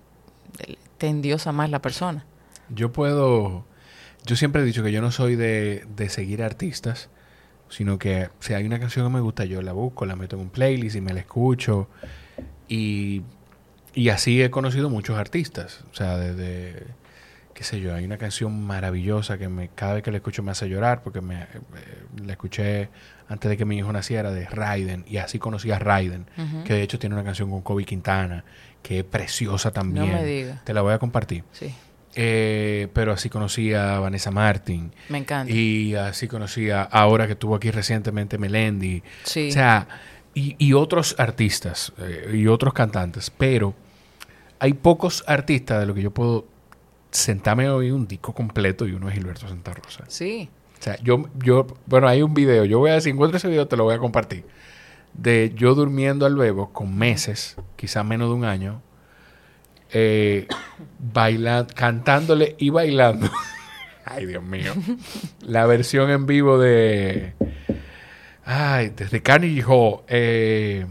te endiosa más la persona. Yo puedo. Yo siempre he dicho que yo no soy de, de seguir artistas, sino que si hay una canción que me gusta, yo la busco, la meto en un playlist y me la escucho. Y Y así he conocido muchos artistas. O sea, desde, qué sé yo, hay una canción maravillosa que me, cada vez que la escucho me hace llorar porque me, eh, la escuché antes de que mi hijo naciera de Raiden y así conocí a Raiden, que de hecho tiene una canción con Kobe Quintana que es preciosa también. me digas. Te la voy a compartir. Sí, Eh, pero así conocí a Vanessa Martin me encanta. y así conocí a, ahora que estuvo aquí recientemente Melendi. sí. O sea, y, y otros artistas eh, y otros cantantes, pero hay pocos artistas de lo que yo puedo sentarme oír un disco completo y uno es Gilberto Santa Rosa. sí. O sea, yo, yo, bueno, hay un video, yo voy a, si encuentro ese video te lo voy a compartir, de yo durmiendo al bebo con meses, quizás menos de un año, eh, bailando, cantándole y bailando. Ay, Dios mío. La versión en vivo de, ay, desde Carnegie Hall, eh,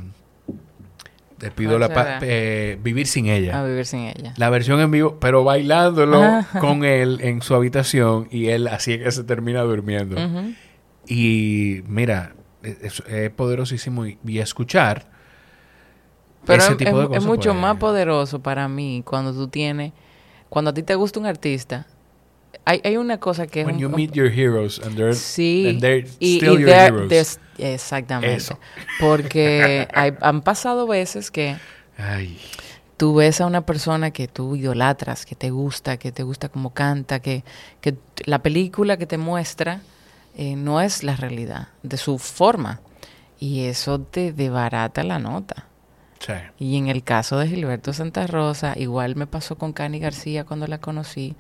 te pido ¿Cuál la pa- será? eh, vivir sin ella. A vivir sin ella. La versión en vivo, pero bailándolo Ajá. con él en su habitación y él así es que se termina durmiendo. Y mira, es, es poderosísimo y, y escuchar Pero ese es, tipo de es- es cosas. mucho más poderoso para mí cuando tú tienes, cuando a ti te gusta un artista. Hay, hay una cosa que es When un- you un- meet your heroes and they're, Sí, and they're y, still y your they're- heroes. exactamente. Eso. Porque hay- han pasado veces que Ay, tú ves a una persona que tú idolatras, que te gusta, que te gusta cómo canta, que, que la película que te muestra eh, no es la realidad de su forma. Y eso te debarata la nota. sí. Y en el caso de Gilberto Santa Rosa, igual me pasó con Cani García cuando la conocí.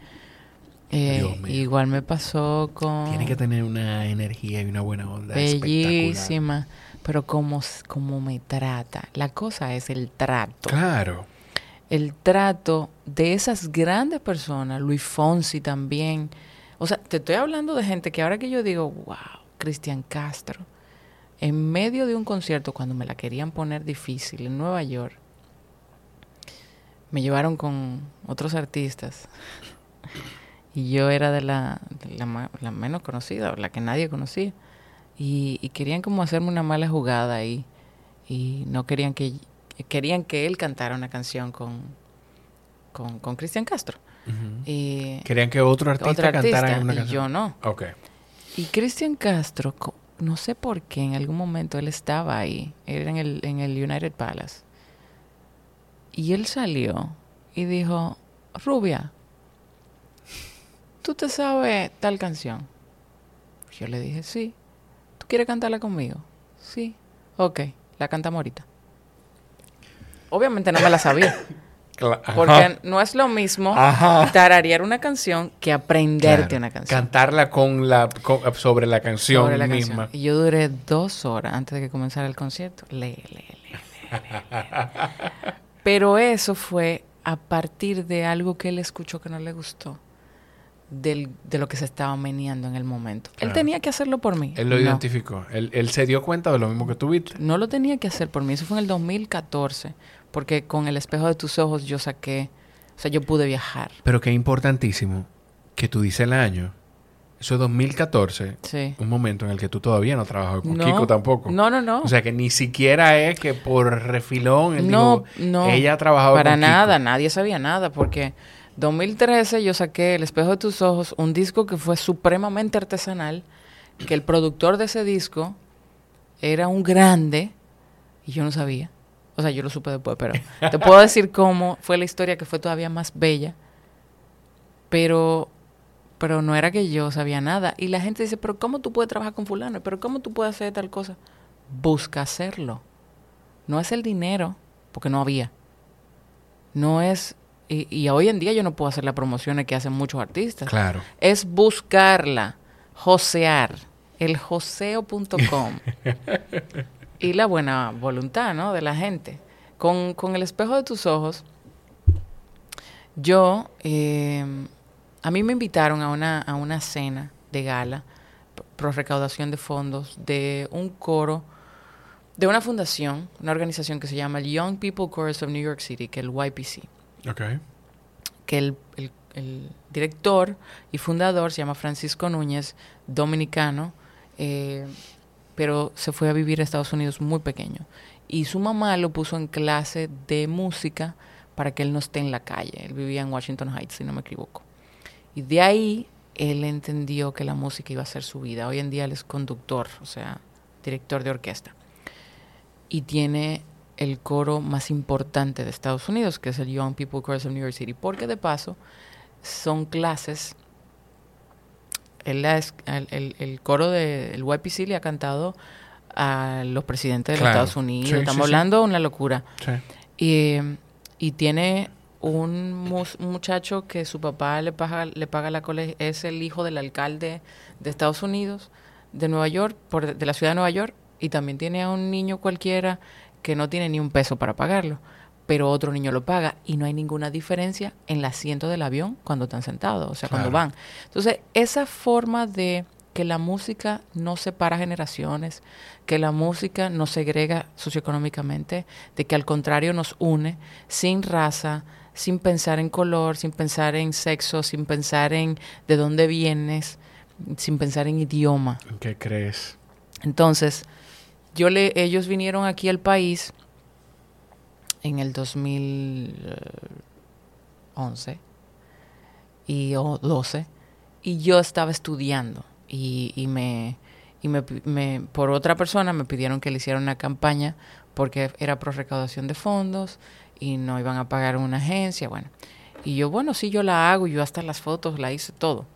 Eh, igual me pasó con... Tiene que tener una energía y una buena onda. Bellísima. Pero como, como me trata. La cosa es el trato. Claro. El trato de esas grandes personas. Luis Fonsi también. O sea, te estoy hablando de gente que ahora que yo digo, wow, Cristian Castro. En medio de un concierto, cuando me la querían poner difícil en Nueva York, me llevaron con otros artistas. Y yo era de la, la, menos conocida, la que nadie conocía. Y, querían como hacerme una mala jugada ahí. Y no querían que... Querían que él cantara una canción con, con Cristian Castro. Y Querían que otro artista otro cantara artista, una y canción. yo no. Ok. Y Cristian Castro, no sé por qué, en algún momento él estaba ahí, era en el, en el United Palace. Y él salió y dijo, Rubia, ¿tú te sabes tal canción? Yo le dije, sí. ¿Tú quieres cantarla conmigo? Sí. Ok, la cantamos ahorita. Obviamente no me la sabía, Porque no es lo mismo Ajá. tararear una canción que aprenderte Claro. una canción. Cantarla con la, con- sobre la canción sobre la misma. canción. Y yo duré dos horas antes de que comenzara el concierto. Lee, lee, lee, lee, lee. Pero eso fue a partir de algo que él escuchó que no le gustó. Del, de lo que se estaba meneando en el momento. Él tenía que hacerlo por mí. Él lo no, identificó. Él, él se dio cuenta de lo mismo que tuviste. no lo tenía que hacer por mí. Eso fue en el 2014. Porque con el espejo de tus ojos yo saqué. O sea, yo pude viajar. Pero es importantísimo que tú dices el año. Eso es 2014. Sí. Un momento en el que tú todavía no trabajas con No, Kiko tampoco. No, no, no. O sea que ni siquiera es que por refilón él No, dijo, no. ella ha trabajado Para con Kiko". nada, nadie sabía nada, porque 2013 yo saqué El espejo de tus ojos, un disco que fue supremamente artesanal, que el productor de ese disco era un grande, y yo no sabía. O sea, yo lo supe después, pero te puedo decir cómo fue la historia que fue todavía más bella, pero, pero no era que yo sabía nada. Y la gente dice, pero ¿cómo tú puedes trabajar con fulano? ¿Pero cómo tú puedes hacer tal cosa? Busca hacerlo. No es el dinero, porque no había. No es... Y, y hoy en día yo no puedo hacer las promociones que hacen muchos artistas. Claro. Es buscarla, josear, el joseo.com. y la buena voluntad, ¿no? De la gente. Con, con el espejo de tus ojos, yo... eh, a mí me invitaron a una, a una cena de gala pro recaudación de fondos de un coro de una fundación, una organización que se llama el Young People Chorus of New York City, que es el YPC, Ok. que el, el- el director y fundador se llama Francisco Núñez, dominicano, eh, pero se fue a vivir a Estados Unidos muy pequeño. Y su mamá lo puso en clase de música para que él no esté en la calle. Él vivía en Washington Heights, si no me equivoco. Y de ahí él entendió que la música iba a ser su vida. Hoy en día él es conductor, o sea, director de orquesta. Y tiene el coro más importante de Estados Unidos, que es el Young People Chorus of New York City, porque de paso son clases. Él la es- el, coro del YPC le ha cantado a los presidentes de los Claro. Estados Unidos. Sí, Estamos sí. hablando de una locura. Y, y tiene un, mus- un muchacho que su papá le paga, le paga la colegio, es el hijo del alcalde de Estados Unidos, de Nueva York, por, de la ciudad de Nueva York, y también tiene a un niño cualquiera que no tiene ni un peso para pagarlo, pero otro niño lo paga y no hay ninguna diferencia en el asiento del avión cuando están sentados, o sea, cuando van. Entonces, esa forma de que la música no separa generaciones, que la música no segrega socioeconómicamente, de que al contrario nos une sin raza, sin pensar en color, sin pensar en sexo, sin pensar en de dónde vienes, sin pensar en idioma. ¿En qué crees? Entonces, yo le, ellos vinieron aquí al país en el 2011 y o 12 y yo estaba estudiando y, y me y me, me- por otra persona me pidieron que le hiciera una campaña porque era por recaudación de fondos y no iban a pagar una agencia, bueno. Y yo, bueno, sí, yo la hago, yo hasta las fotos la hice todo.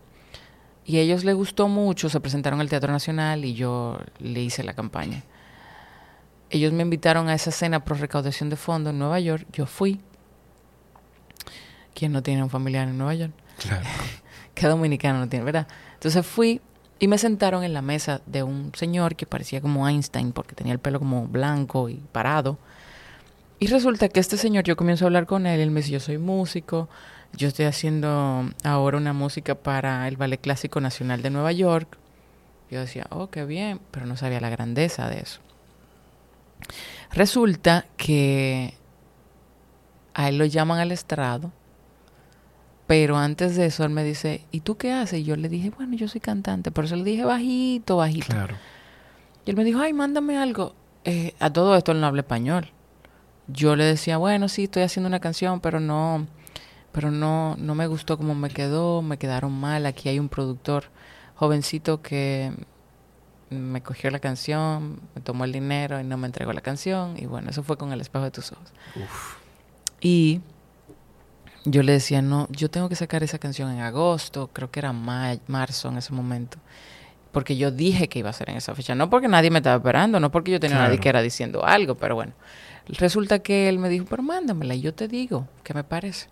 Y a ellos les gustó mucho, se presentaron al Teatro Nacional y yo le hice la campaña. Ellos me invitaron a esa cena por recaudación de fondos en Nueva York. Yo fui. ¿Quién no tiene un familiar en Nueva York? Claro. ¿Qué dominicano no tiene, verdad? Entonces fui y me sentaron en la mesa de un señor que parecía como Einstein porque tenía el pelo como blanco y parado. Y resulta que este señor, yo comienzo a hablar con él, él me dice, yo soy músico, yo estoy haciendo ahora una música para el Ballet Clásico Nacional de Nueva York. Yo decía, oh, qué bien, pero no sabía la grandeza de eso. Resulta que a él lo llaman al estrado, pero antes de eso él me dice, ¿y tú qué haces? Y yo le dije, bueno, yo soy cantante, por eso le dije bajito, bajito. Claro. Y él me dijo, ay, mándame algo. Eh, a todo esto él no habla español. Yo le decía, bueno, sí, estoy haciendo una canción, pero no, pero no, no me gustó cómo me quedó, me quedaron mal. Aquí hay un productor jovencito que me cogió la canción, me tomó el dinero y no me entregó la canción. Y bueno, eso fue con el espejo de tus ojos. Y yo le decía, no, yo tengo que sacar esa canción en agosto, creo que era ma- marzo en ese momento. Porque yo dije que iba a ser en esa fecha. No porque nadie me estaba esperando, no porque yo tenía Claro. nadie que era diciendo algo, pero bueno. Resulta que él me dijo, pero mándamela y yo te digo qué me parece.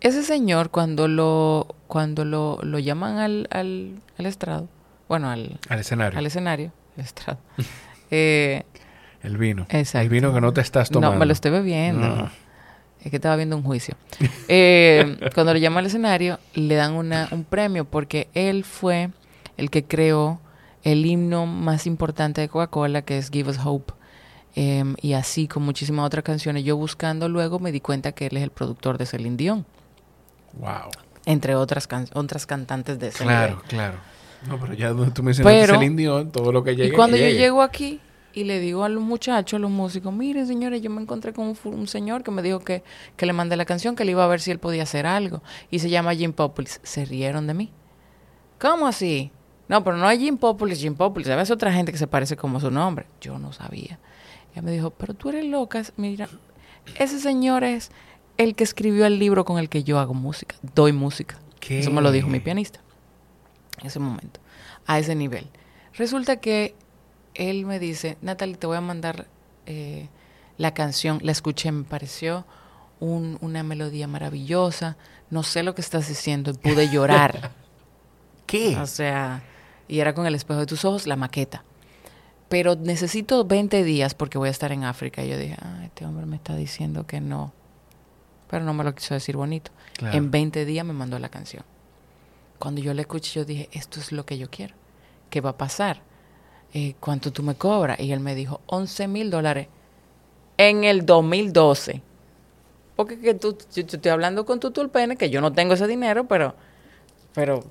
Ese señor, cuando lo, cuando lo, lo llaman al, al, al estrado, bueno, al, Al escenario. al escenario, el estrado, eh, El vino. Exacto. El vino que no te estás tomando. no, me lo estoy bebiendo. No. Es que estaba viendo un juicio. Eh, cuando lo llama al escenario, le dan una, un premio porque él fue el que creó el himno más importante de Coca-Cola, que es Give Us Hope. Em, y así con muchísimas otras canciones. Yo buscando luego me di cuenta que él es el productor de Celine Dion, Wow. entre otras, can- otras cantantes de ese Claro, nivel. claro. No, pero ya tú mencionaste Pero- Celine Dion, todo lo que llegue. Y cuando yo llego aquí y le digo a los muchachos, a los músicos, miren señores, yo me encontré con un, señor que me dijo que, que le mandé la canción, que le iba a ver si él podía hacer algo. Y se llama Jim Populis. Se rieron de mí. ¿Cómo así? No, pero no es Jim Populis, Jim Populis. A veces otra gente que se parece como su nombre. Yo no sabía. Ella me dijo, pero tú eres loca. Mira, ese señor es el que escribió el libro con el que yo hago música. Doy música. ¿Qué? Eso me lo dijo mi pianista ese momento, a ese nivel. Resulta que él me dice, Natalie, te voy a mandar eh, la canción, la escuché, me pareció un- una melodía maravillosa, no sé lo que estás diciendo, pude llorar. ¿Qué? o sea, y era con el espejo de tus ojos, la maqueta. Pero necesito 20 días porque voy a estar en África. Y yo dije, ah, este hombre me está diciendo que no. Pero no me lo quiso decir bonito. Claro. En 20 días me mandó la canción. Cuando yo la escuché, yo dije, esto es lo que yo quiero. ¿Qué va a pasar? Eh, ¿Cuánto tú me cobras? Y él me dijo, 11 mil dólares en el 2012. Porque que tú, yo, yo estoy hablando con tu tulpene, que yo no tengo ese dinero, pero... Pero...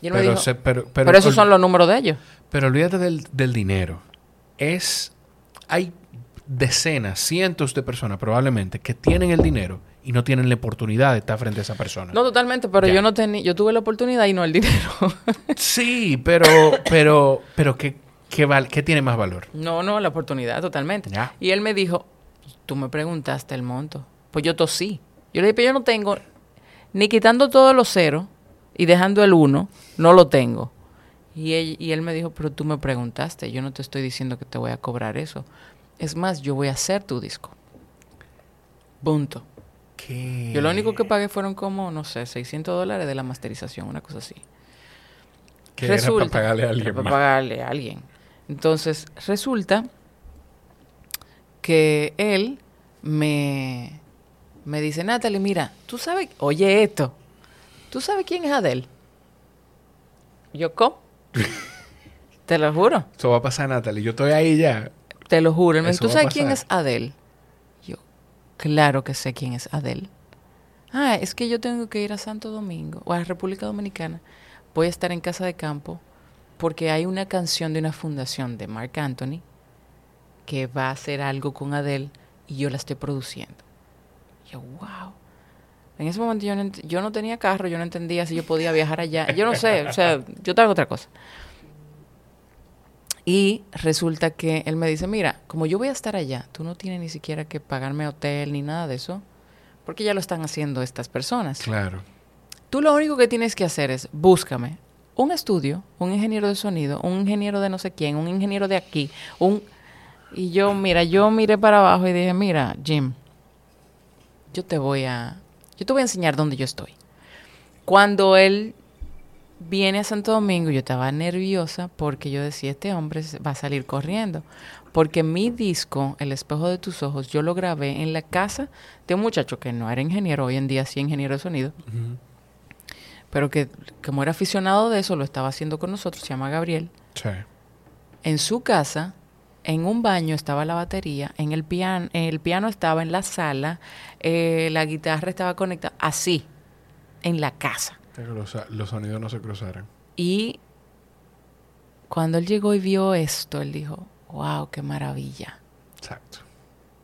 Y él me dijo, se- pero, pero, pero, esos son los números de ellos. pero olvídate del, del dinero. Es. Hay decenas, cientos de personas probablemente que tienen el dinero y no tienen la oportunidad de estar frente a esa persona. No, totalmente, pero Ya. yo no tenía, yo tuve la oportunidad y no el dinero. Sí, pero, pero, pero ¿qué, qué, val- qué tiene más valor? no, no, la oportunidad, totalmente. Ya. Y él me dijo, tú me preguntaste el monto. Pues yo tosí. Yo le dije, pero yo no tengo, ni quitando todos los ceros y dejando el uno, no lo tengo. Y él, y él me dijo, pero tú me preguntaste, yo no te estoy diciendo que te voy a cobrar eso. Es más, yo voy a hacer tu disco. Punto. ¿Qué? Yo lo único que pagué fueron como, no sé, 600 dólares de la masterización, una cosa así. Que era para pagarle a alguien Para más. pagarle a alguien. Entonces, resulta que él me, me dice, Natalie, mira, tú sabes, oye esto, ¿tú sabes quién es Adele? Yo, ¿cómo? Te lo juro, Eso va a pasar, Natalie. Yo estoy ahí ya. Te lo juro. Él me ¿tú sabes quién es. Adele? Yo, claro que sé quién es Adele. Ah, es que yo tengo que ir a Santo Domingo o a República Dominicana. Voy a estar en casa de campo porque hay una canción de una fundación de Mark Anthony que va a hacer algo con Adele y yo la estoy produciendo. Yo, wow. En ese momento yo no, yo no tenía carro, yo no entendía si yo podía viajar allá. Yo no sé, o sea, yo en otra cosa. Y resulta que él me dice, mira, como yo voy a estar allá, tú no tienes ni siquiera que pagarme hotel ni nada de eso, porque ya lo están haciendo estas personas. Claro. Tú lo único que tienes que hacer es búscame un estudio, un ingeniero de sonido, un ingeniero de no sé quién, un ingeniero de aquí, un y yo, mira, yo miré para abajo y dije, mira, Jim, yo te voy a yo te voy a enseñar dónde yo estoy. Cuando él viene a Santo Domingo, yo estaba nerviosa porque yo decía, este hombre va a salir corriendo. Porque mi disco, El espejo de tus ojos, yo lo grabé en la casa de un muchacho que no era ingeniero, hoy en día sí ingeniero de sonido, pero que como era aficionado de eso, lo estaba haciendo con nosotros, se llama Gabriel. Sí. En su casa, en un baño estaba la batería, en el piano, el piano estaba en la sala, eh, la guitarra estaba conectada, así, en la casa. Los, los sonidos no se cruzaran. Y cuando él llegó y vio esto, él dijo, wow, qué maravilla. Exacto.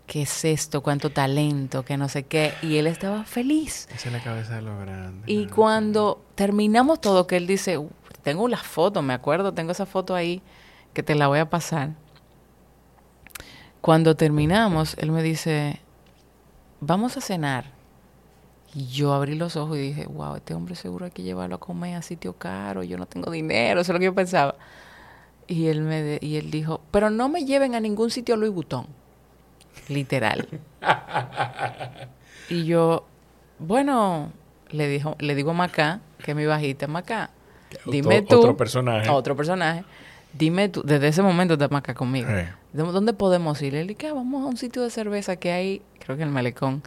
¿Qué es esto? ¿Cuánto talento? Que no sé qué. Y él estaba feliz. Esa es la cabeza de lo grande. Y cuando terminamos todo, que él dice, "Uh, tengo las fotos, me acuerdo, tengo esa foto ahí, que te la voy a pasar. Cuando terminamos, él me dice, vamos a cenar. Y yo abrí los ojos y dije, wow, este hombre seguro hay que llevarlo a comer a sitio caro, yo no tengo dinero, eso es lo que yo pensaba. Y él, me de- y él dijo, pero no me lleven a ningún sitio Louis Vuitton. Literal. y yo, bueno, le, dijo, le digo a Macá, que es mi bajita, Macá, dime Otro- tú. Otro personaje. Otro personaje. Dime tú, desde ese momento está Macá conmigo. Sí. ¿De- ¿Dónde podemos ir? Le dije, "Ah, vamos a un sitio de cerveza que hay, creo que en el Malecón,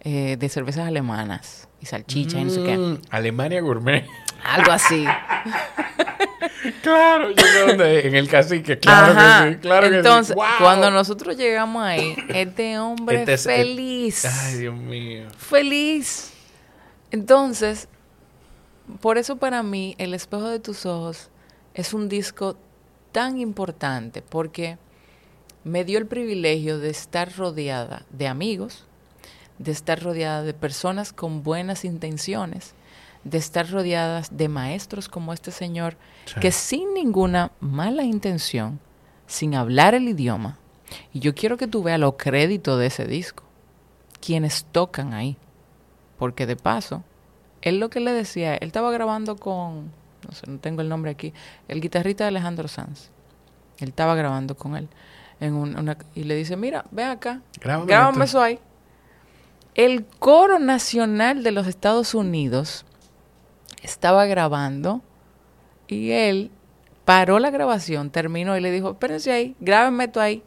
eh, de cervezas alemanas y salchicha y no sé qué. Mm, Alemania Gourmet. Algo así. claro, yo es. En el cacique. Claro Ajá. que sí. Claro Entonces, que sí. ¡Wow! cuando nosotros llegamos ahí, este hombre Este es- feliz. Ay, Dios mío. feliz. Entonces, por eso para mí El espejo de tus ojos es un disco tan importante porque me dio el privilegio de estar rodeada de amigos, de estar rodeada de personas con buenas intenciones, de estar rodeadas de maestros como este señor Sí. que sin ninguna mala intención, sin hablar el idioma, y yo quiero que tú veas los créditos de ese disco, quienes tocan ahí, porque de paso, él lo que le decía, él estaba grabando con, no sé, no tengo el nombre aquí, el guitarrista de Alejandro Sanz, él estaba grabando con él, en un- una, y le dice, mira, ven acá, Grábame Grábame eso ahí. El coro nacional de los Estados Unidos estaba grabando y él paró la grabación, terminó y le dijo, espérense ahí, grábenme esto ahí.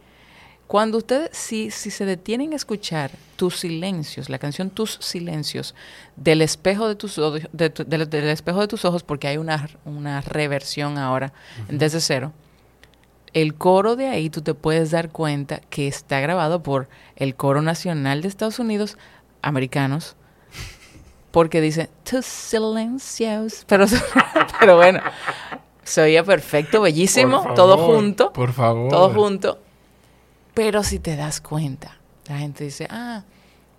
Cuando ustedes, si, si se detienen a escuchar tus silencios, la canción Tus silencios, del espejo de tus ojos, de del espejo de tus ojos, porque hay una, una reversión ahora desde cero, el coro de ahí tú te puedes dar cuenta que está grabado por el coro nacional de Estados Unidos, americanos, porque dice tus silencios, pero, pero bueno, se oía perfecto, bellísimo, todo junto, Por favor. todo junto. Pero si te das cuenta, la gente dice, ah,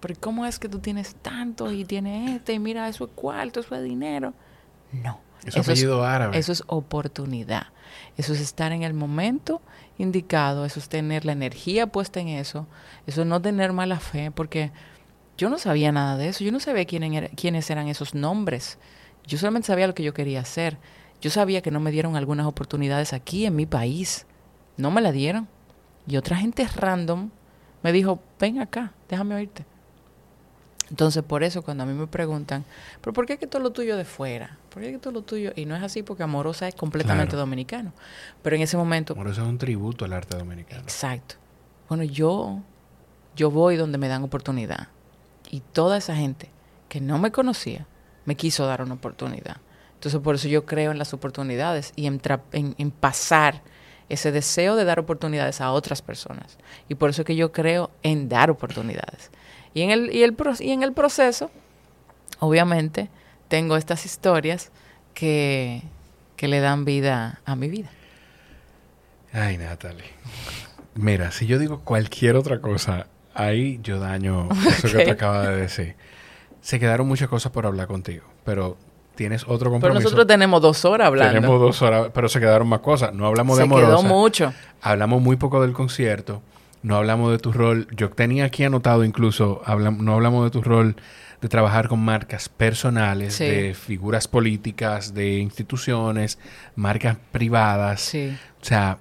pero ¿cómo es que tú tienes tanto y tienes este y mira, eso es cuarto, eso es dinero? No. Es apellido árabe. Eso es oportunidad. Eso es estar en el momento indicado, eso es tener la energía puesta en eso, eso es no tener mala fe, porque yo no sabía nada de eso, yo no sabía quién quiénes eran esos nombres, yo solamente sabía lo que yo quería hacer, yo sabía que no me dieron algunas oportunidades aquí en mi país, no me la dieron, y otra gente random me dijo, ven acá, déjame oírte. Entonces, por eso cuando a mí me preguntan, ¿pero por qué es que todo lo tuyo de fuera? ¿Por qué es que todo lo tuyo? Y no es así porque Amorosa es completamente dominicano. Pero en ese momento... Amorosa es un tributo al arte dominicano. Exacto. Bueno, yo, yo voy donde me dan oportunidad. Y toda esa gente que no me conocía, me quiso dar una oportunidad. Entonces, por eso yo creo en las oportunidades y en, en, en pasar ese deseo de dar oportunidades a otras personas. Y por eso es que yo creo en dar oportunidades. Y en el, y el, y en el proceso, obviamente, tengo estas historias que, que le dan vida a mi vida. Ay, Natalie. Mira, si yo digo cualquier otra cosa, ahí yo daño eso que te acaba de decir. Se quedaron muchas cosas por hablar contigo, pero tienes otro compromiso. Pero nosotros tenemos dos horas hablando. Tenemos dos horas, pero se quedaron más cosas. No hablamos de amorosa. Se quedó mucho. Hablamos muy poco del concierto no hablamos de tu rol. Yo tenía aquí anotado incluso, no hablamos de tu rol de trabajar con marcas personales, de figuras políticas, de instituciones, marcas privadas. Sí. O sea,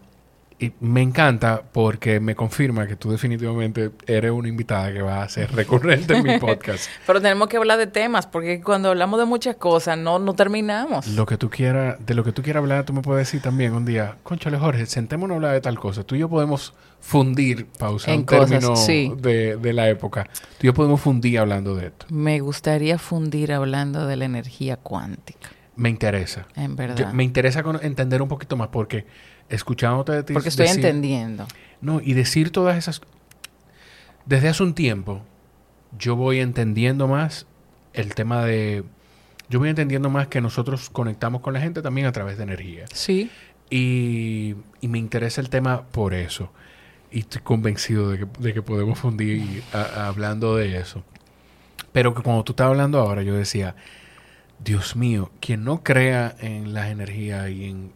y me encanta porque me confirma que tú definitivamente eres una invitada que va a ser recurrente en mi podcast. Pero tenemos que hablar de temas porque cuando hablamos de muchas cosas no, no terminamos. Lo que tú quieras, de lo que tú quieras hablar, tú me puedes decir también un día, conchale Jorge, sentémonos a hablar de tal cosa. Tú y yo podemos fundir, para usar un término de, de la época. Tú y yo podemos fundir hablando de esto. Me gustaría fundir hablando de la energía cuántica. Me interesa. En verdad. me interesa entender un poquito más porque escuchándote de ti. Porque estoy entendiendo. No, y decir todas esas. Desde hace un tiempo, yo voy entendiendo más el tema de. Yo voy entendiendo más que nosotros conectamos con la gente también a través de energía. Sí. Y, y me interesa el tema por eso. Y estoy convencido de que, de que podemos fundir hablando de eso. Pero que cuando tú estabas hablando ahora, yo decía, Dios mío, quien no crea en las energías y en,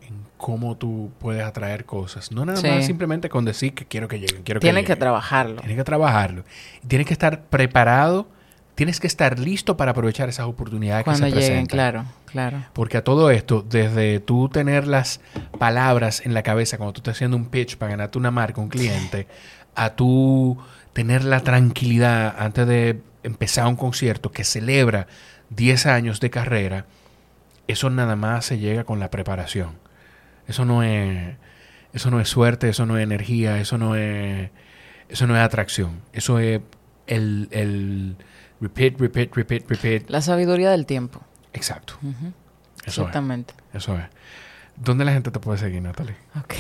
cómo tú puedes atraer cosas, no nada más simplemente con decir que quiero que lleguen, quiero que Tienes que trabajarlo. Tienes que trabajarlo. Tienes que estar preparado, tienes que estar listo para aprovechar esas oportunidades Cuando que se lleguen, claro, claro. Porque a todo esto, desde tú tener las palabras en la cabeza cuando tú estás haciendo un pitch para ganarte una marca, un cliente, a tú tener la tranquilidad antes de empezar un concierto que celebra 10 años de carrera, eso nada más se llega con la preparación. Eso no es, eso no es suerte, eso no es energía, eso no es, eso no es atracción. Eso es el, el repeat, repeat, repeat, repeat. La sabiduría del tiempo. Exacto. Exactamente. Eso es. ¿Dónde la gente te puede seguir, Natalie? Ok.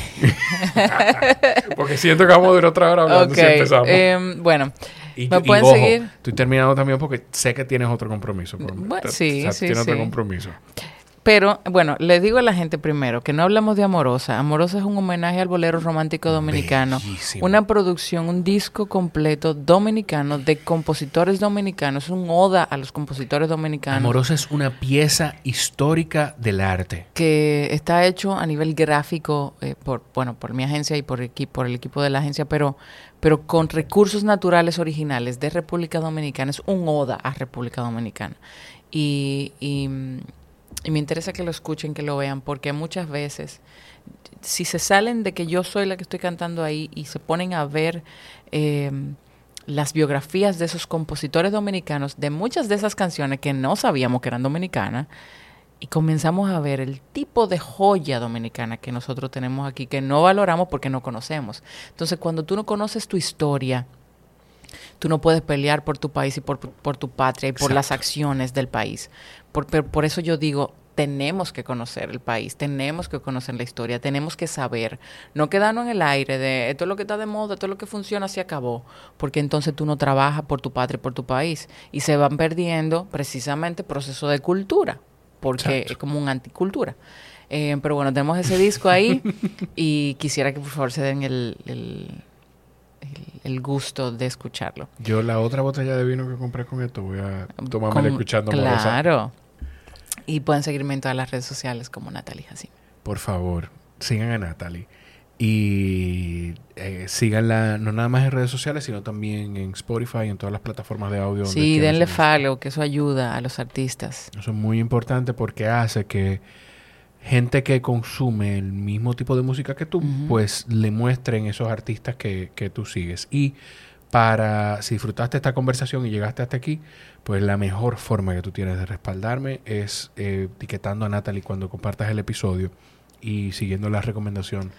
porque siento que vamos a durar otra hora hablando si empezamos. Em, bueno, y, me pueden seguir. Estoy terminando también porque sé que tienes otro compromiso. sí, sí, Tienes otro compromiso. Pero, bueno, les digo a la gente primero que no hablamos de Amorosa. Amorosa es un homenaje al bolero romántico dominicano. Una producción, un disco completo dominicano de compositores dominicanos. Es un oda a los compositores dominicanos. Amorosa es una pieza histórica del arte. Que está hecho a nivel gráfico eh, por, bueno, por mi agencia y por, por el equipo de la agencia, pero, pero con recursos naturales originales de República Dominicana. Es un oda a República Dominicana. y y me interesa que lo escuchen, que lo vean, porque muchas veces, si se salen de que yo soy la que estoy cantando ahí y se ponen a ver em, las biografías de esos compositores dominicanos, de muchas de esas canciones que no sabíamos que eran dominicanas, y comenzamos a ver el tipo de joya dominicana que nosotros tenemos aquí, que no valoramos porque no conocemos. Entonces, cuando tú no conoces tu historia, tú no puedes pelear por tu país y por, tu patria y por las acciones del país. Por, por, eso yo digo, tenemos que conocer el país, tenemos que conocer la historia, tenemos que saber, no quedarnos en el aire de esto es lo que está de moda, esto es lo que funciona, se acabó, porque entonces tú no trabajas por tu patria, por tu país, y se van perdiendo precisamente proceso de cultura, porque es como una anticultura. Eh, pero bueno, tenemos ese disco ahí y quisiera que por favor se den el el gusto de escucharlo. Yo la otra botella de vino que compré con esto voy a tomármela escuchando Claro. Y pueden seguirme en todas las redes sociales como Natalie Jacín. Por favor, sigan a Natalie. Y eh, síganla no nada más en redes sociales, sino también en Spotify y en todas las plataformas de audio. Sí, denle follow, que eso ayuda a los artistas. Eso es muy importante porque hace que gente que consume el mismo tipo de música que tú, pues le muestren esos artistas que, que tú sigues. Y para, si disfrutaste esta conversación y llegaste hasta aquí, pues la mejor forma que tú tienes de respaldarme es eh, etiquetando a Natalie cuando compartas el episodio y siguiendo la recomendación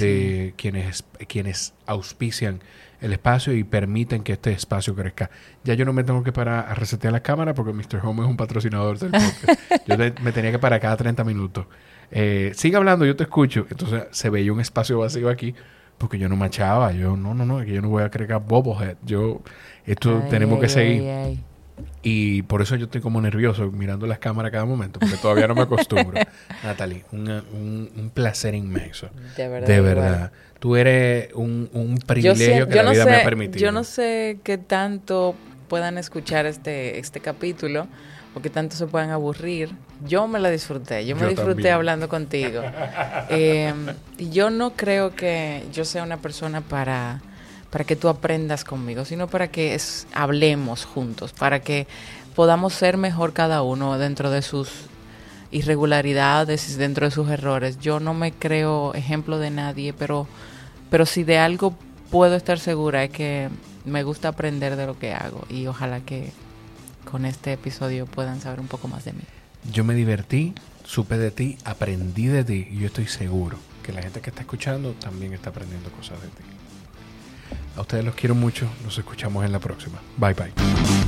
de quienes, quienes auspician el espacio y permiten que este espacio crezca. Ya yo no me tengo que parar a resetear la cámara porque Mr. Home es un patrocinador del podcast. yo te- me tenía que parar cada 30 minutos. Eh, sigue hablando, yo te escucho. Entonces se veía un espacio vacío aquí porque yo no machaba. Yo, no, no, no, que yo no voy a crear bobohead. Yo, esto Ay, tenemos que seguir. ay. Y por eso yo estoy como nervioso mirando las cámaras cada momento, porque todavía no me acostumbro. Natalie, una- un, un placer inmenso. De verdad. De igual. verdad. Tú eres un, un Yo, privilegio sé- que yo la no vida sé, me ha permitido. Yo no sé qué tanto puedan escuchar este, este capítulo o qué tanto se puedan aburrir. Yo me la disfruté, yo me Yo disfruté también. hablando contigo. Eh, y yo no creo que yo sea una persona para, para que tú aprendas conmigo, sino para que es- hablemos juntos, para que podamos ser mejor cada uno dentro de sus irregularidades dentro de sus errores. Yo no me creo ejemplo de nadie, pero, pero si de algo puedo estar segura es que me gusta aprender de lo que hago y ojalá que con este episodio puedan saber un poco más de mí. Yo me divertí, supe de ti, aprendí de ti y yo estoy seguro que la gente que está escuchando también está aprendiendo cosas de ti. A ustedes los quiero mucho, nos escuchamos en la próxima. Bye bye.